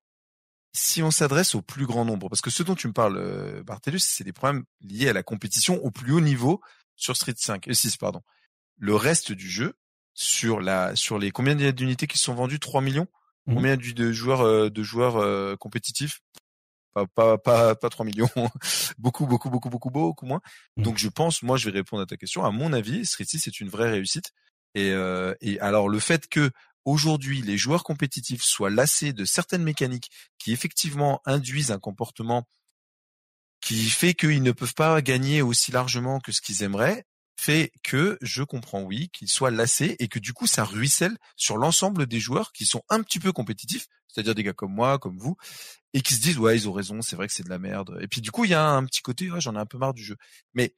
si on s'adresse au plus grand nombre, parce que ce dont tu me parles, euh, Barthelus, c'est des problèmes liés à la compétition au plus haut niveau sur Street 5, 6, euh, pardon. Le reste du jeu, sur la, sur les combien d'unités qui sont vendues, 3 millions, mmh. combien de joueurs, euh, de joueurs compétitifs, pas, pas, pas, pas 3 millions, (laughs) beaucoup, beaucoup, beaucoup, beaucoup, beaucoup moins. Mmh. Donc je pense, moi, je vais répondre à ta question. À mon avis, Street 6 est une vraie réussite. Et, et alors le fait que aujourd'hui les joueurs compétitifs soient lassés de certaines mécaniques qui effectivement induisent un comportement qui fait qu'ils ne peuvent pas gagner aussi largement que ce qu'ils aimeraient, fait que je comprends oui qu'ils soient lassés et que du coup ça ruisselle sur l'ensemble des joueurs qui sont un petit peu compétitifs, c'est-à-dire des gars comme moi, comme vous, et qui se disent ouais ils ont raison, c'est vrai que c'est de la merde. Et puis du coup il y a un petit côté j'en ai un peu marre du jeu. Mais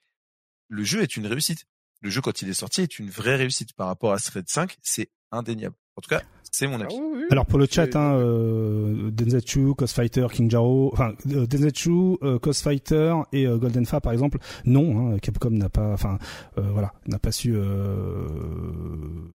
le jeu est une réussite. Le jeu quand il est sorti est une vraie réussite par rapport à Street 5, c'est indéniable. En tout cas, c'est mon avis. Ah Alors pour le chat, hein, euh, Denzetsu, Cos Fighter, King Jaro, enfin euh, Denzetsu, euh, Cos Fighter et euh, Golden Fa par exemple, non, hein, Capcom n'a pas, enfin euh, voilà, n'a pas su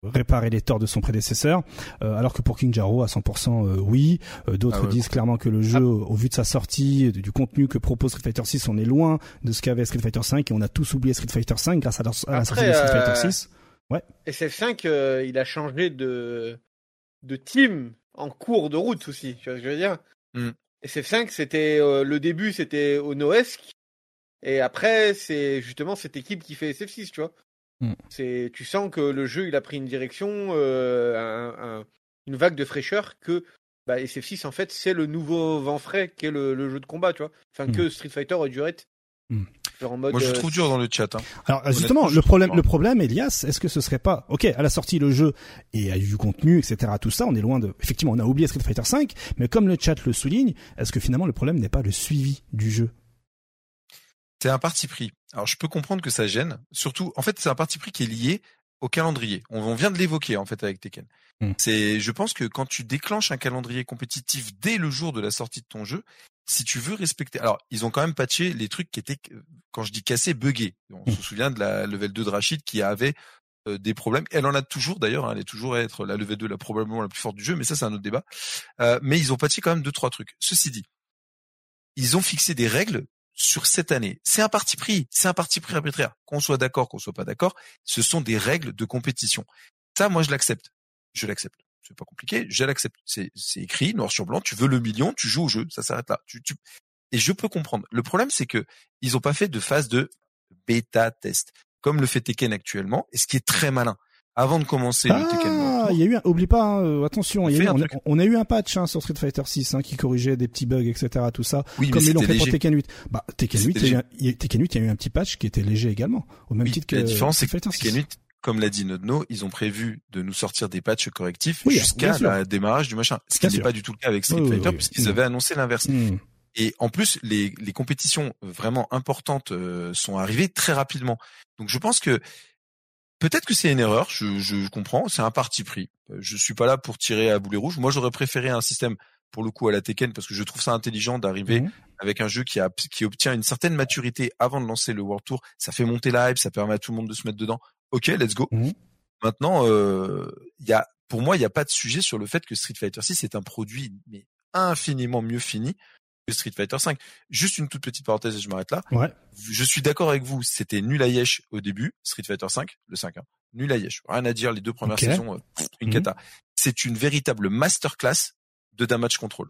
réparer les torts de son prédécesseur. alors que pour King Jaro, à 100%, oui. D'autres ah disent clairement que le jeu, ah. au vu de sa sortie, du contenu que propose Street Fighter 6, on est loin de ce qu'avait Street Fighter 5 et on a tous oublié Street Fighter 5 grâce à la, sortie de Street Fighter 6. Ouais. SF5, il a changé de de team en cours de route aussi. Tu vois ce que je veux dire? Mm. SF5, c'était euh, le début, c'était Onoesque, et après, c'est justement cette équipe qui fait SF6, tu vois. Mm. C'est, tu sens que le jeu, il a pris une direction, euh, une vague de fraîcheur que bah, SF6, en fait, c'est le nouveau vent frais qu'est le, le, jeu de combat, tu vois. Enfin, mm. que Street Fighter aurait dû être. Moi, je trouve dur dans le chat. Hein. Alors justement, le problème, le problème, Elias, est-ce que ce serait pas, ok, à la sortie le jeu et a eu du contenu, etc. Tout ça, on est loin de. Effectivement, on a oublié Street Fighter 5, mais comme le chat le souligne, est-ce que finalement le problème n'est pas le suivi du jeu? C'est un parti pris. Alors je peux comprendre que ça gêne. Surtout, en fait, c'est un parti pris qui est lié au calendrier. On, vient de l'évoquer en fait avec Tekken. Hmm. C'est, je pense que quand tu déclenches un calendrier compétitif dès le jour de la sortie de ton jeu, si tu veux respecter, alors ils ont quand même patché les trucs qui étaient, quand je dis cassés, buggés. On se souvient de la level 2 de Rachid qui avait euh, des problèmes. Elle en a toujours d'ailleurs, hein, elle est toujours à être la level 2 la probablement la plus forte du jeu, mais ça c'est un autre débat. Euh, mais ils ont patché quand même deux trois trucs. Ceci dit, ils ont fixé des règles sur cette année. C'est un parti pris, c'est un parti pris arbitraire. Qu'on soit d'accord, qu'on soit pas d'accord, ce sont des règles de compétition. Ça, moi, je l'accepte. Je l'accepte c'est pas compliqué, je l'accepte. C'est, écrit noir sur blanc. Tu veux le million, tu joues au jeu, ça s'arrête là. Tu, Et je peux comprendre. Le problème, c'est que ils ont pas fait de phase de bêta test comme le fait Tekken actuellement, et ce qui est très malin. Avant de commencer le Tekken ah, il y a eu, un, oublie pas, hein, euh, attention, il y a eu, on, a, eu un patch hein, sur Street Fighter 6 hein, qui corrigeait des petits bugs, etc. Tout ça, oui, comme ils l'ont fait pour Tekken 8. Bah Tekken 8, il y, a, Tekken 8, il y a eu un petit patch qui était léger également, au même titre que la différence, c'est que Tekken 8 comme l'a dit Nodno, ils ont prévu de nous sortir des patchs correctifs jusqu'à le démarrage du machin. Ce qui n'est pas du tout le cas avec Street Fighter, puisqu'ils avaient annoncé l'inverse. Hmm. Et en plus, les, les compétitions vraiment importantes euh, sont arrivées très rapidement. Donc je pense que peut-être que c'est une erreur, je, je comprends, c'est un parti pris. Je suis pas là pour tirer à boulet rouge. Moi, j'aurais préféré un système pour le coup à la Tekken parce que je trouve ça intelligent d'arriver hmm. avec un jeu qui a qui obtient une certaine maturité avant de lancer le World Tour. Ça fait monter la hype, ça permet à tout le monde de se mettre dedans. Ok, let's go. Mmh. Maintenant, euh, y a, pour moi, il n'y a pas de sujet sur le fait que Street Fighter 6 est un produit mais infiniment mieux fini que Street Fighter 5. Juste une toute petite parenthèse et je m'arrête là. Ouais. Je suis d'accord avec vous, c'était nul à Yesh au début, Street Fighter 5, le 5. Hein. Nul à Yesh. Rien à dire, les deux premières saisons, euh, une mmh. cata. C'est une véritable masterclass de damage control.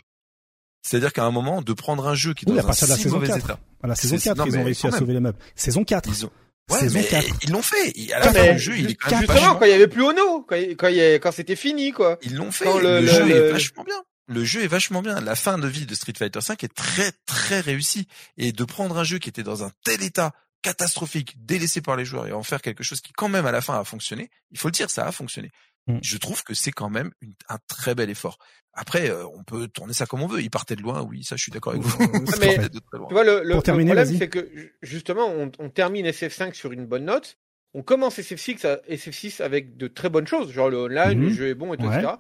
C'est-à-dire qu'à un moment, de prendre un jeu qui est dans un si mauvais 4. état. À la saison 4, ils ont réussi à sauver les meubles. Saison 4. Ils ont, Ouais, mais ils l'ont fait. À la fin du jeu, il est quand même Justement, quand il y avait plus Ono, quand, quand, quand c'était fini, quoi. Ils l'ont fait. le, jeu est vachement bien. Le jeu est vachement bien. La fin de vie de Street Fighter V est très très réussie. Et de prendre un jeu qui était dans un tel état catastrophique, délaissé par les joueurs, et en faire quelque chose qui quand même à la fin a fonctionné, il faut le dire, ça a fonctionné. Mm. Je trouve que c'est quand même un très bel effort. Après, euh, on peut tourner ça comme on veut. Il partait de loin, oui, ça, je suis d'accord avec (laughs) vous. mais, tu vois, le, le, problème, c'est que justement, on, on, termine SF5 sur une bonne note. On commence SF6, SF6 avec de très bonnes choses, genre le online, le mm-hmm. jeu est bon, etc.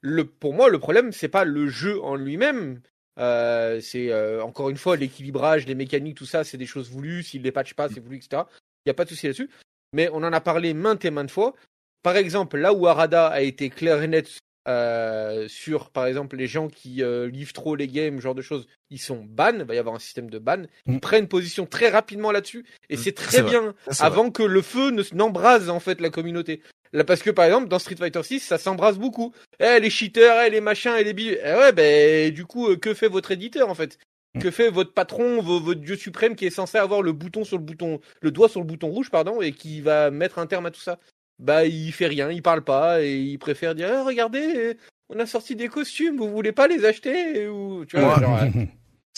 Le, pour moi, le problème, c'est pas le jeu en lui-même. Euh, c'est euh, encore une fois l'équilibrage, les mécaniques, tout ça, c'est des choses voulues. S'il les patch pas, c'est voulu, etc. Il n'y a pas de souci là-dessus. Mais on en a parlé maintes et maintes fois. Par exemple, là où Arada a été clair et net euh, sur, par exemple, les gens qui euh, livrent trop les games, genre de choses, ils sont ban, il va y avoir un système de ban. Ils mm. prennent position très rapidement là-dessus, et mm. c'est très bien, avant que le feu ne n'embrase en fait la communauté. Là, parce que par exemple, dans Street Fighter 6, ça s'embrase beaucoup. Eh, les cheaters, eh, les machins, et les billes. Eh ouais, ben, du coup, euh, que fait votre éditeur en fait? Mm. que fait votre patron, votre dieu suprême qui est censé avoir le bouton sur le bouton, le doigt sur le bouton rouge, pardon, et qui va mettre un terme à tout ça? Bah il fait rien, il parle pas et il préfère dire eh, regardez, on a sorti des costumes, vous voulez pas les acheter ou tu vois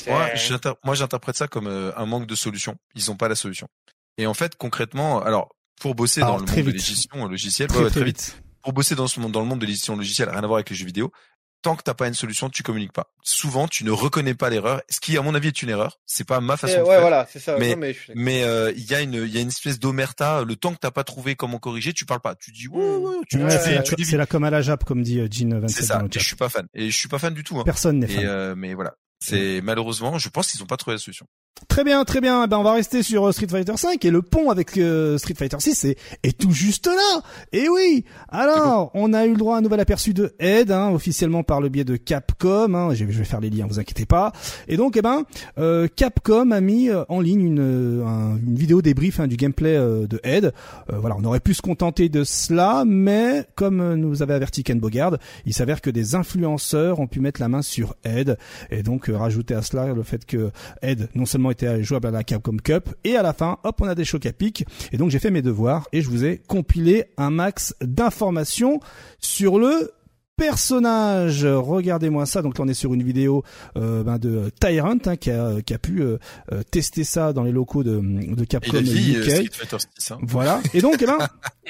(laughs) moi, j'interprète ça comme euh, un manque de solution. Ils ont pas la solution. Et en fait concrètement, alors pour bosser dans le monde de l'édition logicielle, très, vite. Pour bosser dans ce monde, dans le monde de l'édition logicielle, rien à voir avec les jeux vidéo, tant que t'as pas une solution, tu communiques pas. Souvent, tu ne reconnais pas l'erreur, ce qui, à mon avis, est une erreur. C'est pas ma façon de faire. voilà, c'est ça. Mais mais euh, il y a une il y a une espèce d'omerta. Le temps que t'as pas trouvé comment corriger, tu parles pas. Tu dis ouais ouais. Tu, ouais, c'est la, comme à la Jap, comme dit euh, Jean 27 C'est ça. je suis pas fan. Et je suis pas fan du tout. Hein. Personne n'est fan. Euh, mais voilà. C'est malheureusement, je pense qu'ils ont pas trouvé la solution. Très bien, très bien. Eh ben, on va rester sur euh, Street Fighter 5 et le pont avec euh, Street Fighter 6 est, est tout juste là. Et oui. Alors, on a eu le droit à un nouvel aperçu de Ed, hein, officiellement par le biais de Capcom. Hein. Je, vais faire les liens, vous inquiétez pas. Et donc, eh ben, euh, Capcom a mis en ligne une, une vidéo débrief hein, du gameplay de Ed. voilà, on aurait pu se contenter de cela, mais comme nous avait averti Ken Bogard, il s'avère que des influenceurs ont pu mettre la main sur Ed et donc rajouter à cela le fait que Ed non seulement était jouable à la Capcom Cup. Et à la fin, hop, on a des chocs à pic. Et donc j'ai fait mes devoirs et je vous ai compilé un max d'informations sur le personnage. Regardez-moi ça. Donc là, on est sur une vidéo euh, ben, de Tyrant hein, qui, a, qui a pu euh, euh, tester ça dans les locaux de, de Capcom UK. Hein. Voilà. Et donc, eh ben,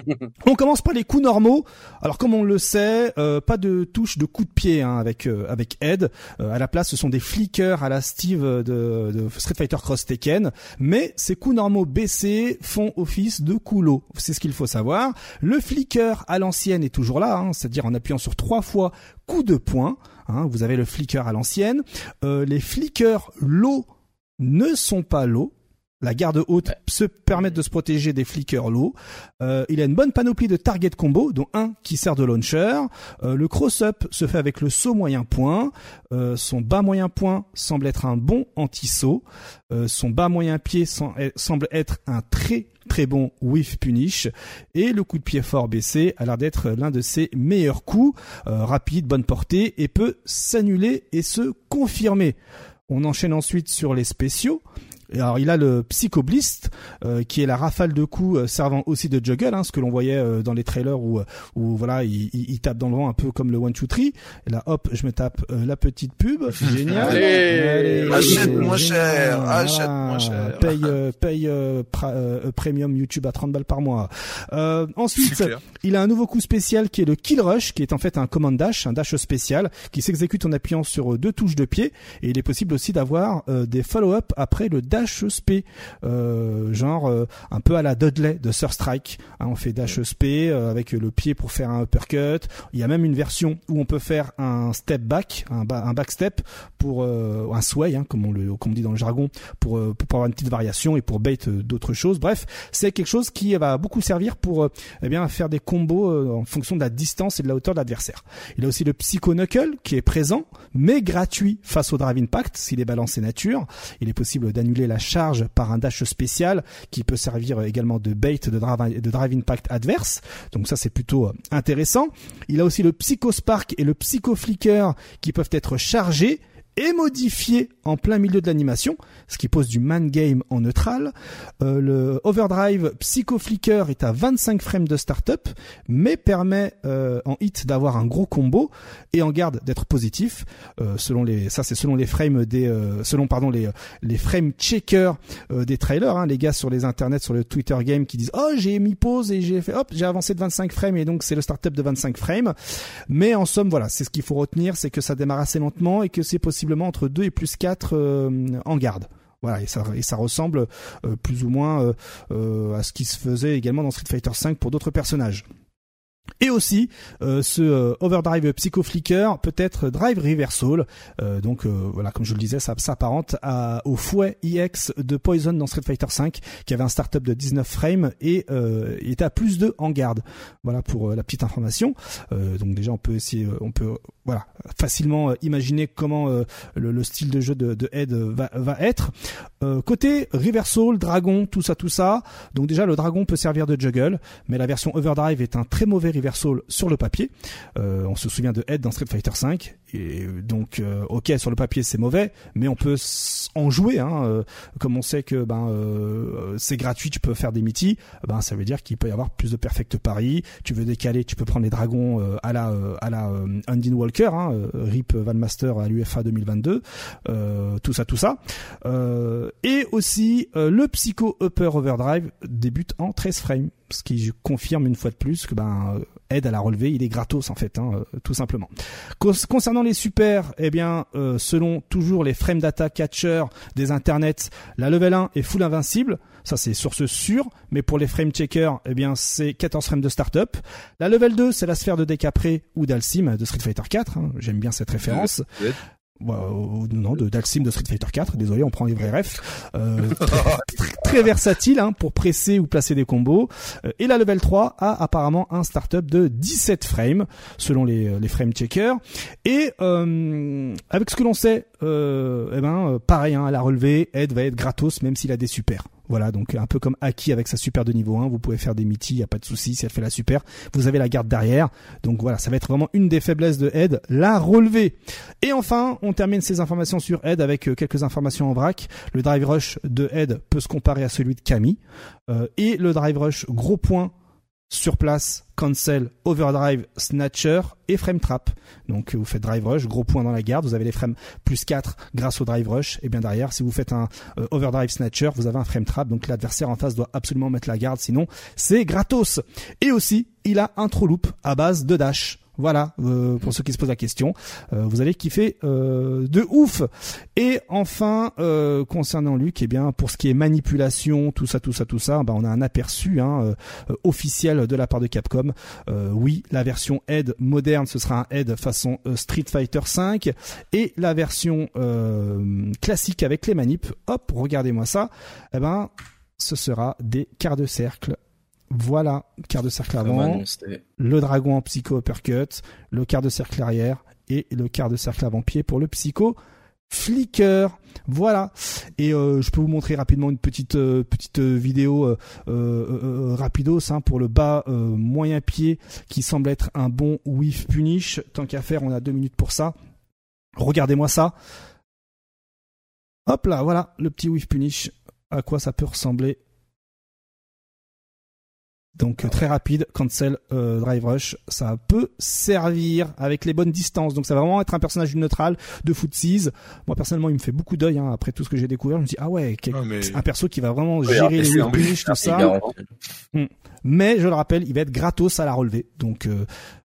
(laughs) on commence par les coups normaux. Alors, comme on le sait, pas de touche de coup de pied hein, avec avec Ed. à la place, ce sont des flickers à la Steve de, de Street Fighter Cross Tekken. Mais ces coups normaux baissés font office de coulots. C'est ce qu'il faut savoir. Le flicker à l'ancienne est toujours là, hein, c'est-à-dire en appuyant sur trois fois coup de poing. Hein, vous avez le flicker à l'ancienne. Euh, les flickers low ne sont pas low. La garde haute se permet de se protéger des flickers low. Euh, il a une bonne panoplie de target combo, dont un qui sert de launcher. Euh, le cross-up se fait avec le saut moyen point. son bas moyen point semble être un bon anti-saut. son bas moyen pied semble être un très très bon whiff punish et le coup de pied fort baissé a l'air d'être l'un de ses meilleurs coups, euh, rapide, bonne portée et peut s'annuler et se confirmer. On enchaîne ensuite sur les spéciaux. Alors il a le Psychoblist, euh, qui est la rafale de coups euh, servant aussi de juggle, hein, ce que l'on voyait euh, dans les trailers où, où voilà, il, il, tape dans le vent un peu comme le One Two Three. Et là, hop, je me tape la petite pub, (laughs) génial. Allez, achète moins cher, achète moins cher. (laughs) Paye, paye premium YouTube à 30 balles par mois. ensuite, il a un nouveau coup spécial qui est le Kill Rush, qui est en fait un command dash, un dash spécial, qui s'exécute en appuyant sur deux touches de pied. Et il est possible aussi d'avoir des follow-up après le dash dash SP, euh, genre euh, un peu à la Dudley de Surstrike. Hein, on fait dash SP euh, avec le pied pour faire un uppercut. Il y a même une version où on peut faire un step back, un, un back step pour un sway, hein, comme on le comme on dit dans le jargon, pour pour avoir une petite variation et pour bait d'autres choses. Bref, c'est quelque chose qui va beaucoup servir pour eh bien faire des combos en fonction de la distance et de la hauteur de l'adversaire. Il a aussi le Psycho Knuckle qui est présent, mais gratuit face au Drive Impact s'il est balancé nature. Il est possible d'annuler la charge par un dash spécial qui peut servir également de bait de drive, de drive impact adverse. Donc ça c'est plutôt euh, intéressant. Il a aussi le Psycho Spark et le Psycho Flicker qui peuvent être chargés et modifié en plein milieu de l'animation, ce qui pose du man game en neutral. Euh, le Overdrive Psycho Flicker est à 25 frames de startup, mais permet euh, en hit d'avoir un gros combo et en garde d'être positif. Euh, selon les, ça c'est selon les frames des, selon pardon les les frame checkers des trailers, hein, les gars sur les internets, sur le Twitter game qui disent oh j'ai mis pause et j'ai fait hop j'ai avancé de 25 frames et donc c'est le startup de 25 frames. Mais en somme voilà c'est ce qu'il faut retenir, c'est que ça démarre assez lentement et que c'est possible entre 2 et plus 4 euh, en garde. Voilà, et ça, et ça ressemble euh, plus ou moins euh, à ce qui se faisait également dans Street Fighter V pour d'autres personnages. Et aussi euh, ce euh, Overdrive Psycho Flicker peut être Drive Reversal. Euh, donc voilà, comme je le disais, ça s'apparente au fouet EX de Poison dans Street Fighter V, qui avait un startup de 19 frames et était à plus de en garde. Voilà pour la petite information. donc déjà, on peut essayer, on peut voilà facilement imaginer comment le, style de jeu de, de Head va, va être. côté Reversal, Dragon, tout ça, tout ça. Donc déjà, le Dragon peut servir de juggle, mais la version Overdrive est un très mauvais Sur le papier. Euh, on se souvient de Head dans Street Fighter V, et donc euh, ok sur le papier c'est mauvais, mais on peut en jouer. Hein, euh, comme on sait que ben c'est gratuit, tu peux faire des mitis, ben ça veut dire qu'il peut y avoir plus de perfect paris. Tu veux décaler, tu peux prendre les dragons à la à la Undine Walker, hein, Rip Valmaster à l'UFA 2022, tout ça tout ça. et aussi le Psycho Upper Overdrive débute en 13 frames ce qui confirme une fois de plus que ben aide à la relever, il est gratos en fait, hein, euh, tout simplement. Concernant les super, eh bien, euh, selon toujours les frame data catcher des internets, la level 1 est full invincible, ça c'est source sûre, mais pour les frame checkers, eh bien, c'est 14 frames de startup. La level 2, c'est la sphère de Decapré ou d'Alcim de Street Fighter 4, hein, j'aime bien cette référence non, de Dalsim de Street Fighter 4. Désolé, on prend les vrais refs. Euh, (laughs) très, versatile hein, pour presser ou placer des combos. Euh, et la level 3 a apparemment un startup de 17 frames selon les, euh, les frame checkers. Et euh, avec ce que l'on sait, euh, eh ben pareil, hein, à la relevé, Ed va être gratos même s'il a des super. Voilà, donc un peu comme Aki avec sa super de niveau 1, vous pouvez faire des mitis, y a pas de souci si elle fait la super. Vous avez la garde derrière. Donc voilà, ça va être vraiment une des faiblesses de Ed, la relever. Et enfin, on termine ces informations sur Ed avec euh, quelques informations en vrac. Le drive rush de Ed peut se comparer à celui de Camille. Euh, et le drive rush, gros point sur place, cancel, overdrive, snatcher et frame trap. Donc vous faites drive rush, gros point dans la garde, vous avez les frames plus 4 grâce au drive rush et bien derrière si vous faites un euh, overdrive snatcher, vous avez un frame trap donc l'adversaire en face doit absolument mettre la garde sinon c'est gratos. Et aussi, il a un throw loop à base de dash. Voilà, euh, pour ceux qui se posent la question, euh, vous allez kiffer euh, de ouf. Et enfin, concernant Luc, eh bien, pour ce qui est manipulation, tout ça, tout ça, tout ça, bah, on a un aperçu hein, officiel de la part de Capcom. oui, la version Head moderne, ce sera un Head façon Street Fighter 5, et la version classique avec les manips, hop, regardez-moi ça, eh ben, ce sera des quarts de cercle voilà, quart de cercle avant, le dragon en psycho uppercut, le quart de cercle arrière et le quart de cercle avant-pied pour le psycho flicker. Voilà. Et euh, je peux vous montrer rapidement une petite euh, petite vidéo euh, euh rapidos hein, pour le bas moyen pied qui semble être un bon whiff punish. Tant qu'à faire, on a deux minutes pour ça. Regardez-moi ça. Hop là, voilà le petit whiff punish. À quoi ça peut ressembler donc très rapide, cancel, euh, drive rush, ça peut servir avec les bonnes distances. Donc ça va vraiment être un personnage neutral de footsies. Moi personnellement, il me fait beaucoup d'œil hein, après tout ce que j'ai découvert. Je me dis ah ouais, un perso qui va vraiment gérer les push, tout ça. Hmm. Mais je le rappelle, il va être gratos à la relever. Donc euh,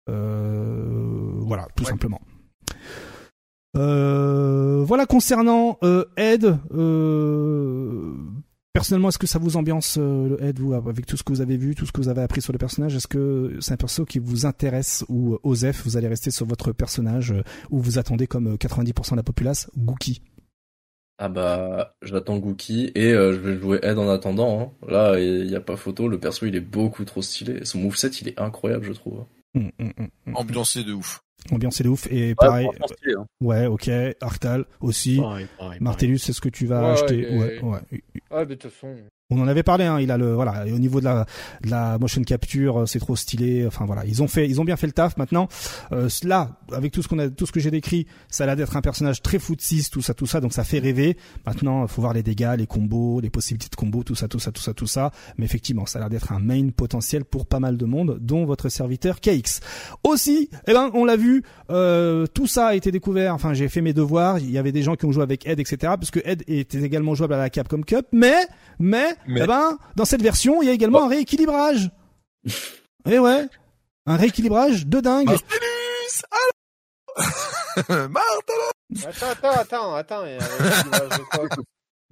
euh, voilà, tout simplement. voilà concernant Ed. Personnellement, est-ce que ça vous ambiance euh, le Head, vous, avec tout ce que vous avez vu, tout ce que vous avez appris sur le personnage? Est-ce que c'est un perso qui vous intéresse ou euh, Osef, vous allez rester sur votre personnage euh, ou vous attendez comme 90% de la populace? Gookie Ah bah, j'attends Gookie et je vais jouer Head en attendant. Hein. Là, il n'y a pas photo, le perso il est beaucoup trop stylé. Son moveset il est incroyable, je trouve. Hum, hum, hum, Ambiancé de ouf. Ambiance de ouf et pareil. Hein. Ouais, ok. Arctal aussi. Martellus, c'est ce que tu vas acheter. Ouais, ouais. Ah, de toute façon. On en avait parlé, hein, il a le voilà. Et au niveau de la, de la motion capture, euh, c'est trop stylé. Enfin voilà, ils ont fait, ils ont bien fait le taf. Maintenant, euh, là, avec tout ce qu'on a, tout ce que j'ai décrit, ça a l'air d'être un personnage très footsie, tout ça, tout ça. Donc ça fait rêver. Maintenant, il faut voir les dégâts, les combos, les possibilités de combos, tout ça, tout ça, tout ça, tout ça. Mais effectivement, ça a l'air d'être un main potentiel pour pas mal de monde, dont votre serviteur KX. Aussi, eh ben, on l'a vu, euh, tout ça a été découvert. Enfin, j'ai fait mes devoirs. Il y avait des gens qui ont joué avec Ed, etc. Parce que Ed était également jouable à la Capcom Cup, mais, mais mais... Eh ben, dans cette version, il y a également oh. un rééquilibrage. (laughs) Eh ouais, un rééquilibrage de dingue. (laughs) Martinus Attends, attends, attends, attends.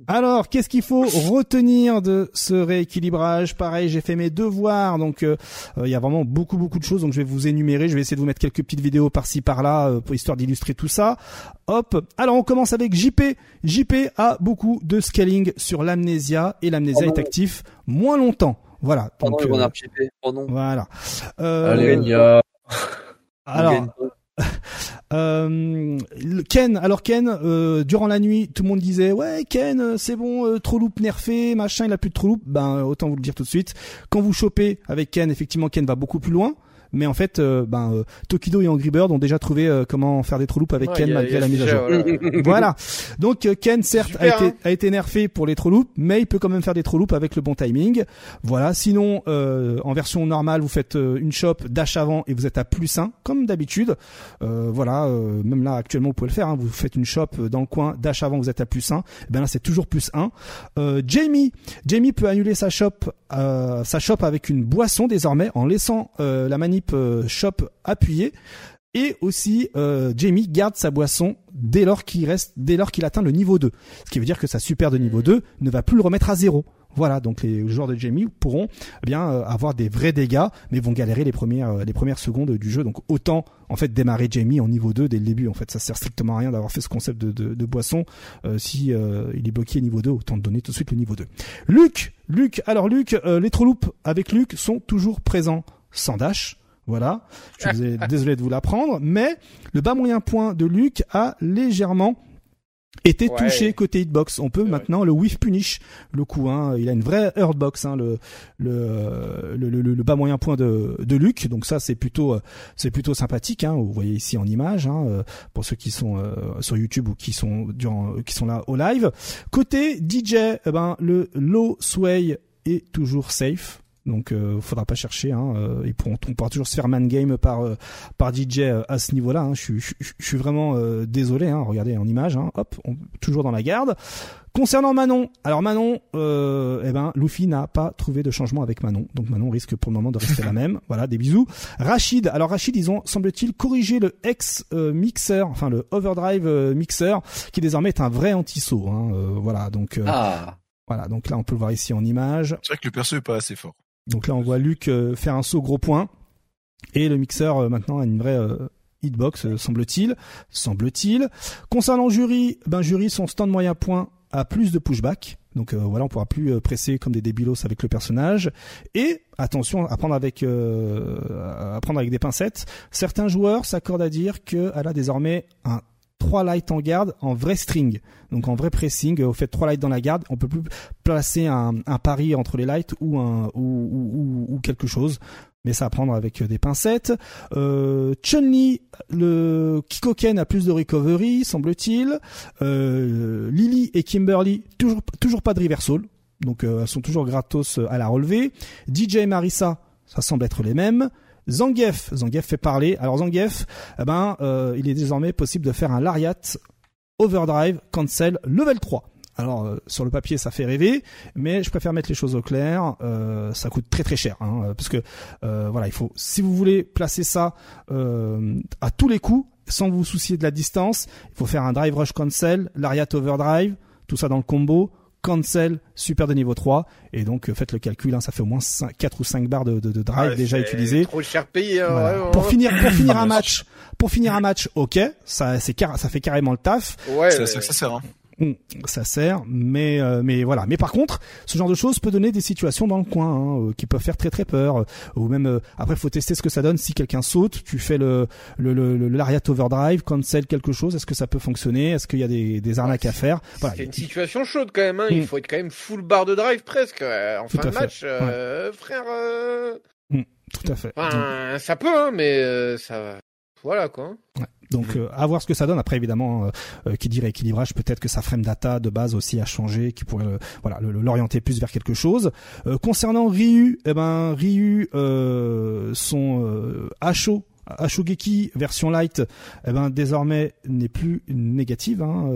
Alors, qu'est-ce qu'il faut retenir de ce rééquilibrage? Pareil, j'ai fait mes devoirs, donc euh, euh, il y a vraiment beaucoup beaucoup de choses, donc je vais vous énumérer. Je vais essayer de vous mettre quelques petites vidéos par-ci par-là, euh, pour histoire d'illustrer tout ça. Hop. Alors, on commence avec JP. JP a beaucoup de scaling sur l'amnésia et l'amnésia est actif moins longtemps. Voilà. Donc, Voilà. Allez, alors, (laughs) euh, Ken, alors Ken, euh, durant la nuit, tout le monde disait ouais Ken, c'est bon, euh, trop loop nerfé, machin, il a plus de trop loop. Ben autant vous le dire tout de suite. Quand vous chopez avec Ken, effectivement Ken va beaucoup plus loin mais en fait, euh, ben euh, Tokido et Angry Bird ont déjà trouvé euh, comment faire des trous avec Ken malgré la mise à jour. Voilà. (laughs) Donc Ken certes a été hein. a été nerfé pour les trous mais il peut quand même faire des trous avec le bon timing. Voilà. Sinon, en version normale, vous faites une shop dash avant et vous êtes à plus 1 comme d'habitude. voilà. même là actuellement, vous pouvez le faire. Hein. Vous faites une shop dans le coin dash avant, vous êtes à plus 1. Et eh ben là, c'est toujours plus 1. Jamie, Jamie peut annuler sa shop sa shop avec une boisson désormais en laissant la manip euh, shop appuyé. Et aussi, euh, Jamie garde sa boisson dès lors qu'il reste, dès lors qu'il atteint le niveau 2. Ce qui veut dire que sa super de niveau 2 ne va plus le remettre à zéro. Voilà, donc les joueurs de Jamie pourront eh bien euh, avoir des vrais dégâts, mais vont galérer les premières les premières secondes du jeu. Donc autant en fait démarrer Jamie en niveau 2 dès le début. En fait, ça sert strictement à rien d'avoir fait ce concept de, de, boisson. si il est bloqué niveau 2, autant donner tout de suite le niveau 2. Luc, Luc, alors Luc, les trolloups avec Luc sont toujours présents sans dash. Voilà. Je suis désolé de vous l'apprendre, mais le bas moyen point de Luke a légèrement été touché côté hitbox. On peut maintenant le whiff punish le coup. Hein. Il a une vraie hurtbox, hein, le, le, le, le, bas moyen point de, de Luke. Donc ça c'est plutôt c'est plutôt sympathique. Hein. Vous voyez ici en image hein, euh, pour ceux qui sont euh, sur YouTube ou qui sont durant qui sont là au live. Côté DJ, eh ben le low sway est toujours safe. Donc, euh, faudra pas chercher. Hein, euh, ils pourront, on pourra toujours se faire man game par euh, par DJ euh, à ce niveau-là. Hein. Je, je, je, suis vraiment désolé. Hein, regardez en image. Hein, hop, on, toujours dans la garde. Concernant Manon, alors Manon, euh, eh ben, Luffy n'a pas trouvé de changement avec Manon, donc Manon risque pour le moment de rester la (laughs) même. Voilà, des bisous. Rachid, alors Rachid, ils ont semble-t-il corrigé le ex mixer, enfin le overdrive mixer, qui désormais est un vrai anti-saut. Hein, voilà, donc. ah. Voilà, donc là on peut le voir ici en image. C'est vrai que le perso est pas assez fort. Donc là, on voit Luc euh, faire un saut gros point. Et le mixeur, euh, maintenant, a une vraie euh, hitbox, semble-t-il. Semble-t-il. Concernant Jury, ben Jury, son stand moyen point a plus de pushback. Donc voilà, on pourra plus presser comme des débilos avec le personnage. Et attention à prendre avec à prendre avec des pincettes. Certains joueurs s'accordent à dire qu'elle a désormais un 3 lights en garde en vrai string, donc en vrai pressing. Vous faites 3 lights dans la garde, on peut plus placer un, pari entre les lights ou, un, ou, quelque chose. Mais ça à prendre avec des pincettes. Euh, Chun-Li, le Kikoken a plus de recovery, semble-t-il. Euh, Lily et Kimberly, toujours, toujours pas de reversal. Donc euh, elles sont toujours gratos à la relever. DJ et Marissa, ça semble être les mêmes. Zangief, Zangief fait parler. Alors Zangief, eh ben, euh, il est désormais possible de faire un Lariat Overdrive Cancel Level 3. Alors euh, sur le papier ça fait rêver, mais je préfère mettre les choses au clair. Euh, ça coûte très très cher, hein, parce que voilà, il faut si vous voulez placer ça à tous les coups, sans vous soucier de la distance, il faut faire un Drive Rush Cancel, Lariat Overdrive, tout ça dans le combo cancel super de niveau 3 et donc euh, faites le calcul hein, ça fait au moins 5, 4 ou 5 barres de, de, drive déjà utilisés trop cher payé hein, pour finir pour finir (laughs) un match pour finir un match ok ça c'est ça fait carrément le taf. Ouais ça, ça, ça sert hein ça sert, mais euh, mais voilà. Mais par contre, ce genre de choses peut donner des situations dans le coin hein, euh, qui peuvent faire très très peur. Euh, ou même après, faut tester ce que ça donne. Si quelqu'un saute, tu fais le le, le, lariat overdrive, cancel quelque chose. Est-ce que ça peut fonctionner? Est-ce qu'il y a des, des arnaques à faire? Voilà. C'est une situation chaude quand même. Hein. Il mm. faut être quand même full bar de drive presque en fin de match, frère. Mm. Tout à fait. Enfin, ça peut, hein, mais ça. Voilà quoi. Ouais. Donc euh, à voir ce que ça donne. Après évidemment, euh, euh, qui dit rééquilibrage, peut-être que sa frame data de base aussi a changé, qui pourrait voilà l'orienter plus vers quelque chose. concernant Ryu, eh ben Ryu son Asho Ashogeki version light, eh ben désormais n'est plus négative. Hein,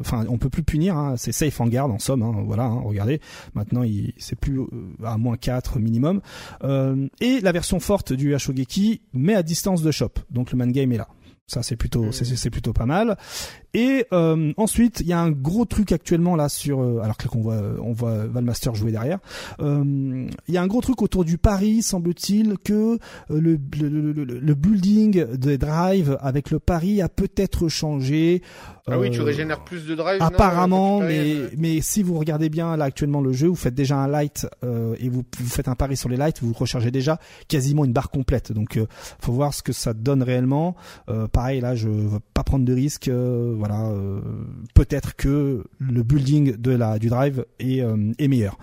enfin, on peut plus punir. Hein, c'est safe en garde en somme. Hein, voilà, hein, regardez. Maintenant, il c'est plus à moins 4 minimum. et la version forte du Ashogeki met à distance de shop. Donc le man game est là. Ça c'est plutôt c'est plutôt pas mal. Et euh, ensuite, il y a un gros truc actuellement là sur, euh, alors que qu'on voit, on voit Valmaster jouer derrière. Il y a un gros truc autour du pari, semble-t-il, que le, le, le, le, building des drive avec le pari a peut-être changé. Ah oui, tu régénères plus de drive. Apparemment, mais mais si vous regardez bien là actuellement le jeu, vous faites déjà un light et vous, vous faites un pari sur les lights, vous rechargez déjà quasiment une barre complète. Donc, faut voir ce que ça donne réellement. pareil, là, je veux pas prendre de risques. Voilà, peut-être que le building de la du drive est, est meilleur.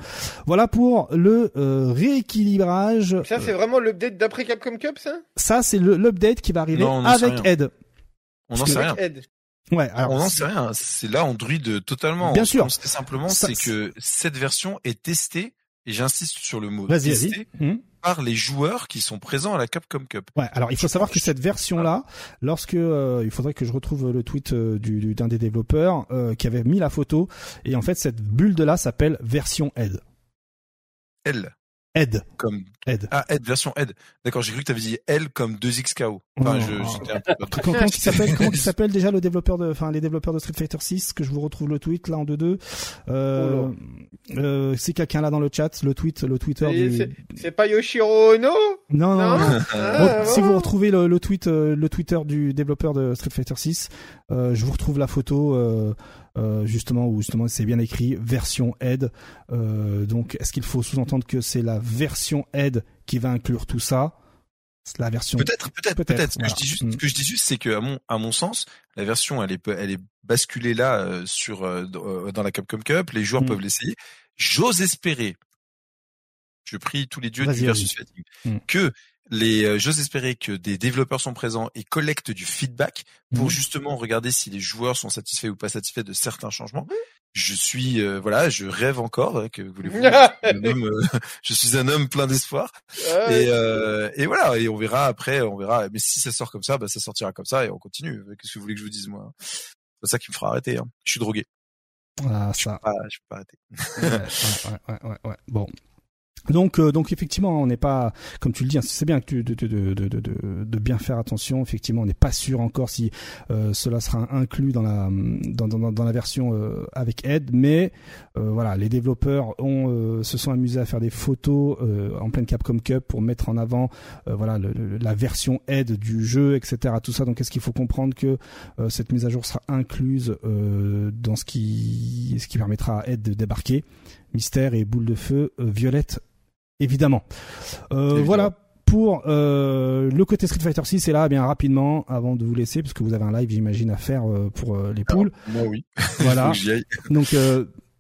Voilà pour le rééquilibrage. Ça, c'est vraiment l'update d'après Capcom Cup, ça? Ça, c'est l'update qui va arriver avec Ed. On n'en sait rien. Ouais, alors on n'en sait rien. C'est là on druide totalement. Bien sûr. simplement, c'est que cette version est testée et j'insiste sur le mot testée hum. Par les joueurs qui sont présents à la Capcom Cup. Ouais, alors il faut savoir que cette version-là, lorsque euh, il faudrait que je retrouve le tweet euh, du d'un des développeurs euh, qui avait mis la photo et en fait cette bulle là s'appelle version Ed. L. Ed. Comme Ed. Ah Ed version Ed. D'accord, j'ai cru que tu avais dit L comme 2XKO. Enfin, je, comment, il s'appelle comment il s'appelle déjà le développeur de enfin les développeurs de Street Fighter 6 que je vous retrouve le tweet là en 2-2. Euh, euh, c'est quelqu'un là dans le chat, le tweet le Twitter du C'est pas Yoshiro Ono? Non non. non. Ah, si vous retrouvez le, le tweet euh, le Twitter du développeur de Street Fighter 6, euh, je vous retrouve la photo euh, euh, justement où justement c'est bien écrit version aide. Euh, donc est-ce qu'il faut sous-entendre que c'est la version aide qui va inclure tout ça la version peut-être peut-être peut-être ce que je dis juste ce que je dis juste c'est que à mon à mon sens la version elle est elle est basculée là euh, sur dans la Capcom Cup. Les joueurs mm. peuvent l'essayer. J'ose espérer je prie tous les dieux du versus fatigue mm. que les, euh, j'ose espérer que des développeurs sont présents et collectent du feedback pour mhm. justement regarder si les joueurs sont satisfaits ou pas satisfaits de certains changements. Je suis, euh, voilà, je rêve encore. Hein, que voulez-vous (laughs) euh, (laughs) Je suis un homme plein d'espoir. et, et voilà, et on verra après, on verra. Mais si ça sort comme ça, bah ça sortira comme ça et on continue. Qu'est-ce que vous voulez que je vous dise moi C'est ça qui me fera arrêter. Hein. Je suis drogué. Ah, ça. Je peux pas, arrêter. ouais, ouais, ouais, ouais, Bon, donc, euh, donc effectivement, on n'est pas, comme tu le dis, hein, c'est bien de, bien faire attention. Effectivement, on n'est pas sûr encore si euh, cela sera inclus dans la version euh, avec aide, mais voilà, les développeurs ont se sont amusés à faire des photos en pleine Capcom Cup pour mettre en avant voilà la version aide du jeu, etc. Tout ça. Donc, est-ce qu'il faut comprendre que cette mise à jour sera incluse dans ce qui ce qui permettra à aide de débarquer? Mystère et Boule de Feu, Violette évidemment. Euh, voilà pour euh, le côté Street Fighter 6 et là bien rapidement avant de vous laisser parce que vous avez un live j'imagine à faire euh, pour les poules. moi oui. Voilà. (laughs) Donc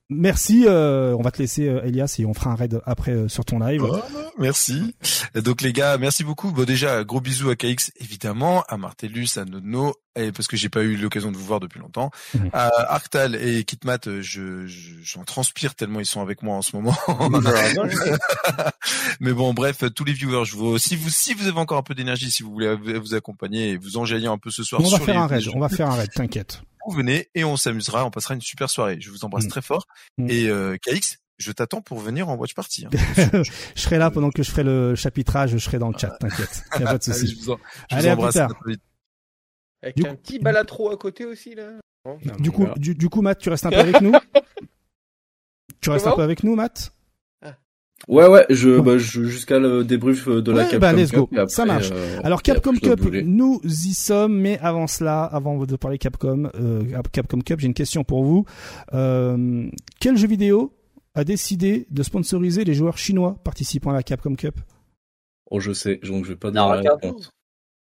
Merci, on va te laisser Elias et on fera un raid après sur ton live. Oh, merci. Donc les gars, merci beaucoup. Bon déjà, gros bisous à KX évidemment, à Martellus, à Nono, et parce que j'ai pas eu l'occasion de vous voir depuis longtemps. Mhm. Euh, Arctal et Kitmat, je j'en transpire tellement ils sont avec moi en ce moment. (laughs) (laughs) Mais bon, bref, tous les viewers, je vous si vous si vous avez encore un peu d'énergie, si vous voulez vous accompagner et vous enjaillir un peu ce soir. On va faire un raid. On va faire un raid. T'inquiète. Vous venez et on s'amusera. On passera une super soirée. Je vous embrasse mm. très fort. Mm. Et euh, KX, je t'attends pour venir en watch party. Hein. (laughs) je serai là pendant que je ferai le chapitrage, je serai dans le chat, t'inquiète. Y a pas de (laughs) souci. je vous, en, je Allez, vous embrasse. Avec un petit balatro à côté aussi là. du coup, du, coup, Matt, tu restes un peu avec nous? (laughs) tu restes un peu avec nous, Matt? Ouais ouais, je, bah, je jusqu'à le débrief de la Capcom bah, let's Go. ça marche. Euh, Alors Capcom Cup, nous y sommes, mais avant cela, avant de parler Capcom, euh, Capcom Cup, j'ai une question pour vous. Euh, quel jeu vidéo a décidé de sponsoriser les joueurs chinois participant à la Capcom Cup? Oh, je sais, donc je vais pas donner la réponse.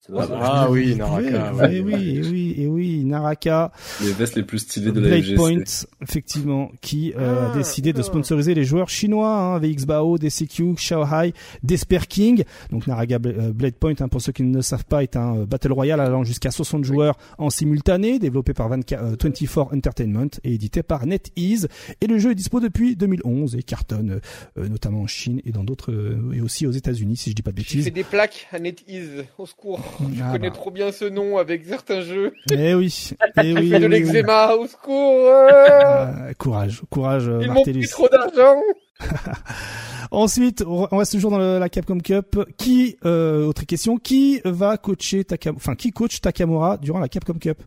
Ah, ah oui, Naraka. Oui, oui, oui, et oui, Naraka. Les vestes les plus stylées de la FGC. Point, effectivement, qui euh, a ah, décidé de sponsoriser les joueurs chinois, hein, VX Bao, DCQ, Shanghai, Desper King. Donc Naraka euh, Blade Point, hein, pour ceux qui ne le savent pas, est un euh, battle royale allant jusqu'à 60 joueurs en simultané, développé par 24, 24 Entertainment et édité par NetEase. Et le jeu est dispo depuis 2011 et cartonne notamment en Chine et dans d'autres et aussi aux États-Unis, si je dis pas de bêtises. fait des plaques à NetEase, au secours. Je ah connais bah. trop bien ce nom avec certains jeux. Eh oui. (laughs) Eh oui. de l'eczéma, au secours. Ah, courage, courage, Ils m'ont pris trop d'argent. (laughs) Ensuite, on reste toujours dans la Capcom Cup. Qui, euh, autre question, qui va coacher Takamura, enfin, qui coach Takamura durant la Capcom Cup?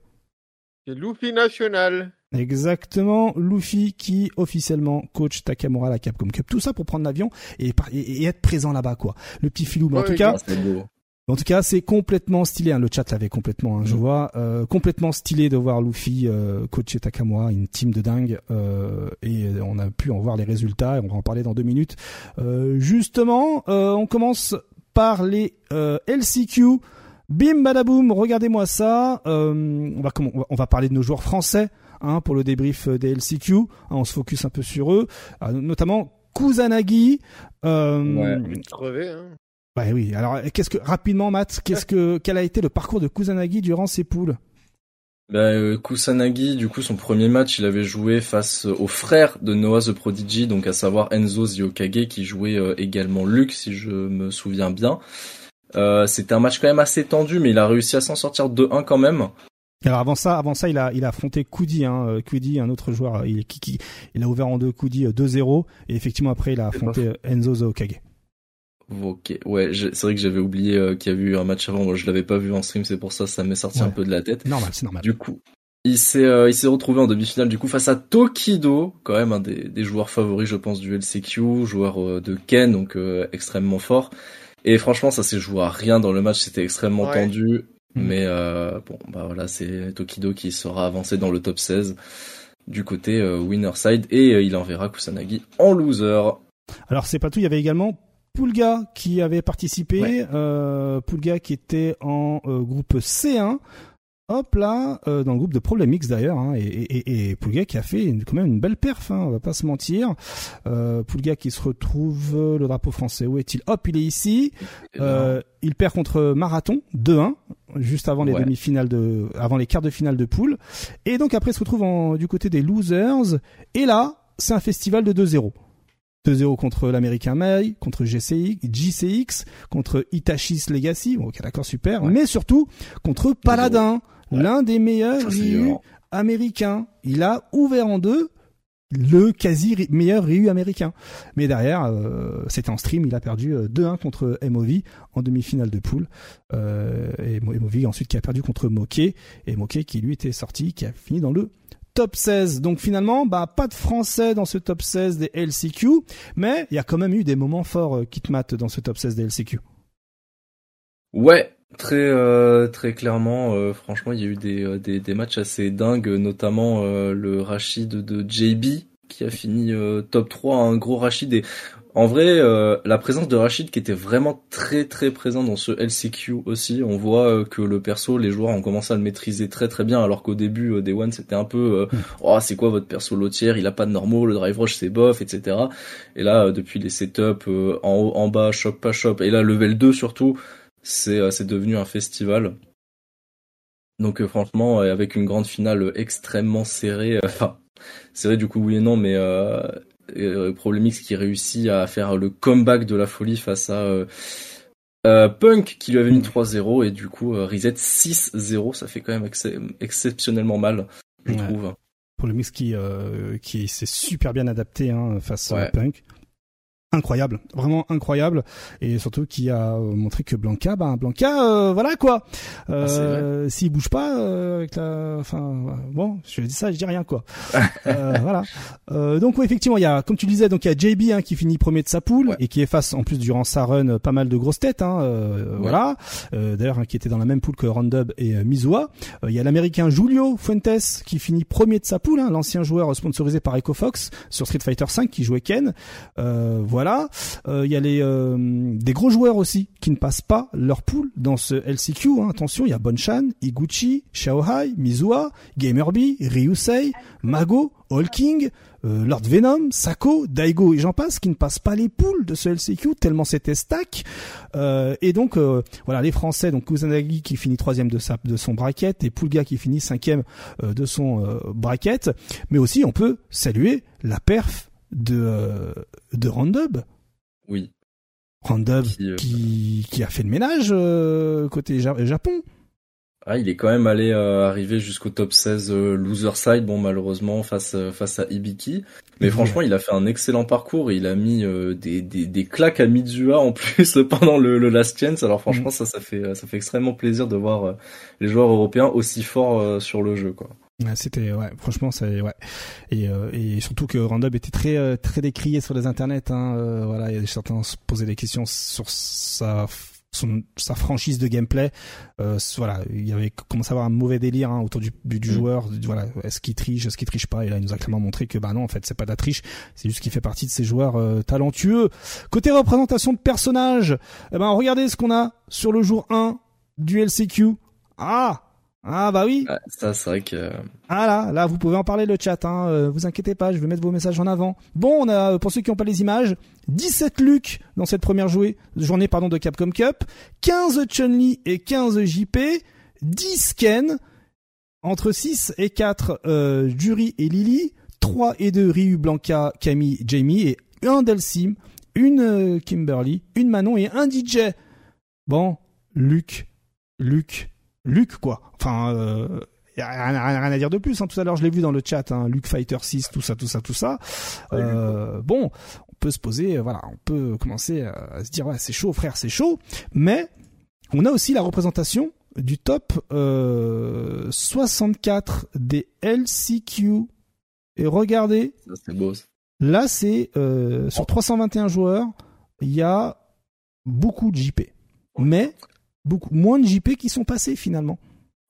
C'est Luffy National. Exactement, Luffy qui officiellement coach Takamura à la Capcom Cup. Tout ça pour prendre l'avion et, être présent là-bas, quoi. Le petit filou. Mais en tout cas, en tout cas, c'est complètement stylé. Hein. Le chat l'avait complètement. Hein, Je mm. vois euh, complètement stylé de voir Luffy euh, coacher Takamura, une team de dingue. Euh, et on a pu en voir les résultats. Et on va en parler dans deux minutes. Euh, justement, euh, on commence par les LCQ. Bim badaboum, regardez-moi ça. on va on va parler de nos joueurs français hein, pour le débrief des LCQ. Hein, on se focus un peu sur eux, notamment Kusanagi. Euh, ouais, crevé, hein. Ouais, oui. Alors, qu'est-ce que rapidement, Matt, qu'est-ce que (laughs) quel a été le parcours de Kusanagi durant ses poules? Bah, euh, Kusanagi, du coup, son premier match, il avait joué face au frère de Noah the Prodigy, donc à savoir Enzo Ziokage, qui jouait euh, également Luke, si je me souviens bien. Euh, C'était un match quand même assez tendu, mais il a réussi à s'en sortir 2-1 quand même. Alors avant ça, avant ça, il a, il a affronté Koudi, hein, euh, Koudi, un autre joueur, il, qui, il a ouvert en deux Koudi 2-0, et effectivement après il a affronté Enzo Ziokage. Ok, ouais, c'est vrai que j'avais oublié euh, qu'il y avait eu un match avant. Moi, je l'avais pas vu en stream, c'est pour ça ça m'est sorti un peu de la tête. Normal, c'est normal. Du coup, il s'est euh, il s'est retrouvé en demi-finale du coup face à Tokido, quand même un des, des joueurs favoris, je pense, du LCQ, joueur euh, de Ken, donc extrêmement fort. Et franchement, ça s'est joué à rien dans le match, c'était extrêmement tendu. Mm. Mais bon, bah voilà, c'est Tokido qui sera avancé dans le top 16 du côté winner side et il enverra Kusanagi en loser. Alors c'est pas tout, il y avait également Pulga qui avait participé, euh, Pulga qui était en euh, groupe C1. Hop là, euh, dans le groupe de Problem X d'ailleurs, hein, et, et, et, Pulga qui a fait quand même une belle perf, hein, on va pas se mentir. Euh, Pulga qui se retrouve, le drapeau français, où est-il? Hop, il est ici. Euh, il perd contre Marathon 2-1, juste avant les demi-finales de, avant les quarts de finale de poule. Et donc après il se retrouve en, du côté des losers. Et là, c'est un festival de 2-0. 2-0 contre l'américain May, contre GCX, GCX, contre Itachi's Legacy, bon, ok d'accord super, mais surtout contre Paladin, l'un des meilleurs Ryu américains. Il a ouvert en deux le quasi meilleur Ryu américain. Mais derrière, euh, c'était en stream, il a perdu 2-1 euh, contre MOV en demi-finale de poule. Euh, et MOV ensuite qui a perdu contre Moké. Et Moké qui lui était sorti, qui a fini dans le top 16. Donc finalement, bah pas de français dans ce top 16 des LCQ, mais il y a quand même eu des moments forts euh, Kitmat dans ce top 16 des LCQ. Ouais, très euh, clairement euh, franchement, il y a eu des, des matchs assez dingues notamment le Rachid de JB qui a fini top 3, un gros Rachid en vrai, euh, la présence de Rachid qui était vraiment très très présent dans ce LCQ aussi, on voit euh, que le perso, les joueurs ont commencé à le maîtriser très très bien, alors qu'au début euh, Day One c'était un peu hmm. oh c'est quoi votre perso lotière, il a pas de normaux, le drive rush c'est bof, etc. Et là depuis les setups en haut, en bas, shop pas shop, et là level 2 surtout, c'est c'est devenu un festival. Donc franchement, avec une grande finale extrêmement serrée, (laughs) enfin serrée du coup oui et non, mais euh, Problemix qui réussit à faire le comeback de la folie face à euh, euh, Punk qui lui avait mis 3-0 et du coup Reset 6-0, ça fait quand même exceptionnellement mal, je trouve. Problemix qui qui s'est super bien adapté hein, face à Punk incroyable, vraiment incroyable, et surtout qui a montré que Blanca, ben Blanca, euh, voilà quoi. Euh, ah, S'il bouge pas euh, avec la, enfin bon, je dis ça, je dis rien quoi. (laughs) euh, voilà. Euh, donc oui, effectivement, il y a, comme tu disais, donc il y a JB hein, qui finit premier de sa poule et qui efface en plus durant sa run pas mal de grosses têtes, hein, voilà. D'ailleurs, hein, qui était dans la même poule que Rondub et Mizua. Il y a l'américain Julio Fuentes qui finit premier de sa poule, hein, l'ancien joueur sponsorisé par EcoFox sur Street Fighter 5 qui jouait Ken. voilà voilà. Euh, il y a les euh, des gros joueurs aussi qui ne passent pas leur pool dans ce LCQ. Hein. Attention, il y a Bonchan, Iguchi, Xiaohai, Mizua, Gamerby, Ryusei, Mago, King, euh, Lord Venom, Sako, Daigo et j'en passe qui ne passent pas les poules de ce LCQ tellement c'était stack. et donc voilà les Français donc Kusanagi qui finit troisième de de son bracket et Pulga qui finit cinquième de son bracket. Mais aussi on peut saluer la perf de, euh, de Randub. Oui. Randub euh, qui, qui, a fait le ménage euh, côté Japon. Ah, il est quand même allé arriver jusqu'au top 16 loser side, bon malheureusement face face à Ibiki. Mais franchement, il a fait un excellent parcours il a mis des, des, des, claques à Mizua en plus (laughs) pendant le, le last chance. Alors franchement, mm. ça ça fait ça fait extrêmement plaisir de voir les joueurs européens aussi forts sur le jeu quoi. C'était ouais, franchement c'est ouais et, euh, et surtout que Random était très euh, très décrié sur les internets. Hein, euh, voilà, il y a certains se posaient des questions sur sa son, sa franchise de gameplay. Euh, voilà, il y avait commencé à avoir un mauvais délire hein, autour du, du, du mm. joueur. Voilà, est-ce qu'il triche, est-ce qu'il triche pas Et là, il nous a clairement montré que bah non, en fait, c'est pas de la triche, c'est juste qu'il fait partie de ces joueurs talentueux. Côté représentation de personnages, eh ben regardez ce qu'on a sur le jour 1 du LCQ. Ah ah bah oui. ça c'est vrai que. Ah là, là vous pouvez en parler le chat. Hein. Euh, vous inquiétez pas, je vais mettre vos messages en avant. Bon, on a pour ceux qui n'ont pas les images, 17 Luke dans cette première jouée, journée pardon de Capcom Cup, 15 Chun-Li et 15 JP, 10 Ken, entre 6 et 4 euh, Jury et Lily, 3 et 2 Ryu, Blanca, Camille, Jamie et un Delsim, une euh, Kimberly, une Manon et un DJ. Bon, Luke, Luke Luc quoi. Enfin, euh, y a rien, à dire de plus. Hein. Tout à l'heure, je l'ai vu dans le chat, hein, Luke Fighter 6, tout ça, tout ça, tout ça. Euh, bon, on peut se poser, voilà, on peut commencer à se dire, ouais, c'est chaud, frère, c'est chaud. Mais on a aussi la représentation du top euh, 64 des LCQ. Et regardez, c'est beau. Là, c'est euh, sur 321 joueurs, il y a beaucoup de JP. Mais beaucoup moins de JP qui sont passés finalement.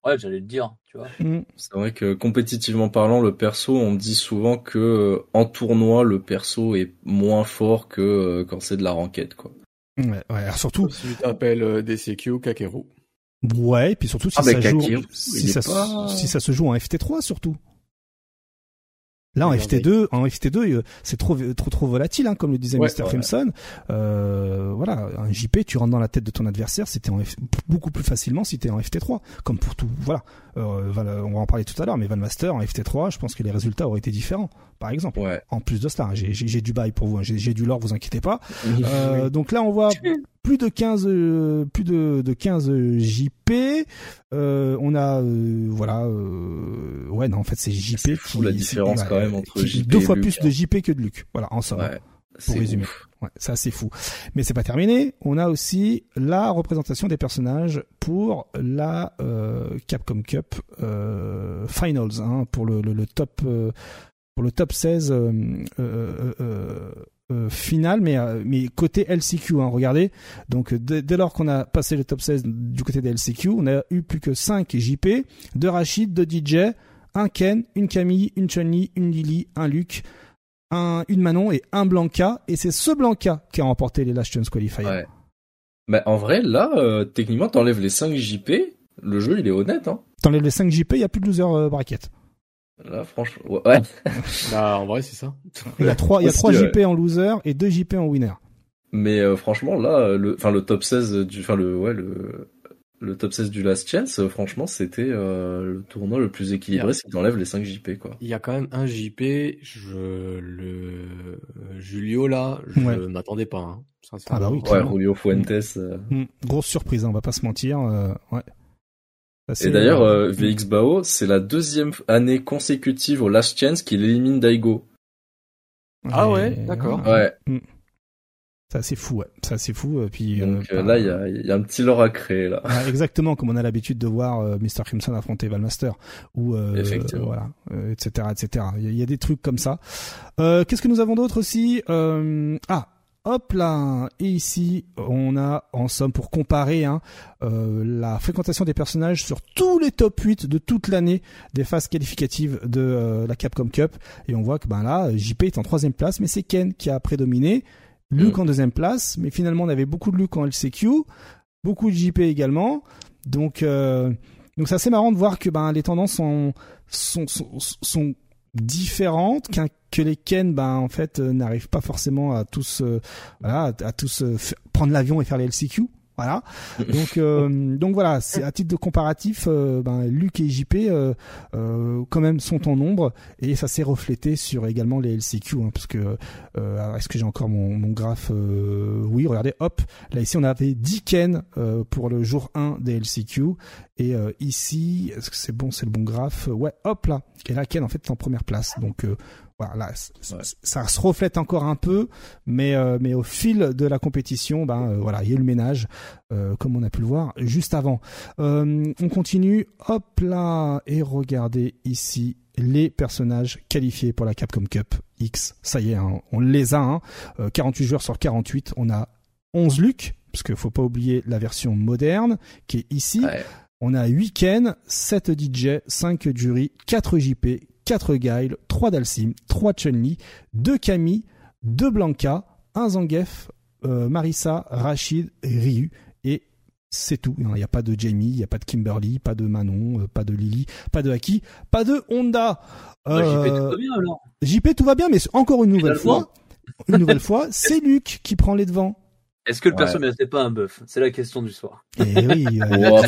Ouais, j'allais le dire, tu vois. Mm. C'est vrai que compétitivement parlant, le perso, on dit souvent que euh, en tournoi, le perso est moins fort que euh, quand c'est de la ranked, quoi. Ouais, ouais surtout. Si tu t'appelles euh, DCQ Kakeru. Ouais, et puis surtout si ah, ça joue, si ça, si ça se joue en FT3 surtout. Là en FT2, en FT2, euh, c'est trop trop trop volatile, hein, comme le disait Mr. Crimson. Euh, voilà, un JP, tu rentres dans la tête de ton adversaire, c'était beaucoup plus facilement si t'es en FT3, comme pour tout. Voilà, euh, on va en parler tout à l'heure, mais Valmaster en FT3, je pense que les résultats auraient été différents, par exemple. En plus de cela, j'ai du bail pour vous, hein, j'ai du lore, vous inquiétez pas. Euh, donc là, on voit (laughs) plus de 15 euh, plus de, de 15 JP euh, on a euh, voilà euh, ouais non en fait c'est JP qui la différence quand même entre JP deux fois plus de JP que de Luc. Voilà en somme ouais, pour résumer. ouais, ça c'est fou. Mais c'est pas terminé. On a aussi la représentation des personnages pour la Capcom Cup Finals hein, pour le, le, le top pour le top 16 euh, euh, euh, final, mais, euh, mais côté LCQ, hein, regardez. Donc dès lors qu'on a passé le top 16 du côté des LCQ, on a eu plus que 5 JP, 2 Rachid, 2 DJ, un Ken, une Camille, une Chun-Li, une Lily, un Luc, un, une Manon et un Blanca. Et c'est ce Blanca qui a remporté les Last Chance Qualifiers. Ouais. Mais en vrai, là, euh, techniquement, t'enlèves les 5 JP, le jeu il est honnête. Hein. T'enlèves les 5 JP, il y a plus de loser euh, bracket. Là, franchement, ouais. (laughs) bah, en vrai, c'est ça. Il y a trois, il y a trois JP en loser et deux JP en winner. Mais euh, franchement, là, le, enfin, le top 16 du, enfin, le, ouais, le, le top 16 du Last Chance, euh, franchement, c'était euh, le tournoi le plus équilibré, c'est qu'il enlève les 5 JP, quoi. Il y a quand même un JP, je, le, Julio, là, je m'attendais pas, hein. ah bah oui, ouais, Julio Fuentes. Mm. Grosse surprise, hein, on va pas se mentir, ouais. Et d'ailleurs, euh, VX Bao, c'est la deuxième année consécutive au Last Chance qu'il élimine Daigo. Ah ouais, d'accord. Ouais. Mm. Ça c'est fou, ouais. Ça c'est fou. Euh, puis euh, donc là, il y a, y a, un petit lore à créer là. exactement, comme on a l'habitude de voir Mr. Crimson affronter Valmaster ou voilà, etc., etc. Il y, a des trucs comme ça. Qu'est-ce que nous avons d'autre aussi? Ah, Hop là, et ici on a en somme pour comparer hein, euh, la fréquentation des personnages sur tous les top 8 de toute l'année des phases qualificatives de euh, la Capcom Cup. Et on voit que ben là JP est en troisième place mais c'est Ken qui a prédominé, Luke mm. en deuxième place mais finalement on avait beaucoup de Luke en LCQ, beaucoup de JP également. Donc euh, donc c'est assez marrant de voir que ben les tendances sont sont, sont, sont différentes qu'un que les Ken ben en fait euh, n'arrivent pas forcément à tous euh, voilà à, tous euh, prendre l'avion et faire les LCQ voilà. Donc donc voilà, c'est à titre de comparatif, ben Luc et JP quand même sont en nombre et ça s'est reflété sur également les LCQ hein, parce que est-ce que j'ai encore mon, mon graphe Oui, regardez, hop, là ici on avait 10 Ken pour le jour 1 des LCQ et ici est-ce que c'est bon, c'est le bon graphe? Ouais, hop là. Et là Ken en fait est en première place. Donc voilà, ça se reflète encore un peu, mais euh, mais au fil de la compétition, ben euh, voilà, il y a eu le ménage, euh, comme on a pu le voir juste avant. on continue, hop là, et regardez ici les personnages qualifiés pour la Capcom Cup X. Ça y est, hein, on les a. Hein, 48 joueurs sur 48, on a 11 Luc, parce qu'il faut pas oublier la version moderne qui est ici. On a 8 Ken, 7 DJ, 5 Jury, 4 JP, 4 Guile, 3 Dalsim, 3 Chun-Li, 2 Camille, 2 Blanca, 1 Zangief, euh, Marissa, Rachid, Ryu et c'est tout. Il n'y a pas de Jamie, il n'y a pas de Kimberly, pas de Manon, euh, pas de Lily, pas de Haki, pas de Honda. JP tout va bien alors. JP tout va bien, mais encore une nouvelle fois, une nouvelle fois, (laughs) c'est Luc qui prend les devants. Est-ce que le perso ne perso pas un buff C'est la question du soir. Eh oui. Euh,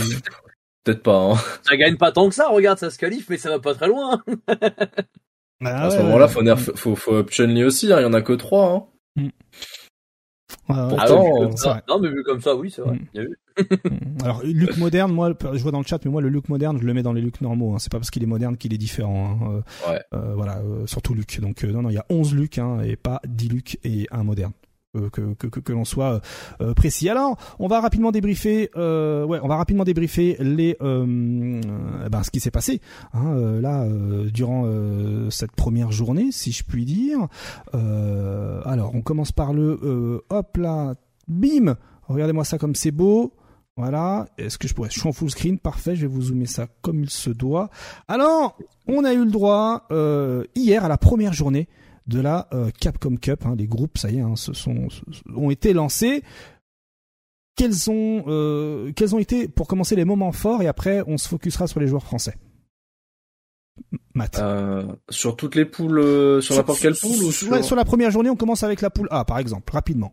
Peut-être pas. Hein. Ça gagne pas tant que ça, regarde, ça se qualifie, mais ça va pas très loin. Bah à ce moment-là, faut, faut, faut, up Chun-Li aussi, hein. il y en a que trois. Hein. Mm. Pourtant, ah, non, mais vu comme ça, oui, c'est vrai. Mm. Mm. Alors, look moderne, moi, je vois dans le chat, mais moi, le look moderne, je le mets dans les looks normaux. Hein. C'est pas parce qu'il est moderne qu'il est différent. Hein. Euh, ouais. euh, voilà, euh, surtout Luc. Donc, euh, non, non, il y a 11 looks hein, et pas 10 looks et un moderne. Euh, que, l'on soit euh, précis. Alors, on va rapidement débriefer, euh, ouais, on va rapidement débriefer les, ben, ce qui s'est passé hein, là durant cette première journée, si je puis dire. alors, on commence par le, hop là, bim. Regardez-moi ça comme c'est beau. Voilà. Est-ce que je pourrais Je suis en full screen. Parfait. Je vais vous zoomer ça comme il se doit. Alors, on a eu le droit hier à la première journée de la euh, Capcom Cup. Hein, les groupes, ça y est, hein, se sont, ont été lancés. Quels ont, euh, quels ont été, pour commencer, les moments forts et après, on se focusera sur les joueurs français? Matt. Euh, sur toutes les poules, euh, sur n'importe quelle poule ou sur... sur la première journée, on commence avec la poule A, par exemple, rapidement.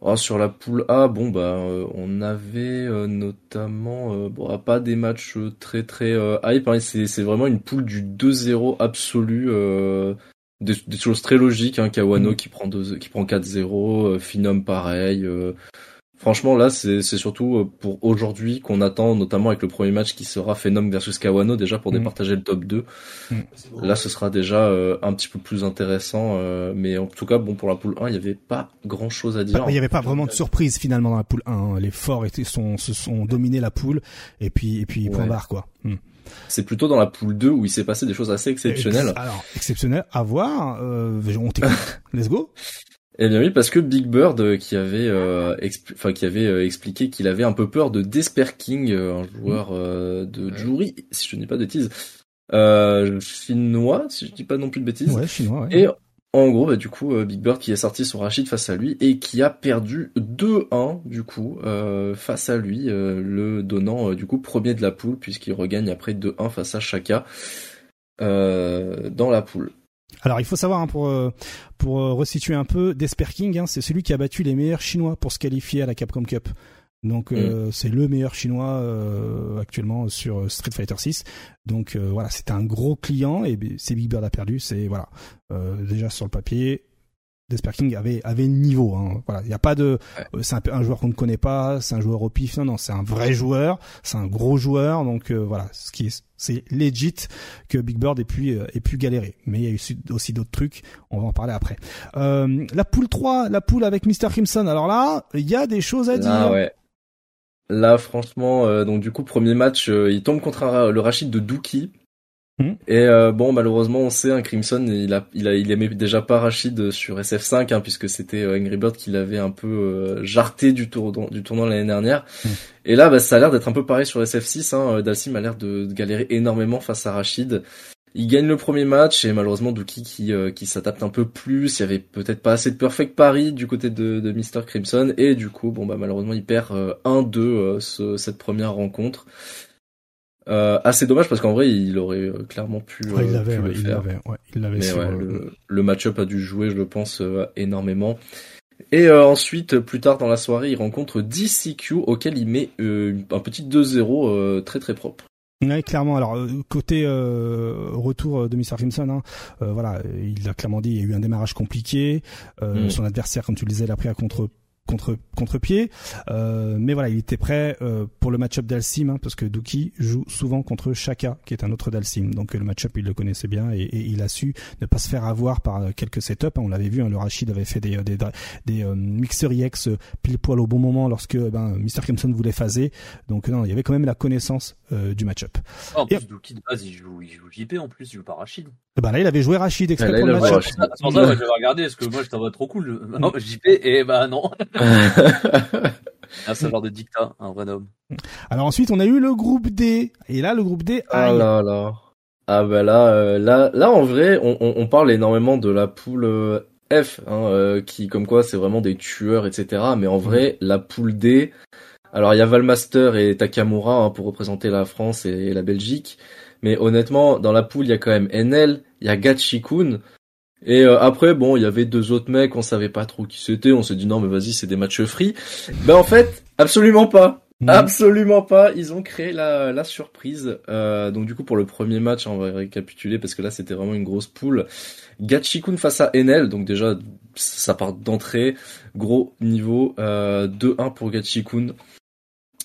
Oh, sur la poule A, bon bah on avait notamment bon pas des matchs très très hype, hein, c'est c'est vraiment une poule du 2-0 absolu des, choses très logiques. Hein, Kawano mm. qui prend qui prend 4-0, euh, Finom pareil. Euh. franchement, là, c'est surtout euh, pour aujourd'hui qu'on attend, notamment avec le premier match qui sera Phenom versus Kawano, déjà pour mm. départager le top 2. Mm. Là, ce sera déjà un petit peu plus intéressant. mais en tout cas, bon, pour la poule 1, il n'y avait pas grand chose à dire. Il n'y avait pas vraiment de surprise finalement dans la poule 1. Hein. Les forts étaient, sont, se sont dominés la poule et puis, et puis point barre, quoi. C'est plutôt dans la poule 2 où il s'est passé des choses assez exceptionnelles. Alors, exceptionnel à voir. Euh, on t'écoute. (laughs) Let's go. Eh bien oui, parce que Big Bird euh, qui avait, euh, enfin qui avait euh, expliqué qu'il avait un peu peur de Desper King, un joueur de jury, si je ne dis pas de bêtises, chinois, si je dis pas non plus de bêtises. Ouais, chinois. Ouais. Et en gros, bah, du coup, euh, Big Bird qui est sorti son Rachid face à lui et qui a perdu 2-1 du coup euh, face à lui, euh, le donnant du coup premier de la poule puisqu'il regagne après 2-1 face à Shaka dans la poule. Alors il faut savoir hein, pour pour resituer un peu, Desper King, hein, c'est celui qui a battu les meilleurs Chinois pour se qualifier à la Capcom Cup. Donc mm. euh, c'est le meilleur chinois euh, actuellement sur euh, Street Fighter 6. Donc voilà, c'était un gros client et c'est Big Bird a perdu. C'est voilà, déjà sur le papier, Desper King avait avait le niveau. Hein. Voilà, il n'y a pas de, c'est un, un, joueur qu'on ne connaît pas, c'est un joueur au pif. Non non, c'est un vrai joueur, c'est un gros joueur. Donc voilà, ce qui est c'est legit que Big Bird ait pu ait pu galérer. Mais il y a eu aussi d'autres trucs. On va en parler après. la poule 3, la poule avec Mr Crimson. Alors là, il y a des choses à dire. Ouais. Là, franchement, euh, donc du coup, premier match, euh, il tombe contre le Rachid de Dookie. Hmm. Et euh, bon, malheureusement, on sait, un Crimson, il a, il a, il aimait déjà pas Rachid sur SF5, hein, puisque c'était Angry Bird qui l'avait un peu jarté du, tour, du tournoi l'année dernière. Hmm. Et là, bah, ça a l'air d'être un peu pareil sur SF6. Hein. Dalsim a l'air de, de, galérer énormément face à Rachid. Il gagne le premier match et malheureusement Dookie qui, euh, qui s'adapte un peu plus. Il y avait peut-être pas assez de perfect pari du côté de, de Mr. Crimson et du coup bon bah malheureusement il perd 1-2 euh, euh, cette première rencontre. Euh, assez dommage parce qu'en vrai il aurait clairement pu, ouais, il l'avait, le faire. Il l'avait, Mais ouais, le, le match-up a dû jouer je pense énormément. Et ensuite, plus tard dans la soirée, il rencontre DCQ auquel il met un petit 2-0 très très propre. Oui, clairement. Alors euh, côté euh, retour de Mr. Crimson, hein, euh, voilà, il a clairement dit il y a eu un démarrage compliqué. Mm. Son adversaire, comme tu le disais, l'a pris à contre contre contre pied. Euh, mais voilà, il était prêt euh, pour le match-up d'Alcim hein, parce que Duki joue souvent contre Shaka, qui est un autre d'Alcim. Donc le match-up, il le connaissait bien et, il a su ne pas se faire avoir par euh, quelques setups. Hein. On l'avait vu, hein, le Rachid avait fait des des, des, mixeurs IX pile poil au bon moment lorsque ben, Mr. Crimson voulait phaser. Donc non, il y avait quand même la connaissance du match-up. en plus, Duki de base, il joue, il joue JP en plus, il joue pas Rachid. Ben là, il avait joué Rachid exprès pour le match. C'est pour ça que je vais regarder, parce que moi, je t'en vois trop cool. Non, JP, et bah non. (laughs) ah, c'est genre de dictat, un vrai homme. Alors ensuite, on a eu le groupe D. Et là, le groupe D. Ah là là. Ah bah là, euh, là, là en vrai, on, on, parle énormément de la poule euh, F, hein, euh, qui comme quoi c'est vraiment des tueurs, etc. Mais en vrai, mm. la poule D. Alors il y a Valmaster et Takamura hein, pour représenter la France et, la Belgique. Mais honnêtement, dans la poule, il y a quand même NL, il y a Gachikun, et euh, après, bon, il y avait deux autres mecs, on savait pas trop qui c'était, on s'est dit non mais vas-y, c'est des matchs free. Ben en fait, absolument pas. Mhm. Absolument pas. Ils ont créé la, la surprise. Euh, donc du coup pour le premier match, on va récapituler parce que là c'était vraiment une grosse poule. Gachikun face à Enel. Donc déjà ça part d'entrée, gros niveau. Euh, 2-1 pour Gachikun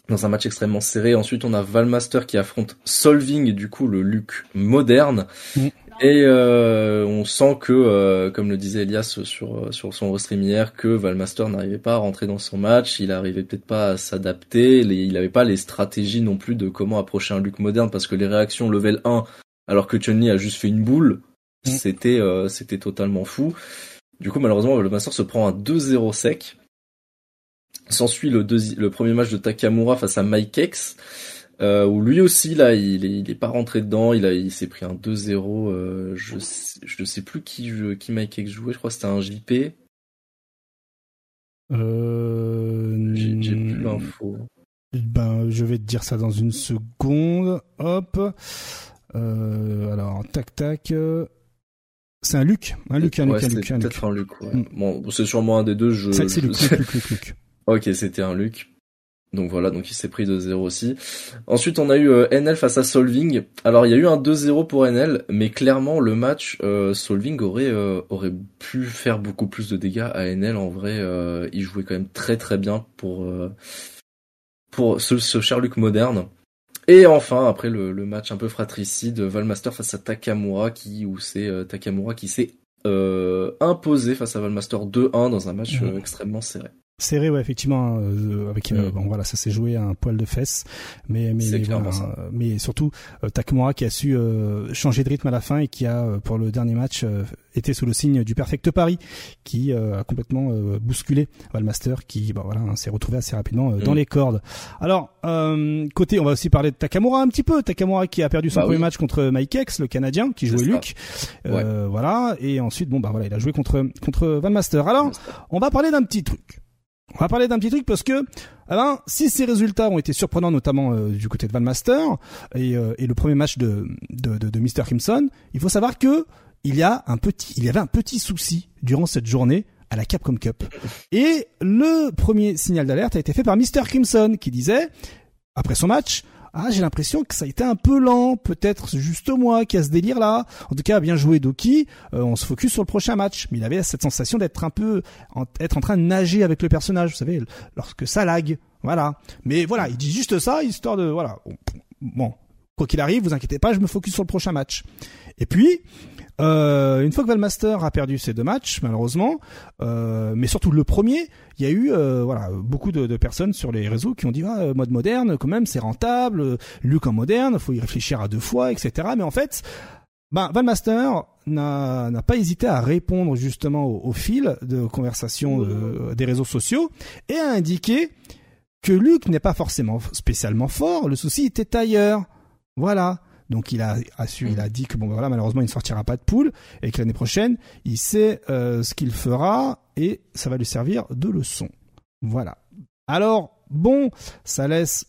dans un match extrêmement serré. Ensuite on a Valmaster qui affronte Solving, du coup le Luc moderne. Mhm. Et euh, on sent que, euh, comme le disait Elias sur sur son restream hier, que Valmaster n'arrivait pas à rentrer dans son match, il arrivait peut-être pas à s'adapter, il n'avait pas les stratégies non plus de comment approcher un Luke moderne, parce que les réactions level 1, alors que chun a juste fait une boule, mm. c'était euh, c'était totalement fou. Du coup, malheureusement, Valmaster se prend un 2-0 sec. S'ensuit le, le premier match de Takamura face à Mike X euh, où lui aussi là il est, il est pas rentré dedans, il a il s'est pris un 2-0, euh, je sais, je sais plus qui qui Mike jouait, je crois que c'était un JP. Euh... J'ai plus l'info. Ben je vais te dire ça dans une seconde. Hop. Euh, alors tac tac. C'est un Luc, un Luc, un Luc, un Luc. Peut-être un Luc. Ouais. Mm. Bon, c'est sûrement un des deux. Je. C'est Luc, Luc, Luc, Luc. (laughs) ok, c'était un Luc. Donc voilà, donc il s'est pris 2-0 aussi. Ensuite, on a eu euh, NL face à Solving. Alors il y a eu un 2-0 pour NL, mais clairement le match euh, Solving aurait euh, aurait pu faire beaucoup plus de dégâts à NL. En vrai, il jouait quand même très très bien pour pour ce, ce Sherlock moderne. Et enfin, après le, le, match un peu fratricide, Valmaster face à Takamura, qui où c'est Takamura qui s'est imposé face à Valmaster 2-1 dans un match extrêmement serré. Serré, ouais, effectivement, euh, avec euh, mm. bon voilà, ça s'est joué à un poil de fesses, mais mais mais, voilà, mais surtout euh, qui a su changer de rythme à la fin et qui a pour le dernier match été sous le signe du perfect Paris, qui a complètement bousculé Valmaster, qui bah voilà hein, s'est retrouvé assez rapidement dans mm. les cordes. Alors côté, on va aussi parler de Takamura un petit peu, Takamura qui a perdu son bah premier match contre Mike X, le Canadien, qui jouait Luke, voilà, et ensuite bon bah voilà, il a joué contre contre Valmaster. Alors on va parler d'un petit truc. On va parler d'un petit truc parce que, alors, si ces résultats ont été surprenants, notamment euh, du côté de Van Master et, euh, et le premier match de, de, de, de Mr. Crimson, il faut savoir que il y a un petit, il y avait un petit souci durant cette journée à la Capcom Cup. Et le premier signal d'alerte a été fait par Mr. Crimson qui disait, après son match, ah, j'ai l'impression que ça a été un peu lent, peut-être juste moi qui a ce délire là. En tout cas, bien joué Doki. Euh, on se focus sur le prochain match, mais il avait cette sensation d'être un peu, en, être en train de nager avec le personnage, vous savez, lorsque ça lag. Voilà. Mais voilà, il dit juste ça, histoire de, voilà. Bon, quoi qu'il arrive, vous inquiétez pas, je me focus sur le prochain match. Et puis, euh, une fois que Valmaster a perdu ses deux matchs, malheureusement, euh, mais surtout le premier, il y a eu euh, voilà beaucoup de, personnes sur les réseaux qui ont dit ah, mode moderne, quand même, c'est rentable, Luc en moderne, faut y réfléchir à deux fois, etc. Mais en fait, ben, Valmaster n'a pas hésité à répondre justement au, fil de conversation des réseaux sociaux et a indiqué que Luc n'est pas forcément spécialement fort, le souci était ailleurs. Voilà. Donc il a, su, il a dit que bon voilà malheureusement il ne sortira pas de poule et que l'année prochaine il sait euh, ce qu'il fera et ça va lui servir de leçon. Voilà. Alors bon, ça laisse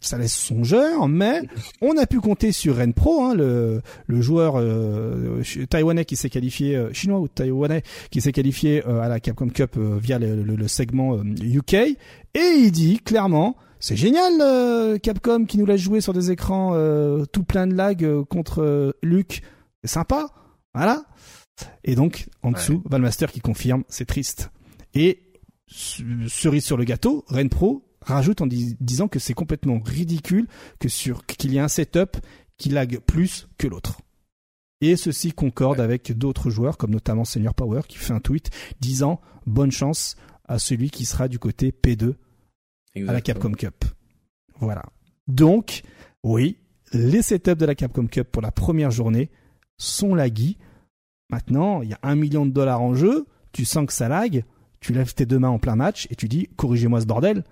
ça laisse songeur, mais on a pu compter sur Ren Pro, hein, le, le joueur euh, taïwanais qui s'est qualifié, euh, chinois ou taïwanais qui s'est qualifié à la Capcom Cup via le, le segment UK, et il dit clairement c'est génial euh, Capcom qui nous l'a joué sur des écrans euh, tout plein de lag euh, contre Luc. C'est sympa, voilà. Et donc en dessous, Valmaster qui confirme, c'est triste. Et cerise sur le gâteau, Renpro rajoute en disant que c'est complètement ridicule que sur qu'il y ait un setup qui lag plus que l'autre. Et ceci concorde avec d'autres joueurs, comme notamment Senior Power, qui fait un tweet disant bonne chance à celui qui sera du côté P2 à la Capcom Cup. Voilà. Donc, oui, les setups de la Capcom Cup pour la première journée sont laggy. Maintenant, il y a un million de dollars en jeu, tu sens que ça lag, tu lèves tes deux mains en plein match et tu dis corrigez-moi ce bordel.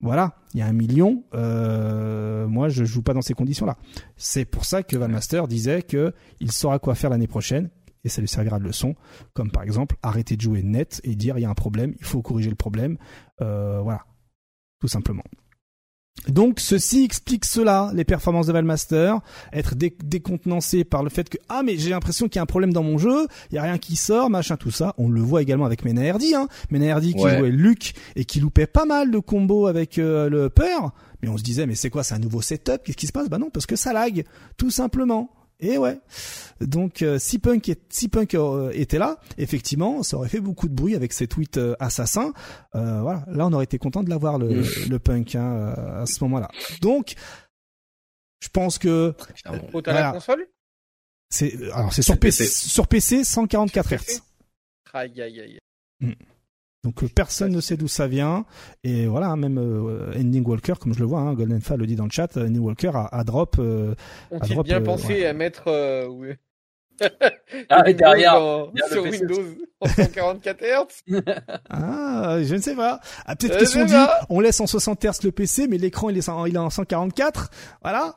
Voilà, il y a un million. Euh, moi, je joue pas dans ces conditions-là. C'est pour ça que Van Master disait que il saura quoi faire l'année prochaine et ça lui servira de leçon. Comme par exemple arrêter de jouer net et dire il y a un problème, il faut corriger le problème. Euh, voilà, tout simplement. Donc ceci explique cela, les performances de Valmaster, être décontenancé par le fait que ah mais j'ai l'impression qu'il y a un problème dans mon jeu, il y a rien qui sort, machin tout ça. On le voit également avec Menaherdi, hein. Menaherdi qui jouait Luke et qui loupait pas mal de combos avec euh, le peur. Mais on se disait mais c'est quoi, c'est un nouveau setup, qu'est-ce qui se passe? Bah non, parce que ça lag, tout simplement. Et ouais. Donc euh, si Punk, si Punk euh, était là, effectivement, ça aurait fait beaucoup de bruit avec ses tweets euh, assassins. voilà, là on aurait été content de l'avoir le, le Punk hein, à ce moment-là. Donc, je pense que. Au la console? C'est alors c'est sur PC, sur PC 144 Hz. Aïe aïe aïe. Hmm. Donc euh, personne ne sait d'où ça vient. Et voilà même euh, Ending Walker comme je le vois hein, Golden Fa le dit dans le chat Ending Walker a, drop euh, a bien pensé à mettre oui. ah (laughs) et derrière sur Windows en 144 Hz (laughs) ah je ne sais pas. Ah, peut-être qu'ils sont dit on laisse en 60 Hz le PC mais l'écran il est en, il est en 144 voilà.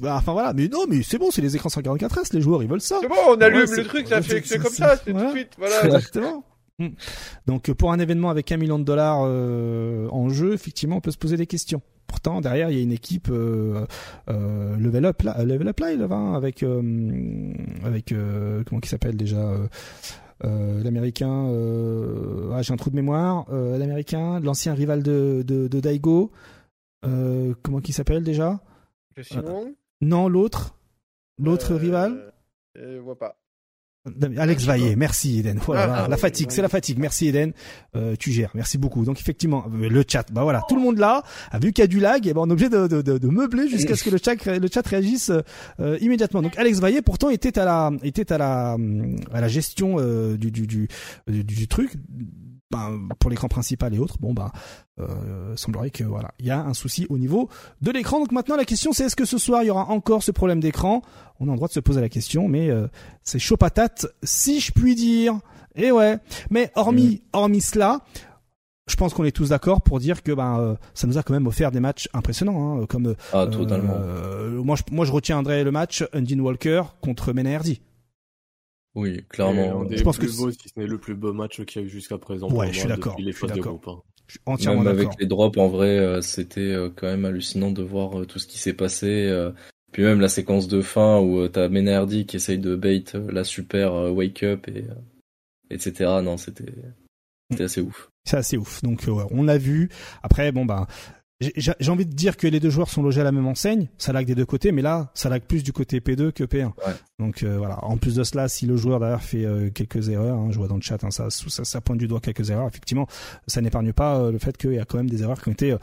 Bah, enfin voilà. Mais non mais c'est bon c'est les écrans 144 Hz les joueurs ils veulent ça. C'est bon on allume le truc ça fait c'est comme ça c'est tout de suite voilà. Exactement Mm. Donc pour un événement avec un million de dollars euh, en jeu, effectivement, on peut se poser des questions. Pourtant, derrière, il y a une équipe euh, euh, level up, là, level up live hein, avec avec comment qui s'appelle déjà l'américain. ah, j'ai un trou de mémoire. l'américain, l'ancien rival de de, de Daigo. comment qui s'appelle déjà? Non, l'autre, l'autre rival? Je vois pas. Alex Vaillé, merci Eden. Voilà, la fatigue, c'est la fatigue. Merci Eden, euh, tu gères. Merci beaucoup. Donc effectivement, euh, le chat, bah voilà, tout le monde là a vu qu'il y a du lag, et ben on est obligé de, de, de, de meubler jusqu'à ce que le chat, le chat réagisse euh, immédiatement. Donc Alex Vaillé, pourtant était à la, était à la, à la gestion du, du, du, du, truc ben, pour l'écran principal et autres, bon bah euh, semblerait que voilà, il y a un souci au niveau de l'écran. Donc maintenant la question c'est est-ce que ce soir il y aura encore ce problème d'écran? On a le droit de se poser la question, mais euh, c'est chaud patate si je puis dire. Et ouais, mais hormis mm. hormis cela, je pense qu'on est tous d'accord pour dire que ben euh, ça nous a quand même offert des matchs impressionnants hein, comme ah, totalement. moi je moi je retiendrai le match Undine Walker contre Menaherdi. Oui, clairement. je pense que c'est le plus beau match qu'il y a eu jusqu'à présent. Ouais, je suis d'accord. Je suis d'accord. entièrement même avec les drops, en vrai, euh, c'était euh, quand même hallucinant de voir euh, tout ce qui s'est passé. Puis même la séquence de fin où t'as Menardi qui essaye de bait la super wake up et etc. Non, c'était c'était assez ouf. C'est assez ouf. Donc on l'a vu. Après, bon bah j'ai envie de dire que les deux joueurs sont logés à la même enseigne, ça lag des deux côtés, mais là, ça lag plus du côté P2 que P1. Donc euh, voilà. En plus de cela, si le joueur d'ailleurs fait euh, quelques erreurs, hein, je vois dans le chat, hein, ça, ça, ça, pointe du doigt quelques erreurs. Effectivement, ça n'épargne pas euh, le fait qu'il y a quand même des erreurs qui ont été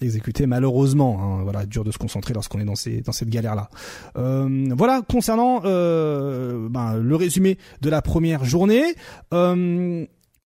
exécutées malheureusement. Hein, voilà, dur de se concentrer lorsqu'on est dans ces dans cette galère là. voilà concernant ben, le résumé de la première journée.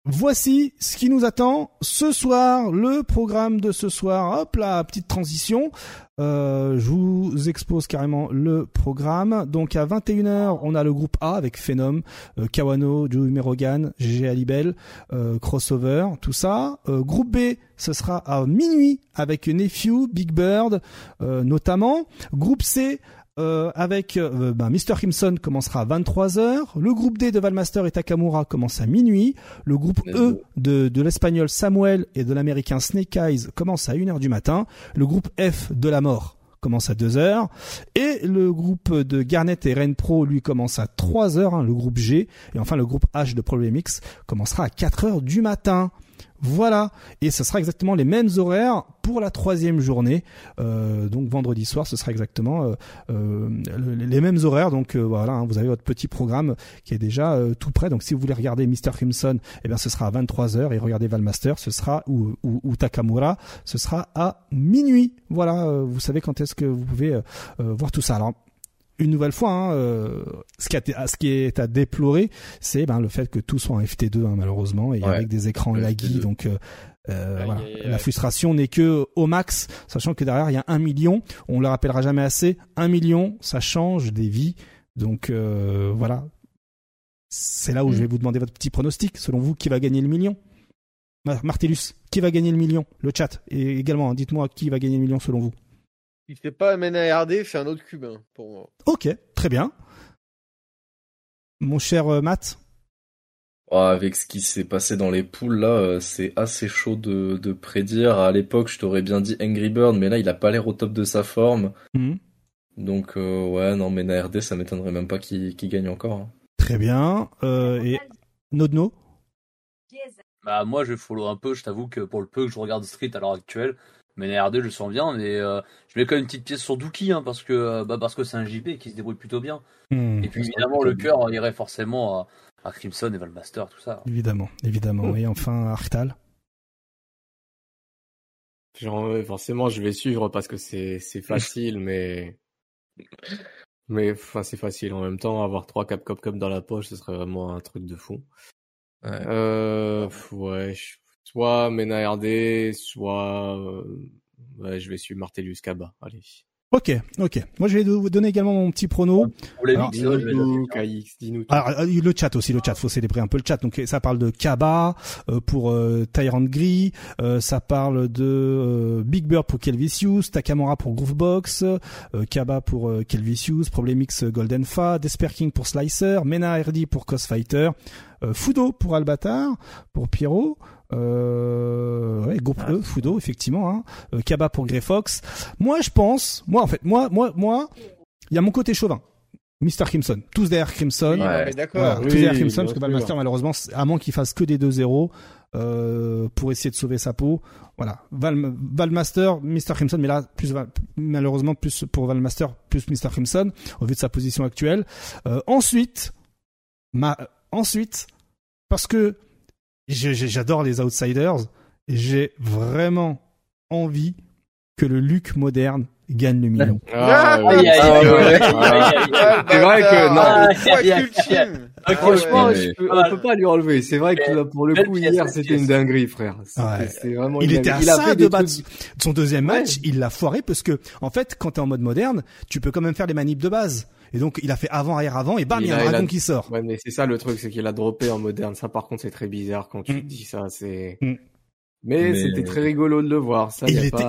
Voici ce qui nous attend ce soir, le programme de ce soir. Hop là, petite transition. Euh, je vous expose carrément le programme. Donc à 21h, on a le groupe A avec Phenom, euh, Kawano, Joe Merogan, GG Alibel, euh, Crossover, tout ça. groupe B, ce sera à minuit avec Nephew, Big Bird notamment. Groupe C euh, avec euh, ben, Mr. Crimson commencera à 23h, le groupe D de Valmaster et Takamura commence à minuit, le groupe E de, de l'espagnol Samuel et de l'américain Snake Eyes commence à 1h du matin, le groupe F de la mort commence à 2h et le groupe de Garnet et Ren Pro lui commence à 3h, hein, le groupe G. Et enfin le groupe H de Problemix commencera à 4h du matin. Voilà, et ce sera exactement les mêmes horaires pour la troisième journée. Euh, donc vendredi soir, ce sera exactement euh, euh les mêmes horaires. Donc voilà, hein, vous avez votre petit programme qui est déjà tout prêt. Donc si vous voulez regarder Mr. Crimson, eh bien ce sera à 23h et regarder Valmaster, ce sera ou, ou, ou, Takamura, ce sera à minuit. Voilà, vous savez quand est-ce que vous pouvez voir tout ça. Alors une nouvelle fois, hein, euh, ce, qui ce, qui est à déplorer, c'est ben, le fait que tout soit en FT2 hein, malheureusement et avec des écrans laggy. Donc euh, euh voilà. la frustration n'est que au max, sachant que derrière il y a un million. On le rappellera jamais assez. Un million, ça change des vies. Donc euh, voilà. C'est là où je vais mm. vous demander votre petit pronostic. Selon vous, qui va gagner le million? Martellus, qui va gagner le million? Le chat. Et également, hein, dites-moi qui va gagner le million selon vous. Il fait pas MNARD, c'est un autre cubain pour moi. Ok, très bien. Mon cher euh, Matt Avec ce qui s'est passé dans les poules là, euh, c'est assez chaud de, prédire. À l'époque, je t'aurais bien dit Angry Bird, mais là, il a pas l'air au top de sa forme. Mhm. Donc euh, ouais, non, mais NARD, ça m'étonnerait même pas qu'il gagne encore. Hein. Très bien. et Nodno Bah moi, je follow un peu. Je t'avoue que pour le peu que je regarde Street à l'heure actuelle, mais R2, je le sens bien, mais euh, je mets quand même une petite pièce sur Dookie, hein, parce que euh, bah, parce que c'est un JP qui se débrouille plutôt bien. Hmm. et puis évidemment, le cœur irait forcément à, Crimson et Valmaster, tout ça. Évidemment, évidemment. Et enfin, Arctal. Genre, forcément, je vais suivre parce que c'est c'est facile, (laughs) mais mais enfin c'est facile. En même temps, avoir trois Capcom Cup dans la poche, ce serait vraiment un truc de fou. Ouais. Euh, ouais, soit Mena RD, soit euh, ouais, je vais suivre Martellus Kaba. Allez. Ok, ok. Moi, je vais vous donner également mon petit prono. Alors, le chat aussi, le chat. Faut célébrer un peu le chat. Donc, ça parle de Kaba euh, pour euh, Tyrant Gris. Euh, ça parle de euh, Big Bird pour Kelvisius, Takamura pour Groovebox, Kaba pour Kelvisius, Problemix Golden Fa, Desper King pour Slicer, Mena RD pour Cos Fighter, Fudo pour Albatar, pour Pierrot. Euh, ouais, GoPro, ah. Fudo, effectivement, hein. Euh, Kaba pour Greyfox. Moi, je pense, moi, en fait, moi, moi, moi, il y a mon côté chauvin. Mr. Crimson. Tous derrière Crimson. Ouais, d'accord. tous derrière Crimson, parce que Valmaster, malheureusement, à moins qu'il fasse que des 2-0, euh, pour essayer de sauver sa peau. Voilà. Val, Valmaster, Mr. Crimson, mais là, plus, malheureusement, plus pour Valmaster, plus Mr. Crimson, au vu de sa position actuelle. Euh, ensuite, ma, ensuite, parce que j'adore les outsiders et j'ai vraiment envie que le Luc moderne gagne le million. c'est vrai que non. Franchement, on peut pas lui enlever. C'est vrai que pour le coup hier c'était une dinguerie, frère. vraiment. Il était à ça de battre son deuxième match. Il l'a foiré parce que en fait, quand t'es en mode moderne, tu peux quand même faire les manips de base. Et donc, il a fait avant, arrière, avant, et bam, il y a un dragon qui sort. Ouais, mais c'est ça le truc, c'est qu'il a droppé en moderne. Ça, par contre, c'est très bizarre quand tu mm. dis ça. C'est. Mm. Mais, c'était très rigolo de le voir. Ça, il, était,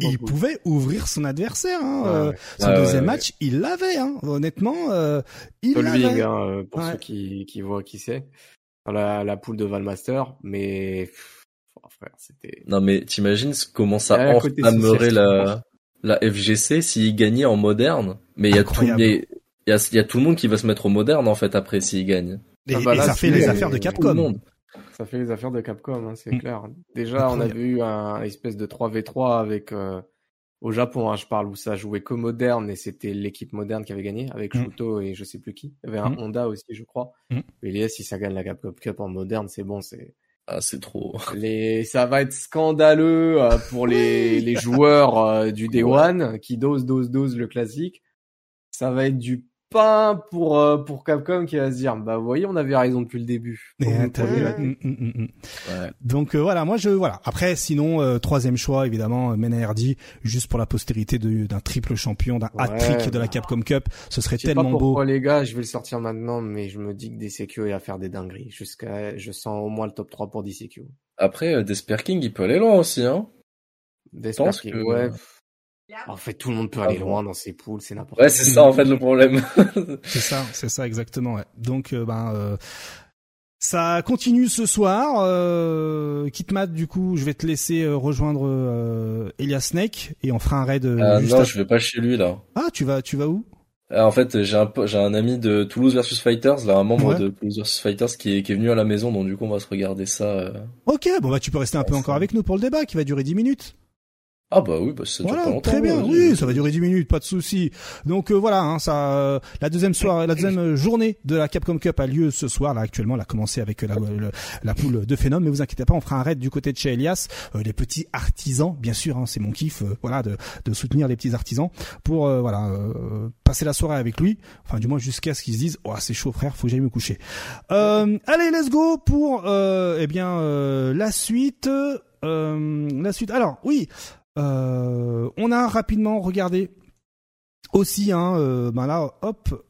il, pouvait ouvrir son adversaire. Hein. Euh, son deuxième match, il l'avait. Hein. Honnêtement, euh, il l'avait. Hein, euh, pour ceux qui, qui voient qui c'est. La, la poule de Valmaster, mais oh, frère, c'était. Non mais t'imagines comment ça enflammerait la la FGC s'il gagnait en moderne. Mais il y a tout, il y a, tout le monde qui va se mettre au moderne en fait après s'il gagne. Et, ah bah ça fait les affaires de Capcom. Ça fait les affaires de Capcom, hein, c'est mm. clair. Déjà, on a vu un espèce de 3v3 avec euh, au Japon, hein, je parle où ça jouait que moderne et c'était l'équipe moderne qui avait gagné avec mm. Shuto et je sais plus qui. Il y avait un mm. Honda aussi, je crois. Mais les si ça gagne la Capcom Cup en moderne, c'est bon, c'est ah, c'est trop. (laughs) Les, ça va être scandaleux euh, pour les, les joueurs euh, du Day One qui dose, dose, dose le classique. Ça va être du pas pour euh, pour Capcom qui va se dire bah vous voyez on avait raison depuis le début. Mm, mm, mm, Donc euh, voilà moi je voilà après sinon euh, troisième choix évidemment Mena Hardy juste pour la postérité d'un triple champion d'un hat-trick de la Capcom Cup ce serait tellement pas pourquoi, beau. les gars je vais le sortir maintenant mais je me dis que DCQ est à faire des dingueries jusqu'à je sens au moins le top 3 pour DCQ. Après Desper King il peut aller loin aussi hein. Desper King ouais. En fait, tout le monde peut aller ah loin dans ces poules, c'est n'importe Ouais, c'est ça en fait le problème. (laughs) c'est ça, c'est ça exactement. Ouais. Donc, euh, ben, euh, ça continue ce soir. Euh, Kitmat, du coup, je vais te laisser euh, rejoindre euh, Elias Snake et on fera un raid. Ah non, je vais pas chez lui là. Ah, tu vas, tu vas où? Euh, En fait, j'ai un, j'ai un ami de Toulouse versus Fighters, là, un membre de Toulouse versus Fighters qui est, qui est venu à la maison, donc du coup, on va se regarder ça. Euh... Ok, bon bah tu peux rester un peu encore avec nous pour le débat qui va durer 10 minutes. Ah bah oui, bah ça voilà, pas très bien. Oui, ça va durer 10 minutes, pas de souci. Donc euh, voilà, hein, ça, euh, la deuxième soirée, la deuxième journée de la Capcom Cup a lieu ce soir. Là actuellement, elle a commencé avec la, la, poule de Phénom, mais vous inquiétez pas, on fera un raid du côté de chez Elias. Euh, les petits artisans, bien sûr, hein, c'est mon kiff, voilà, de, de, soutenir les petits artisans pour voilà passer la soirée avec lui. Enfin, du moins jusqu'à ce qu'ils se disent, oh c'est chaud frère, faut que j'aille me coucher. allez, let's go pour eh bien la suite. la suite. Alors oui. Euh, on a rapidement regardé aussi, hein, euh, ben là, hop,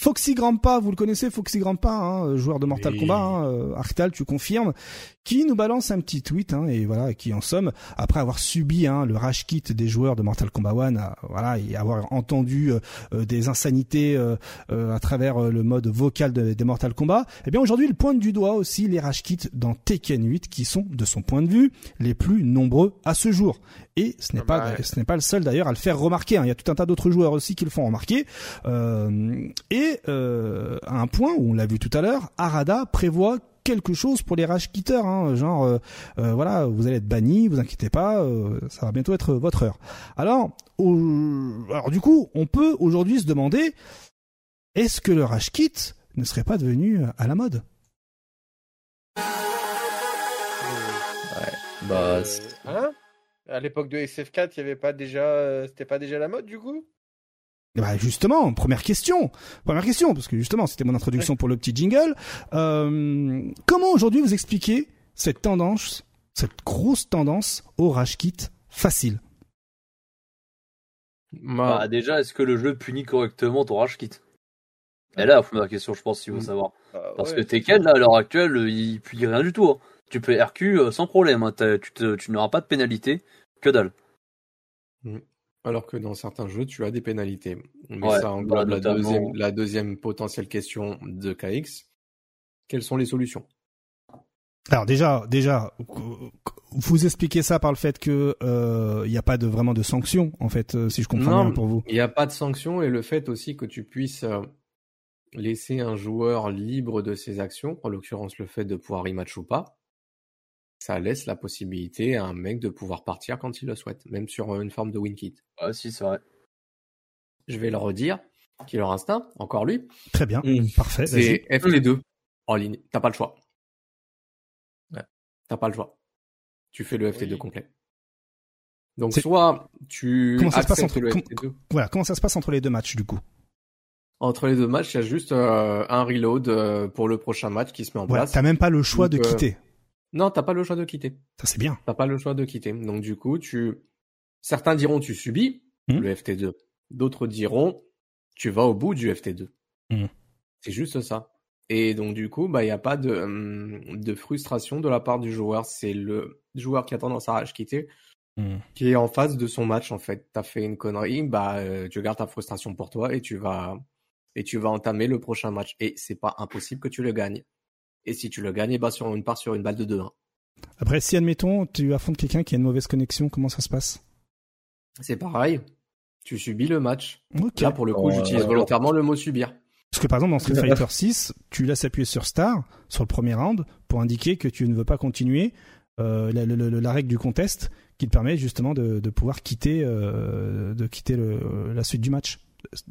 Foxy Grandpa, vous le connaissez, Foxy Grandpa, hein, joueur de Mortal Kombat, hein, euh, Arctal, tu confirmes, qui nous balance un petit tweet, hein, et voilà, qui en somme, après avoir subi hein, le rage kit des joueurs de Mortal Kombat 1, voilà, et avoir entendu euh, euh, des insanités à travers le mode vocal des Mortal Kombat, eh bien aujourd'hui il pointe du doigt aussi les rage kits dans Tekken 8, qui sont, de son point de vue, les plus nombreux à ce jour. Et ce n'est pas, ce n'est pas le seul d'ailleurs à le faire remarquer. Hein. Il y a tout un tas d'autres joueurs aussi qui le font remarquer. et euh, à un point où on l'a vu tout à l'heure, Arada prévoit quelque chose pour les rage quitters, hein, genre euh, euh, voilà, vous allez être banni, vous inquiétez pas, ça va bientôt être votre heure. Alors, alors du coup, on peut aujourd'hui se demander, est-ce que le rage kit ne serait pas devenu à la mode? Ouais, bah, hein? À l'époque de SF4, il y avait pas déjà, c'était pas déjà la mode du coup? Bah justement, première question, première question, parce que justement c'était mon introduction pour le petit jingle. Euh, comment aujourd'hui vous expliquez cette tendance, cette grosse tendance au rage kit facile? Bah, déjà, est-ce que le jeu punit correctement ton rage kit? Et là, la première question, je pense, si vous mm. savoir. Bah, parce que Tekken, là, à l'heure actuelle, il punit rien du tout. Hein. Tu peux RQ euh, sans problème, hein. tu, n'auras pas de pénalité, que dalle. Mm. Alors que dans certains jeux, tu as des pénalités. Mais ça englobe la, deuxième, la deuxième potentielle question de KX. Quelles sont les solutions? Alors déjà, déjà, vous expliquez ça par le fait que euh, il n'y a pas de vraiment de sanctions, en fait, euh, si je comprends bien pour vous. Il n'y a pas de sanctions et le fait aussi que tu puisses euh, laisser un joueur libre de ses actions, en l'occurrence le fait de pouvoir rematch ou pas, ça laisse la possibilité à un mec de pouvoir partir quand il le souhaite, même sur une forme de win kit. Ah si, c'est vrai. Je vais le redire, Killer Instinct, encore lui. Très bien, mmh. parfait. C'est FT2 en ligne, t'as pas le choix. Ouais. T'as pas le choix. Tu fais le FT2 complet. Donc soit tu comment ça se passe entre le FT2. Voilà, comment ça se passe entre les deux matchs du coup? Entre les deux matchs, il y a juste euh, un reload euh, pour le prochain match qui se met en voilà, place. T'as même pas le choix de euh, quitter. Non, t'as pas le choix de quitter. Ça c'est bien. T'as pas le choix de quitter. Donc du coup, tu certains diront tu subis hmm. le FT2. D'autres diront tu vas au bout du FT2. Hmm. C'est juste ça. Et donc du coup, bah il y a pas de hum, de frustration de la part du joueur. C'est le joueur qui a tendance à rage quitter hmm. qui est en face de son match en fait. T'as fait une connerie, bah euh, tu gardes ta frustration pour toi et tu vas et tu vas entamer le prochain match. Et c'est pas impossible que tu le gagnes. Et si tu le gagnes, bah sur une part sur une balle de 2-1. Après, si admettons, tu affrontes quelqu'un qui a une mauvaise connexion, comment ça se passe? C'est pareil. Tu subis le match. Là, pour le coup, j'utilise volontairement le mot subir. Parce que par exemple, dans Street Fighter 6, tu laisses appuyer sur Star, sur le premier round, pour indiquer que tu ne veux pas continuer euh, la, règle du contest qui te permet justement de, pouvoir quitter, euh, de quitter la suite du match.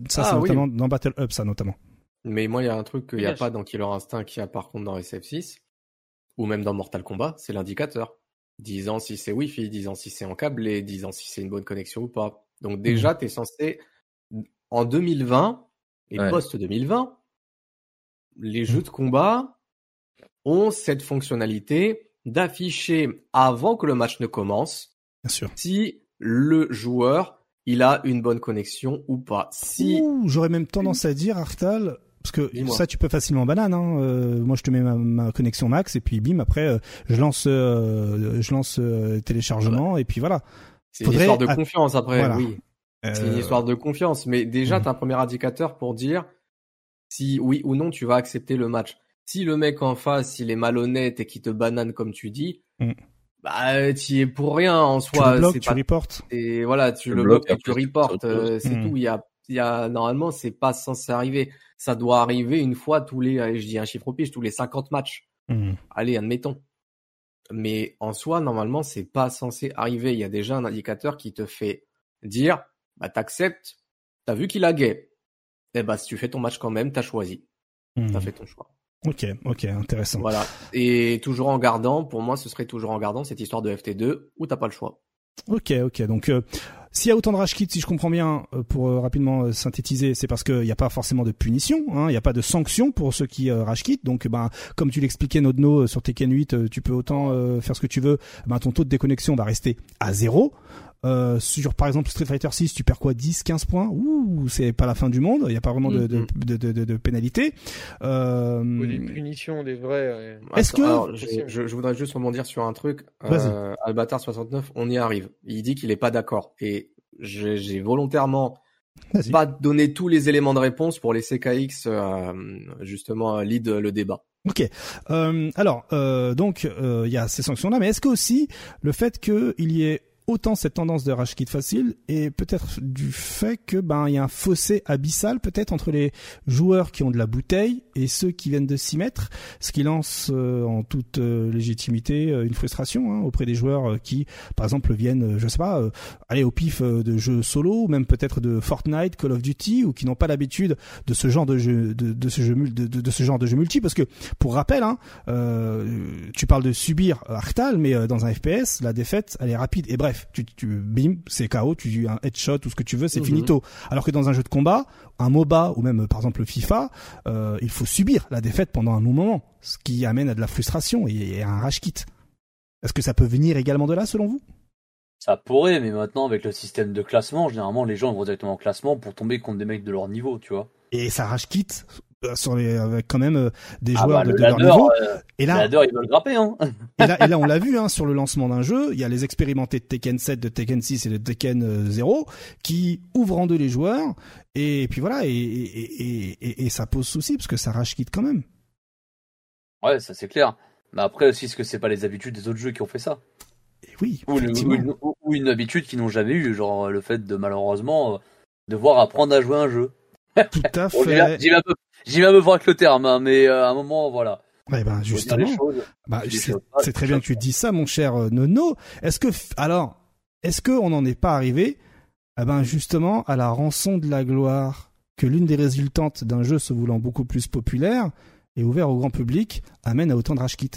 Ça, c'est ah notamment dans Battle Up, ça notamment. Mais moi, il y a un truc qu'il n'y a pas dans Killer Instinct, qu'il y a par contre dans SF6, ou même dans Mortal Kombat, c'est l'indicateur. Disant si c'est Wi-Fi, disant si c'est en câblé, disant si c'est une bonne connexion ou pas. Donc déjà, mmh. tu es censé, en 2020 et post-2020, les mmh. jeux de combat ont cette fonctionnalité d'afficher avant que le match ne commence Bien sûr. si le joueur il a une bonne connexion ou pas. Si j'aurais même tendance à dire Artal parce que ça, tu peux facilement banane. Hein. Euh, moi, je te mets ma, connexion max et puis bim, après, euh, je lance, euh, je lance téléchargement et puis voilà. C'est une histoire de confiance après. Oui. C'est une histoire de confiance. Mais déjà, mm. tu as un premier indicateur pour dire si oui ou non tu vas accepter le match. Si le mec en face, il est malhonnête et qu'il te banane comme tu dis, mm. bah tu es pour rien en soi. Tu le bloques, tu reportes. Et voilà, tu le, bloques et tu reportes. C'est mm. tout. Il y a il y a normalement c'est pas censé arriver. Ça doit arriver une fois tous les, je dis un chiffre au pige, tous les 50 matchs. Mmh. Allez, admettons. Mais en soi, normalement, c'est pas censé arriver. Il y a déjà un indicateur qui te fait dire, bah t'acceptes, t'as vu qu'il a gay. Eh bah si tu fais ton match quand même, t'as choisi, mmh. t'as fait ton choix. Ok, ok, intéressant. Voilà. Et toujours en gardant, pour moi, ce serait toujours en gardant cette histoire de FT2 où t'as pas le choix. Ok, ok. Donc, euh, s'il y a autant de rage kits, si je comprends bien, euh, pour euh, rapidement synthétiser, c'est parce qu'il n'y a pas forcément de punition, hein, il n'y a pas de sanction pour ceux qui rage kit. Donc, ben, comme tu l'expliquais, Nodno, sur Tekken 8, tu peux autant faire ce que tu veux. Ben, ton taux de déconnexion va rester à zéro. Euh, sur par exemple Street Fighter 6, tu perds quoi 10, 15 points? Ouh, c'est pas la fin du monde. Il n'y a pas vraiment de, de, mm-hmm. de, de, de pénalité. Euh... des punitions, des vrais. Est-ce que je, je, voudrais juste rebondir sur un truc. Euh, Albatar 69, on y arrive. Il dit qu'il est pas d'accord et j'ai volontairement pas donné tous les éléments de réponse pour laisser KX euh, justement lead le débat. Ok. Euh, alors, euh, donc, euh, il y a ces sanctions-là, mais est-ce que aussi le fait qu'il y ait autant cette tendance de rage kit facile et peut-être du fait que ben il y a un fossé abyssal peut-être entre les joueurs qui ont de la bouteille et ceux qui viennent de s'y mettre, ce qui lance euh, en toute euh, légitimité euh, une frustration hein, auprès des joueurs qui par exemple viennent je sais pas aller au pif de jeux solo ou même peut-être de Fortnite, Call of Duty ou qui n'ont pas l'habitude de ce genre de jeu de, ce genre de jeu multi. Parce que pour rappel hein, tu parles de subir Arctal mais dans un FPS la défaite elle est rapide. Et bref tu, tu bim, c'est KO, tu un headshot ou ce que tu veux, c'est mhm. finito. Alors que dans un jeu de combat, un MOBA ou même par exemple FIFA, euh, il faut subir la défaite pendant un long moment, ce qui amène à de la frustration et, à un rage kit. Est-ce que ça peut venir également de là selon vous? Ça pourrait, mais maintenant avec le système de classement, généralement les gens vont directement en classement pour tomber contre des mecs de leur niveau, tu vois. Et ça rage euh, sur les, avec quand même euh, des ah joueurs bah, de, de leur niveau. Euh, et là, ils veulent hein. et là, et là, (laughs) on l'a vu, hein, sur le lancement d'un jeu, il y a les expérimentés de Tekken 7, de Tekken 6 et de Tekken 0 qui ouvrent en deux les joueurs. Et, puis voilà, et, et, et, ça pose souci parce que ça rage quitte quand même. Ouais, ça c'est clair. Mais après aussi, est-ce que c'est pas les habitudes des autres jeux qui ont fait ça? Oui. Ou, une, ou une habitude qu'ils n'ont jamais eu, genre le fait de malheureusement devoir apprendre à jouer un jeu. Tout à fait. J'y vais un peu, j'y vais un peu fort avec le terme, hein, mais euh, à un moment, voilà. Ouais, ben justement, bah, c'est très bien que tu dis ça, mon cher euh, Nono. Est-ce que, alors, est-ce que on n'en est pas arrivé, eh ben justement, à la rançon de la gloire que l'une des résultantes d'un jeu se voulant beaucoup plus populaire et ouvert au grand public amène à autant de rage kits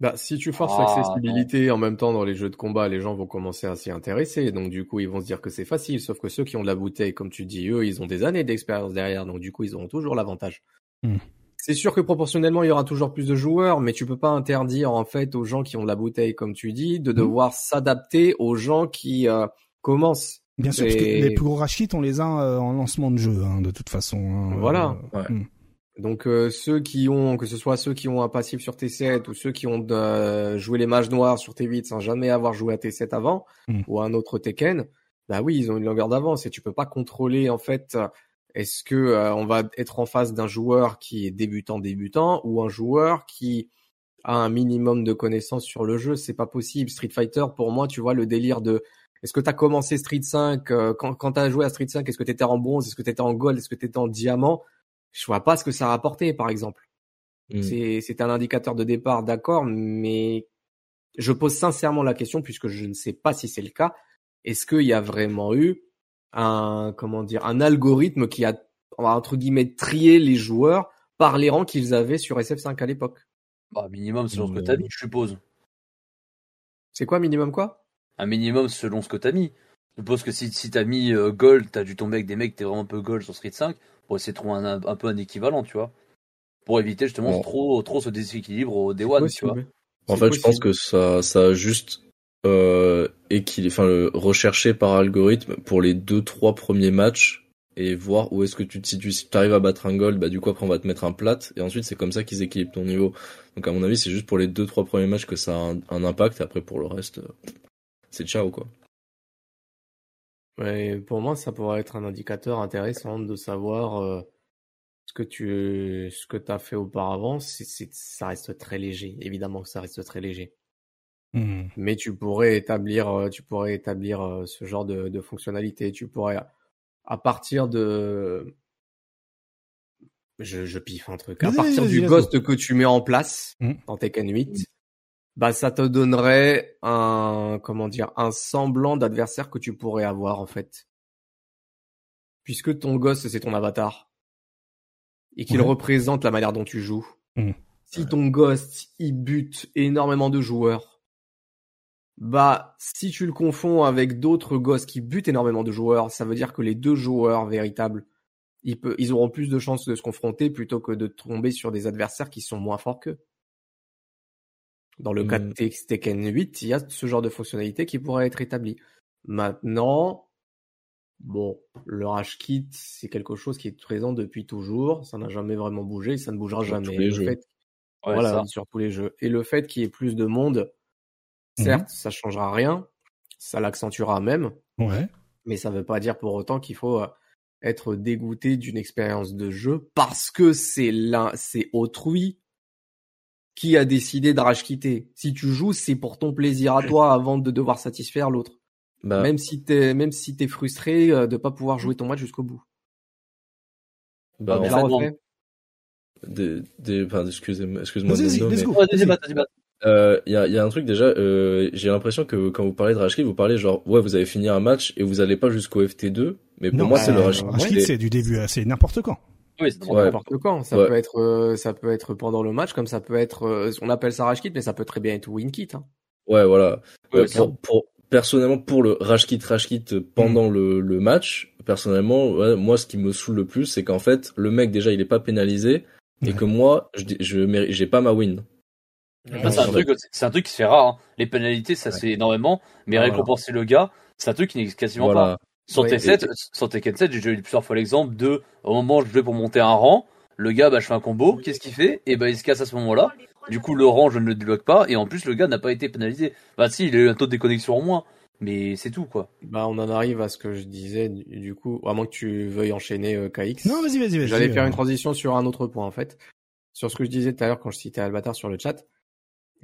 bah, si tu forces ah, l'accessibilité en même temps dans les jeux de combat, les gens vont commencer à s'y intéresser. Donc, du coup, ils vont se dire que c'est facile. Sauf que ceux qui ont de la bouteille, comme tu dis, eux, ils ont des années d'expérience derrière. Donc, du coup, ils auront toujours l'avantage. Hmm. C'est sûr que proportionnellement, il y aura toujours plus de joueurs, mais tu peux pas interdire, en fait, aux gens qui ont de la bouteille, comme tu dis, de hmm. devoir s'adapter aux gens qui euh, commencent. Bien sûr, parce que les plus gros rachits, on les a euh, en lancement de jeu, hein, de toute façon. Hein. voilà. Euh, hmm. Donc euh, ceux qui ont, que ce soit ceux qui ont un passif sur T7 ou ceux qui ont euh, joué les mages noirs sur T8 sans jamais avoir joué à T7 avant hmm. ou à un autre Tekken, bah oui, ils ont une longueur d'avance et tu peux pas contrôler en fait est-ce que euh, on va être en face d'un joueur qui est débutant débutant ou un joueur qui a un minimum de connaissances sur le jeu, c'est pas possible. Street Fighter pour moi, tu vois le délire de est-ce que tu as commencé Street 5 quand quand tu as joué à Street 5, est-ce que tu étais en bronze, est-ce que tu étais en gold, est-ce que tu étais en diamant? Je vois pas ce que ça a apporté, par exemple. Mmh. C'est un indicateur de départ, d'accord, mais je pose sincèrement la question puisque je ne sais pas si c'est le cas. Est-ce qu'il y a vraiment eu un comment dire un algorithme qui a entre guillemets trié les joueurs par les rangs qu'ils avaient sur SF5 à l'époque? Bah minimum selon ce que t'as mis, je suppose. C'est quoi minimum quoi? Un minimum selon ce que t'as mis. Je suppose que si, si t'as mis euh, gold, t'as dû tomber avec des mecs, t'es vraiment un peu gold sur Street 5 pour essayer de trouver un, un, peu un équivalent, tu vois. Pour éviter justement trop, trop ce déséquilibre au Day One, tu vois. En fait, je pense que ça, ça a juste euh, enfin, le, recherché par algorithme pour les deux, trois premiers matchs et voir où est-ce que tu te situes. Si tu arrives à battre un gold, bah du coup après on va te mettre un plat et ensuite c'est comme ça qu'ils équilibrent ton niveau. Donc à mon avis c'est juste pour les deux, trois premiers matchs que ça a un, un impact et après pour le reste c'est ciao quoi. Pour moi, ça pourrait être un indicateur intéressant de savoir euh, ce que tu ce que as fait auparavant. Ça reste très léger, évidemment que ça reste très léger. Mmh. Mais tu pourrais établir, euh, tu pourrais établir euh, ce genre de, de fonctionnalité. Tu pourrais à partir de je, je piffe un truc. À partir du ghost que tu mets en place mmh. dans Tekken 8, bah ça te donnerait un comment dire un semblant d'adversaire que tu pourrais avoir en fait. Puisque ton ghost c'est ton avatar et qu'il représente la manière dont tu joues. Mmh. Si ton ghost il bute énormément de joueurs, bah si tu le confonds avec d'autres ghosts qui butent énormément de joueurs, ça veut dire que les deux joueurs véritables ils, ils auront plus de chances de se confronter plutôt que de tomber sur des adversaires qui sont moins forts qu'eux. Dans le cas de mmh. Tekken 8, il y a ce genre de fonctionnalité qui pourrait être établie. Maintenant, bon, le Rage Kit, c'est quelque chose qui est présent depuis toujours. Ça n'a jamais vraiment bougé, ça ne bougera jamais. le fait, voilà, sur tous les jeux. Et le fait qu'il y ait plus de monde, mmh certes, ça changera rien, ça l'accentuera même. Ouais. Mais ça ne veut pas dire pour autant qu'il faut euh, être dégoûté d'une expérience de jeu parce que c'est là, c'est autrui qui a décidé de rage quitter. Si tu joues, c'est pour ton plaisir à toi avant de devoir satisfaire l'autre. Bah. Même si t'es, même si t'es frustré euh, de pas pouvoir jouer ton match jusqu'au bout. Bah, en fait, des, des, enfin, excusez-moi, excuse-moi. Il y, a, y a un truc déjà, euh, j'ai l'impression que quand vous parlez de Rage vous parlez genre ouais vous avez fini un match et vous allez pas jusqu'au FT2, mais pour moi c'est le Rage c'est du début, c'est n'importe quand. Oui, c'est n'importe quand. Ça peut être, euh, ça peut être pendant le match, comme ça peut être, euh, on appelle ça Rage Kit, mais ça peut très bien être Win Kit. Hein. Ouais, voilà. pour, pour, personnellement, pour le Rage Kit, Rage Kit pendant mm. le, le match, personnellement, moi ce qui me saoule le plus, c'est qu'en fait le mec déjà il est pas pénalisé et que moi je je j'ai pas ma win c'est un truc, c'est un truc qui se fait rare. Hein. Les pénalités, ça c'est énormément, mais récompenser le gars, c'est un truc qui n'existe quasiment pas. Sur T7, sur Tekken 7, j'ai eu plusieurs fois l'exemple de, au moment où je vais pour monter un rang, le gars, bah, je fais un combo, qu'est-ce qu'il fait? Et bah, il se casse à ce moment-là. Du coup, le rang, je ne le débloque pas, et en plus, le gars n'a pas été pénalisé. Bah, si, il a eu un taux de déconnexion en moins. Mais c'est tout, quoi. Bah, on en arrive à ce que je disais, du coup, à moins que tu veuilles enchaîner euh, KX. Non, vas-y, vas-y, vas-y. J'allais faire une transition sur un autre point, en fait. Sur ce que je disais tout à l'heure quand je citais Albatar sur le chat.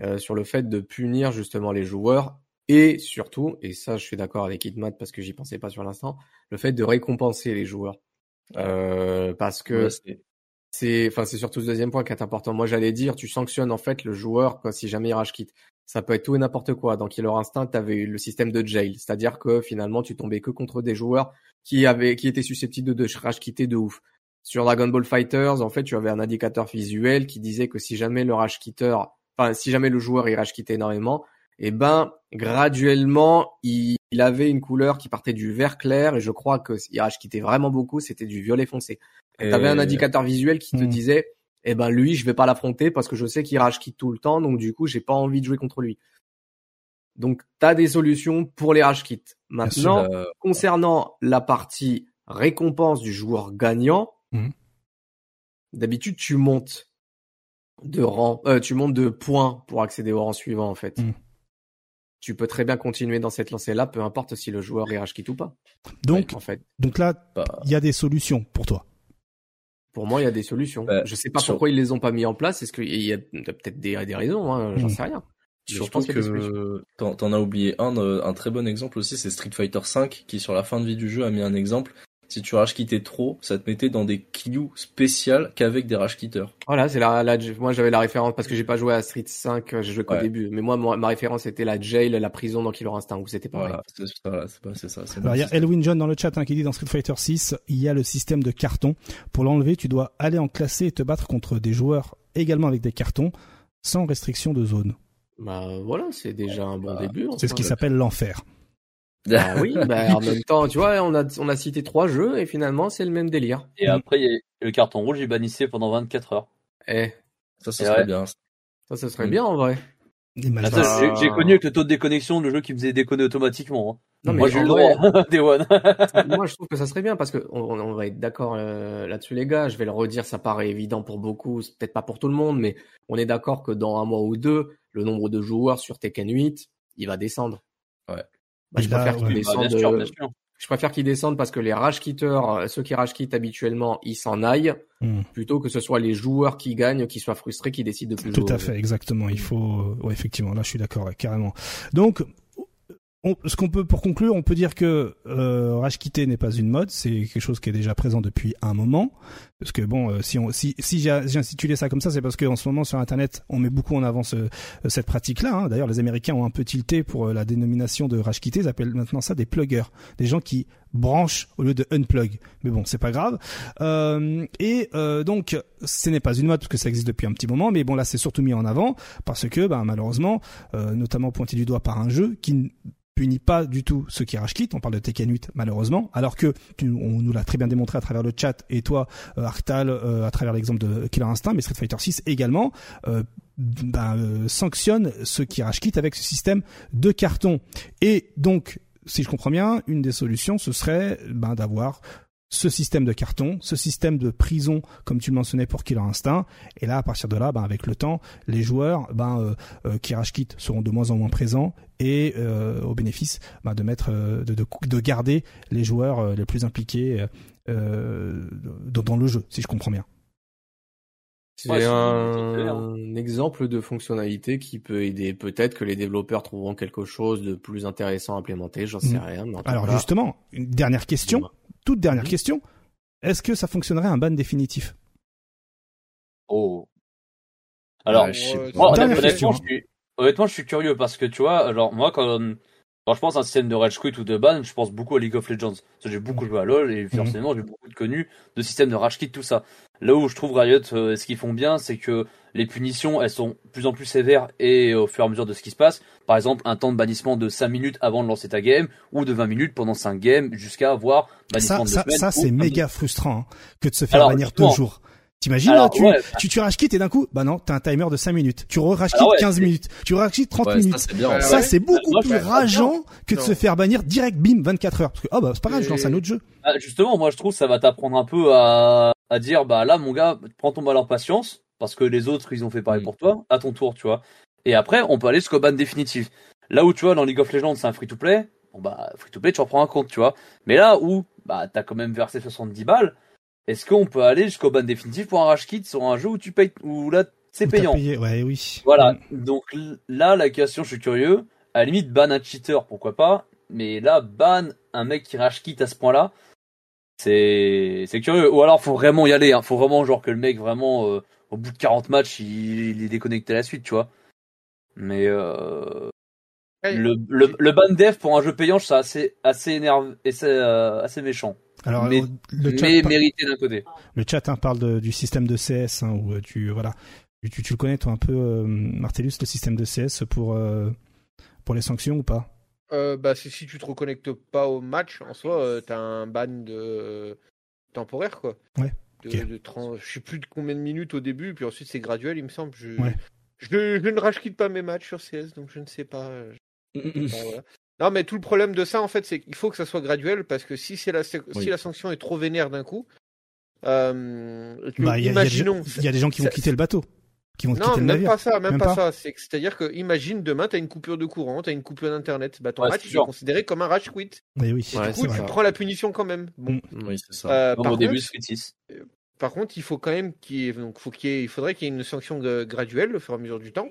Euh, sur le fait de punir justement les joueurs et surtout, et ça je suis d'accord avec Hitmat parce que j'y pensais pas sur l'instant, le fait de récompenser les joueurs. Euh, parce que c'est, enfin c'est surtout le deuxième point qui est important. Moi j'allais dire, tu sanctionnes en fait le joueur quand si jamais il rage quitte. Ça peut être tout et n'importe quoi. Dans Killer Instinct, tu avais eu le système de jail, c'est-à-dire que finalement tu tombais que contre des joueurs qui avaient, qui étaient susceptibles de, de rage quitter de ouf. Sur Dragon Ball Fighters, en fait, tu avais un indicateur visuel qui disait que si jamais le rage quitter si jamais le joueur il rage quittait énormément, eh ben graduellement il, avait une couleur qui partait du vert clair et je crois que il rage quittait vraiment beaucoup, c'était du violet foncé. Tu avais un indicateur visuel qui te hmm. disait eh ben lui je vais pas l'affronter parce que je sais qu'il rage quitte tout le temps donc du coup j'ai pas envie de jouer contre lui. Donc tu as des solutions pour les rage quits. Maintenant concernant la partie récompense du joueur gagnant, hmm. d'habitude tu montes de rang, euh, tu montes de points pour accéder au rang suivant en fait. Hmm. Tu peux très bien continuer dans cette lancée-là, peu importe si le joueur est rage quitte ou pas. Donc, en fait. donc là, bah. il y a des solutions pour toi. Pour moi, il y a des solutions. Bah, je sais pas pourquoi ils les ont pas mis en place. Est-ce qu'il y a peut-être des, des raisons hein, J'en hmm. sais rien. Je pense que t'en as oublié un, euh, un très bon exemple aussi, c'est Street Fighter V qui sur la fin de vie du jeu a mis un exemple si tu rage quittais trop, ça te mettait dans des queues spéciales qu'avec des rage quitters. Voilà, c'est la, moi j'avais la référence parce que j'ai pas joué à Street 5, euh, j'ai joué qu'au début. Mais moi, ma référence c'était la jail, la prison dans Killer Instinct où c'était pas Voilà, c'est ça, c'est Alors il y a Elwin John dans le chat hein, qui dit dans Street Fighter 6, il y a le système de carton. Pour l'enlever, tu dois aller en classé et te battre contre des joueurs également avec des cartons, sans restriction de zone. Bah voilà, c'est déjà un bon début. C'est ce qui s'appelle l'enfer. Ah (laughs) oui, bah, en même temps, tu vois, on a, on a cité trois jeux et finalement c'est le même délire. Et après, il y a le carton rouge, il bannissait pendant 24 heures. Eh. Ça, ça serait bien. Ça, ça serait mm. bien en vrai. J'ai connu avec le taux de déconnexion le jeu qui faisait déconner automatiquement. Hein. Non, mais moi j'ai le droit, Day One. (laughs) moi je trouve que ça serait bien parce que on, on va être d'accord euh, là-dessus les gars. Je vais le redire, ça paraît évident pour beaucoup, peut-être pas pour tout le monde, mais on est d'accord que dans un mois ou deux, le nombre de joueurs sur Tekken 8, il va descendre. Ouais. Bah, je préfère qu'ils descendent. Euh, je préfère qu'ils descendent parce que les rage quitters, euh, ceux qui rage quittent habituellement, ils s'en aillent, hmm. plutôt que ce soit les joueurs qui gagnent, qui soient frustrés, qui décident de plus Tout à fait, exactement. Il faut, ouais, effectivement, là, je suis d'accord, carrément. Donc, ce qu'on peut pour conclure, on peut dire que euh, rage n'est pas une mode, c'est quelque chose qui est déjà présent depuis un moment. Parce que bon, euh, si on, si, si j'ai intitulé ça comme ça, c'est parce qu'en ce moment sur Internet, on met beaucoup en avant ce, cette pratique-là. Hein. D'ailleurs, les Américains ont un peu tilté pour euh, la dénomination de rage quitter. Ils appellent maintenant ça des pluggers, des gens qui branchent au lieu de unplug. Mais bon, c'est pas grave. Euh, et euh, donc, ce n'est pas une mode parce que ça existe depuis un petit moment, mais bon là, c'est surtout mis en avant parce que, bah, malheureusement, notamment pointé du doigt par un jeu qui punit pas du tout ceux qui rage. On parle de Tekken 8 malheureusement, alors que on nous l'a très bien démontré à travers le chat et toi euh, Arctal euh, à travers l'exemple de Killer Instinct, mais Street Fighter 6 également. Euh, ben, sanctionne ceux qui rage avec ce système de carton. Et donc, si je comprends bien, une des solutions, ce serait ben, d'avoir ce système de carton, ce système de prison, comme tu le mentionnais pour Killer Instinct. Et là, à partir de là, ben, avec le temps, les joueurs ben, euh, euh, qui rage seront de moins en moins présents et euh, au bénéfice ben, de mettre, de, de, de, garder les joueurs les plus impliqués dans, le jeu, si je comprends bien. C'est un, exemple de fonctionnalité qui peut aider. Peut-être que les développeurs trouveront quelque chose de plus intéressant à implémenter, j'en sais mm. rien. Alors justement, une dernière question toute dernière question. Est-ce que ça fonctionnerait un ban définitif? Oh. Alors, moi, honnêtement, je suis, honnêtement, je suis curieux parce que tu vois, alors moi, quand, quand je pense à un système de rage quit ou de ban, je pense beaucoup à League of Legends. J'ai beaucoup joué à LoL et mhm. forcément, j'ai beaucoup de connus de systèmes de rage quit, tout ça. Là où je trouve Riot, euh, ce qu'ils font bien, c'est que les punitions, elles sont de plus en plus sévères et au fur et à mesure de ce qui se passe. Par exemple, un temps de bannissement de 5 minutes avant de lancer ta game ou de 20 minutes pendant 5 games jusqu'à avoir bannissement ça, de Ça, c'est méga frustrant hein, que de se faire bannir deux jours. T'imagines, là, tu, tu, tu rage et d'un coup, bah non, t'as un timer de 5 minutes. Tu re-rage 15 minutes. Tu rage 30 minutes. Ça, c'est beaucoup plus rageant que de se faire bannir direct, bim, 24 heures. Parce que, oh bah, c'est pas grave, je lance un autre jeu. Bah, justement, moi, je trouve ça va t'apprendre un peu à, à dire, bah là, mon gars, prends ton mal en patience parce que les autres ils ont fait pareil mm. pour toi, à ton tour, tu vois. Et après, on peut aller jusqu'au ban définitif. Là où tu vois, dans League of Legends, c'est un free-to-play, bon bah, free-to-play, tu reprends un compte, tu vois. Mais là où, bah, t'as quand même versé 70 balles, est-ce qu'on peut aller jusqu'au ban définitif pour un rage kit sur un jeu où tu payes, où là, c'est payant? Payé, ouais, oui. Voilà. Mm. Donc là, la question, je suis curieux. À la limite, ban un cheater, pourquoi pas? Mais là, ban un mec qui rage kit à ce point-là, c'est, c'est curieux. Ou alors, faut vraiment y aller, hein. Faut vraiment, genre, que le mec, vraiment, euh, au bout de 40 matchs, il, est déconnecté à la suite, tu vois. Mais euh, le, le, le, ban dev pour un jeu payant, c'est assez, assez énervé et c'est euh, assez méchant. Alors, mais, le chat mais mérité d'un côté. Le chat hein, parle de, du système de CS hein, où tu voilà, tu, tu, le connais toi un peu, euh, Martellus, le système de CS pour pour les sanctions ou pas? Euh, bah, si tu te reconnectes pas au match, en soi, tu as un ban de temporaire, quoi. Ouais de, 30, je sais plus de combien de minutes au début, puis ensuite c'est graduel, il me semble. Je, je, ne rage quitte pas mes matchs sur CS, donc je ne sais pas. (laughs) Non, mais tout le problème de ça, en fait, c'est qu'il faut que ça soit graduel, parce que si, c'est la, si la sanction est trop vénère d'un coup, euh, bah, imaginons. Il y, a des gens qui vont quitter le bateau. Qui vont non, même pas ça, même, pas, ça. C'est-à-dire que, imagine, demain, tu as une coupure de courant, tu as une coupure d'internet, bah, ton match est, considéré comme un rage quit. oui. du coup, tu prends la punition quand même. Bon. Mm. Oui, c'est ça. Euh, au début, c'est par contre, il faut quand même qu'il donc faut qu'il il faudrait qu'il y ait une sanction graduelle au fur et à mesure du temps.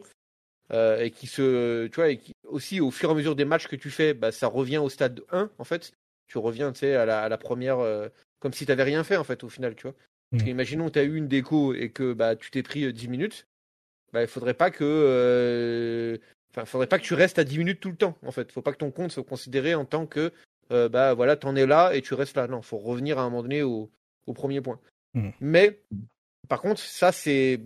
Euh, et qui se tu vois et qui, aussi au fur et à mesure des matchs que tu fais bah, ça revient au stade 1 en fait tu reviens tu sais à la, à la première euh, comme si tu n'avais rien fait en fait au final tu vois mmh. imaginons tu as eu une déco et que bah tu t'es pris 10 euh, minutes bah il faudrait pas que enfin faudrait pas que tu restes à 10 minutes tout le temps en fait faut pas que ton compte soit considéré en tant que bah voilà t'en es là et tu restes là non faut revenir à un moment donné au, au premier point Mmh. Mais par contre, ça c'est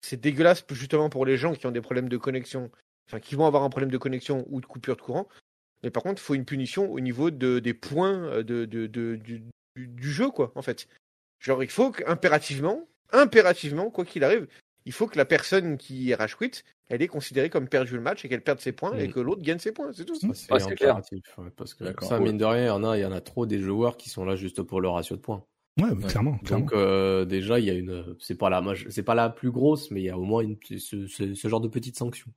c'est dégueulasse justement pour les gens qui ont des problèmes de connexion, enfin qui vont avoir un problème de connexion ou de coupure de courant. Mais par contre, faut une punition au niveau de, des points euh, de, de, de du, du, jeu, quoi, en fait. Genre, il faut impérativement, impérativement, quoi qu'il arrive, il faut que la personne qui est rage quit, elle est considérée comme perdu le match et qu'elle perde ses points et mmh. que l'autre gagne ses points, c'est tout. C'est impératif, parce que ça, mine de rien, il y en a, il y en a trop des joueurs qui sont là juste pour le ratio de points. Ouais, clairement, Donc euh, déjà, il y a une, c'est pas la, c'est pas la plus grosse, mais il y a au moins une, ce, ce, genre de petites sanctions.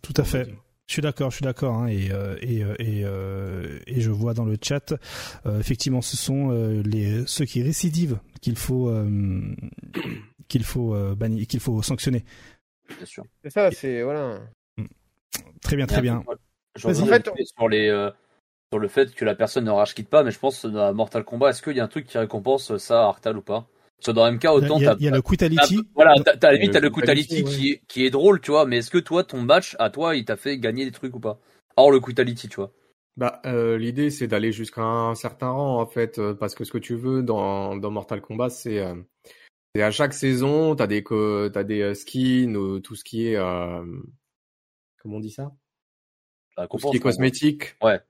Tout à fait. Je suis d'accord, je suis d'accord, hein, et, euh, et, euh, et, euh, et, je vois dans le chat, euh, effectivement, ce sont les ceux qui récidivent qu'il faut qu'il faut bannir, qu'il faut sanctionner. Bien sûr. C'est ça, c'est voilà. Très bien, très bien. en fait, sur les euh, sur le fait que la personne ne rage quitte pas, mais je pense dans Mortal Kombat, est-ce qu'il y a un truc qui récompense ça à Arctal ou pas? Parce dans MK, autant il y a, le Qutality. Voilà, t'as, limite t'as le Qutality qui est, qui est drôle, tu vois. Mais est-ce que toi, ton match à toi, il t'a fait gagner des trucs ou pas? Or le Qutality, tu vois. Bah, euh, l'idée c'est d'aller jusqu'à un certain rang en fait, euh, parce que ce que tu veux dans, dans Mortal Kombat, c'est euh, à chaque saison, t'as des t'as des euh, skins ou tout ce qui est comment on dit ça? Tout ce qui est cosmétique. Ouais.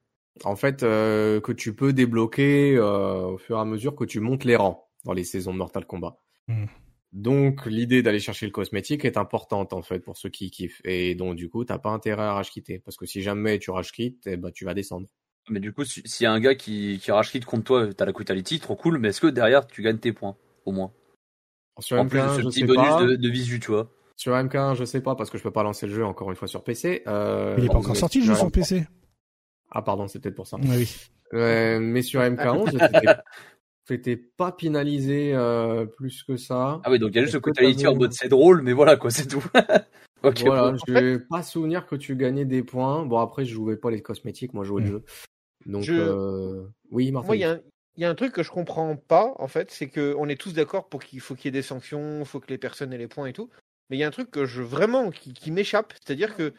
En fait, que tu peux débloquer au fur et à mesure que tu montes les rangs dans les saisons de Mortal Kombat. Hmm. Donc l'idée d'aller chercher le cosmétique est importante en fait pour ceux qui kiffent et donc du coup t'as pas intérêt à rage quitter parce que si jamais tu rage quittes, eh ben, tu vas descendre. Mais du coup s'il y a un gars qui, qui rage quitte contre toi, t'as la quality, trop cool, mais est-ce que derrière tu gagnes tes points au moins? Sur MK1 je sais pas. De, de, visu tu vois. Sur MK1 je sais pas parce que je peux pas lancer le jeu encore une fois sur PC. Euh, il est pas encore sorti le jeu sur PC. Ah pardon c'est peut-être pour ça. oui. Euh, mais sur MK11 t'es (laughs) pas pénalisé euh, plus que ça. Ah oui, donc il y a juste le quality en mode c'est drôle, mais voilà quoi, c'est tout. (laughs) ok. Voilà, je vais pas souvenir que tu gagnais des points. Bon après, je jouais pas les cosmétiques, moi je jouais le mm. jeu. Donc euh... oui, Martin. Moi, il y, a y a un truc que je comprends pas en fait, c'est que on est tous d'accord pour qu'il faut qu'il y ait des sanctions, il faut que les personnes aient les points et tout. Mais il y a un truc que je vraiment qui, m'échappe, c'est-à-dire que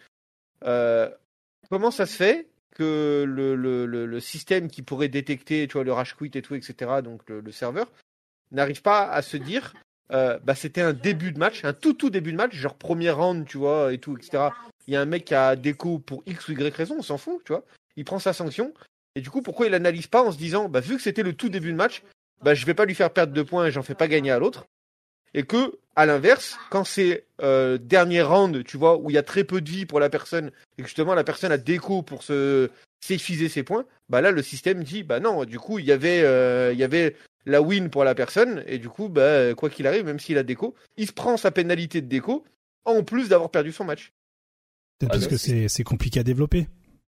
euh, comment ça se fait que le, système qui pourrait détecter tu vois, le rage quit et tout, etc., donc le, serveur, n'arrive pas à se dire euh, bah, c'était un début de match, un tout tout début de match, genre premier round, tu vois, et tout, etc. Il y a un mec qui a déco pour X ou Y raison, on s'en fout, tu vois. Il prend sa sanction. Et du coup, pourquoi il n'analyse pas en se disant, bah, vu que c'était le tout début de match, bah, je vais pas lui faire perdre de points et j'en fais pas gagner à l'autre. Et que, à l'inverse, quand c'est euh, dernier round, tu vois, où il y a très peu de vie pour la personne, et que justement la personne a déco pour se s'effiser ses points, bah là le système dit bah non, du coup il y avait euh, il y avait la win pour la personne, et du coup bah quoi qu'il arrive, même s'il a déco, il se prend sa pénalité de déco en plus d'avoir perdu son match. Peut-être parce que c'est compliqué à développer.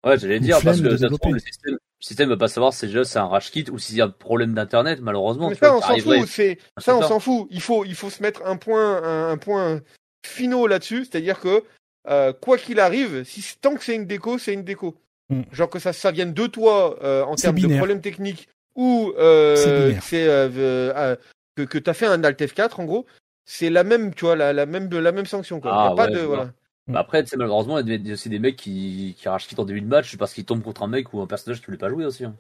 Ouais, j'allais dire parce que le système, système veut pas savoir si c'est un rage kit ou s'il y a un problème d'internet malheureusement. Mais ça on s'en fout, c'est ça on s'en fout. Il faut il faut se mettre un point un, point finaux là-dessus, c'est-à-dire que euh, quoi qu'il arrive, si tant que c'est une déco, c'est une déco. Hmm. Genre que ça ça vienne de toi euh, en termes de problèmes techniques ou euh, c'est euh, que que t'as fait un alt F4 en gros, c'est la même tu vois la, la même la même sanction quoi. Ah, pas de voilà. Bah après, malheureusement, il y a aussi des mecs qui, qui rachent en début de match parce qu'ils tombent contre un mec ou un personnage qui voulait pas jouer aussi. Hein.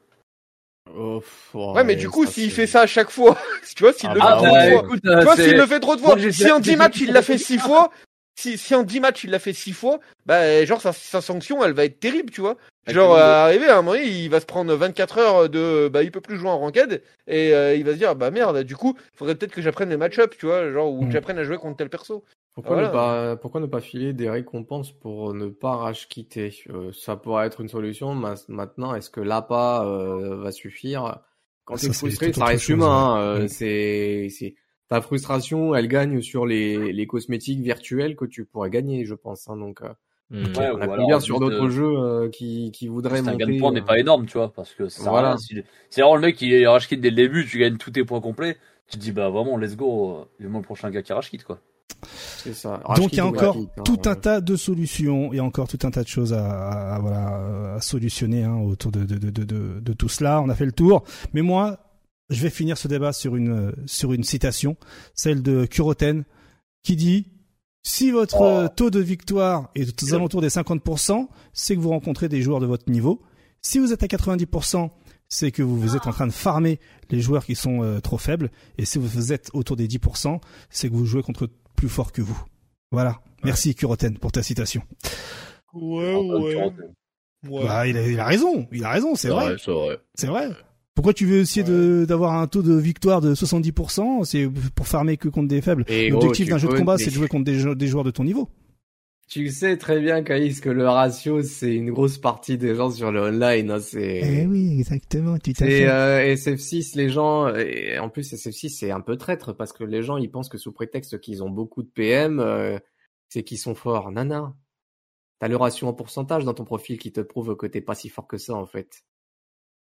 Oh, ouais, mais du coup, s'il fait ça à chaque fois, (laughs) tu vois, s'il ah le bah, fait trop de fois, tu vois, s'il le fait trop de fois, si en 10 matchs il l'a fait 6 fois, si, si en 10 matchs il l'a fait 6 fois, bah, genre, sa, sa sanction, elle va être terrible, tu vois. Genre, à arriver à un moment, il va se prendre 24 heures de, bah, il peut plus jouer en ranked, et euh, il va se dire, bah merde, du coup, faudrait peut-être que j'apprenne les match-up, tu vois, genre, ou que mm. j'apprenne à jouer contre tel perso. Pourquoi, ne pas, pourquoi ne pas filer des récompenses pour ne pas rage quitter euh, Ça pourrait être une solution. Maintenant, est-ce que l'appât euh, va suffire? Quand tu es frustré, ça reste humain. Hein, euh, c'est, c'est ta frustration, elle gagne sur les, les cosmétiques virtuels que tu pourrais gagner, je pense. Hein, donc, mmh. on a bien sur d'autres jeux qui, qui voudraient monter. Un gain de points n'est pas énorme, tu vois, parce que voilà. Si, c'est vraiment le mec qui rage quitte dès le début, tu gagnes tous tes points complets. Tu te dis bah vraiment, let's go, le le prochain gars qui rage quitte quoi. Ça. Donc il y a encore tout un tas de solutions et encore tout un tas de choses à, solutionner hein, autour de, de, de, de, de tout cela. On a fait le tour. Mais moi, je vais finir ce débat sur une, sur une citation, celle de Kuroten, qui dit si votre oh. taux de victoire est aux alentours des 50%, c'est que vous rencontrez des joueurs de votre niveau. Si vous êtes à 90%, c'est que vous, êtes en train de farmer les joueurs qui sont euh, trop faibles. Et si vous êtes autour des 10%, c'est que vous jouez contre plus fort que vous. Voilà. Merci Kuroten pour ta citation. Ouais, ouais. Bah, il, a, il, a, raison, il a raison, c'est vrai. C'est vrai. C'est vrai. Pourquoi tu veux essayer d'avoir un taux de victoire de 70% C'est pour farmer que contre des faibles. L'objectif d'un jeu de combat, c'est de jouer contre des, des joueurs de ton niveau. Tu sais très bien, Caïs, que le ratio, c'est une grosse partie des gens sur le online. Hein, c'est... Eh oui, exactement, tu Et euh, SF6, les gens... Et en plus, SF6, c'est un peu traître, parce que les gens, ils pensent que sous prétexte qu'ils ont beaucoup de PM, euh, c'est qu'ils sont forts. Nana, t'as le ratio en pourcentage dans ton profil qui te prouve que t'es pas si fort que ça, en fait.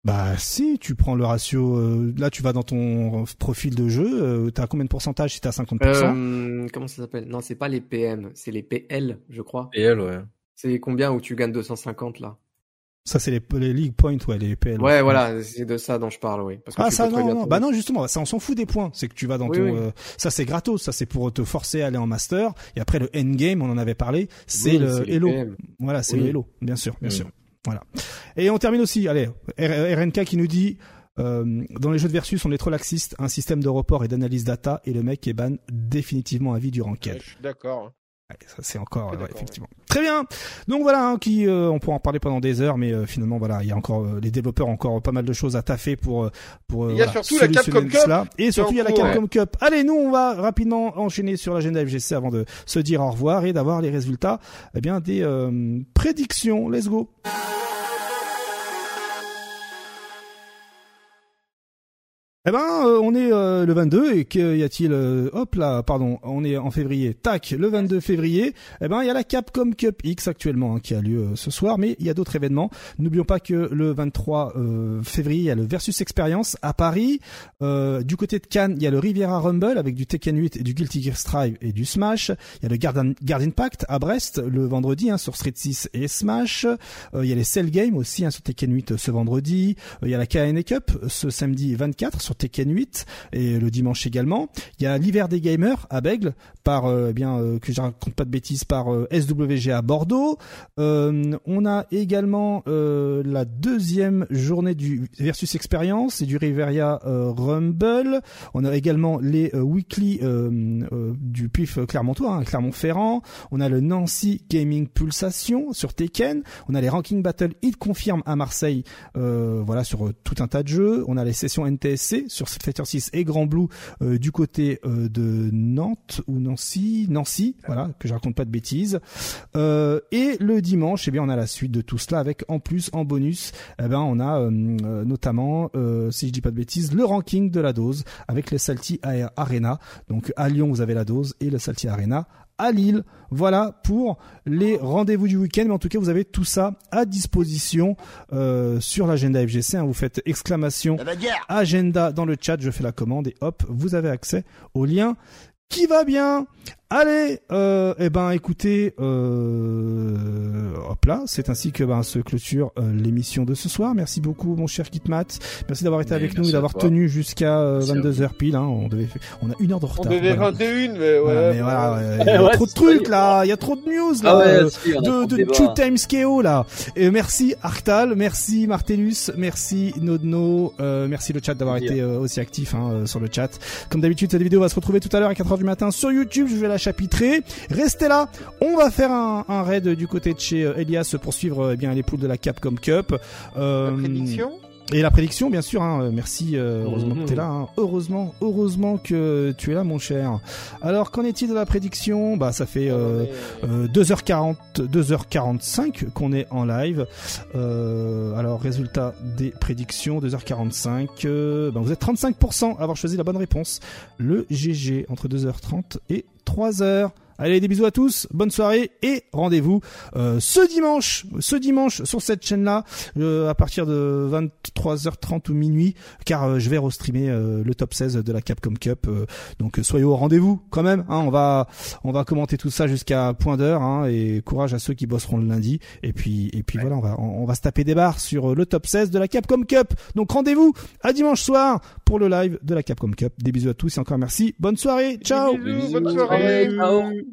Bah si, tu prends le ratio, euh, là tu vas dans ton profil de jeu, euh, t'as combien de pourcentage si t'as 50% euh, Comment ça s'appelle? Non, c'est pas les PM, c'est les PL, je crois. PL, ouais. C'est combien où tu gagnes 250 là? Ça, c'est les, les League Points, ouais, les PL. Ouais, voilà, c'est de ça dont je parle, oui. Parce que ah, ça, non, non. Bah non, justement, ça, on s'en fout des points. C'est que tu vas dans ton, euh, ça, c'est gratos. Ça, c'est pour te forcer à aller en master. Et après, le endgame, on en avait parlé, c'est le Hello. Voilà, c'est le Hello, bien sûr, bien sûr. Voilà. Et on termine aussi, allez, RNK qui nous dit, euh, dans les jeux de versus, on est trop laxiste, un système de report et d'analyse data, et le mec est ban définitivement à vie du ranked. D'accord ça c'est encore effectivement très bien. Donc voilà, hein, qui euh, on pourra en parler pendant des heures, mais euh, finalement voilà, il y a encore euh, les développeurs ont encore pas mal de choses à taffer pour pour il y a surtout la Capcom Cup et surtout il y a la Capcom Cup. Allez, nous on va rapidement enchaîner sur l'agenda FGC avant de se dire au revoir et d'avoir les résultats eh bien des prédictions. Let's go. Eh ben, euh, on est euh, le 22 et qu'y a-t-il euh, Hop là, pardon, on est en février. Tac, le 22 février. Eh ben, il y a la Capcom Cup X actuellement hein, qui a lieu ce soir, mais il y a d'autres événements. N'oublions pas que le 23 février, il y a le Versus Experience à Paris. du côté de Cannes, il y a le Riviera Rumble avec du Tekken 8 et du Guilty Gear Strive et du Smash. Il y a le Garden, Garden Pact à Brest le vendredi hein, sur Street 6 et Smash. il y a les Cell Games aussi hein, sur Tekken 8 ce vendredi. il y a la KN Cup ce samedi 24 sur Tekken 8 et le dimanche également. Il y a l'hiver des gamers à Bègle par euh, eh bien euh, que je raconte pas de bêtises par euh, SWG à Bordeaux. on a également la deuxième journée du Versus Experience et du Riveria Rumble. On a également les weekly du PIF Clermontois, hein, Clermont-Ferrand. On a le Nancy Gaming Pulsation sur Tekken. On a les Ranking Battle Hit Confirm à Marseille, voilà sur tout un tas de jeux. On a les sessions NTSC sur Fighter 6 et Grand Blue euh, du côté euh, de Nantes ou Nancy, Nancy, voilà, que je raconte pas de bêtises. Euh, et le dimanche, eh bien, on a la suite de tout cela avec en plus, en bonus, eh ben, on a notamment, si je dis pas de bêtises, le ranking de la dose avec le Salty Arena. Donc à Lyon, vous avez la dose et le Salty Arena à Lille. Voilà pour les rendez-vous du week-end. Mais en tout cas, vous avez tout ça à disposition euh, sur l'agenda FGC. Hein. Vous faites exclamation agenda dans le chat. Je fais la commande et hop, vous avez accès au lien qui va bien. Allez, euh, eh ben écoutez, euh, hop là, c'est ainsi que ben, se clôture euh, l'émission de ce soir. Merci beaucoup mon cher Kitmat, merci d'avoir été avec nous et d'avoir tenu jusqu'à 22 h pile. Hein. On devait, on a une heure de retard. On devait 21, mais ouais. mais voilà, il y a trop de trucs là, il y a trop de news là, ah ouais, de, de Two Times KO là. Et merci Arctal, merci Martellus, merci Nodno, merci le chat d'avoir été aussi actif hein, sur le chat. Comme d'habitude, cette vidéo va se retrouver tout à l'heure à 4h du matin sur YouTube. Je vais la chapitré. Restez là, on va faire un, raid du côté de chez euh, Elias pour suivre eh bien les poules de la Capcom Cup. Euh, la prédiction et la prédiction, bien sûr. Hein, merci, euh, heureusement que tu es là. Hein. Heureusement, heureusement que tu es là, mon cher. Alors, qu'en est-il de la prédiction? Bah, ça fait euh, 2h40, 2h45 qu'on est en live. alors, résultat des prédictions, 2h45. bah, vous êtes 35% à avoir choisi la bonne réponse. Le GG entre 2h30 et 3 heures. Allez, des bisous à tous, bonne soirée et rendez-vous euh, ce dimanche, ce dimanche sur cette chaîne-là euh, à partir de 23h30 ou minuit, car euh, je vais restreamer le top 16 de la Capcom Cup. donc soyez au rendez-vous quand même. Hein, on va on va commenter tout ça jusqu'à point d'heure hein, et courage à ceux qui bosseront le lundi. Et puis et puis voilà, on va on, va se taper des barres sur le top 16 de la Capcom Cup. Donc rendez-vous à dimanche soir pour le live de la Capcom Cup. Des bisous à tous et encore merci. Bonne soirée. Ciao. bonne soirée. Ciao.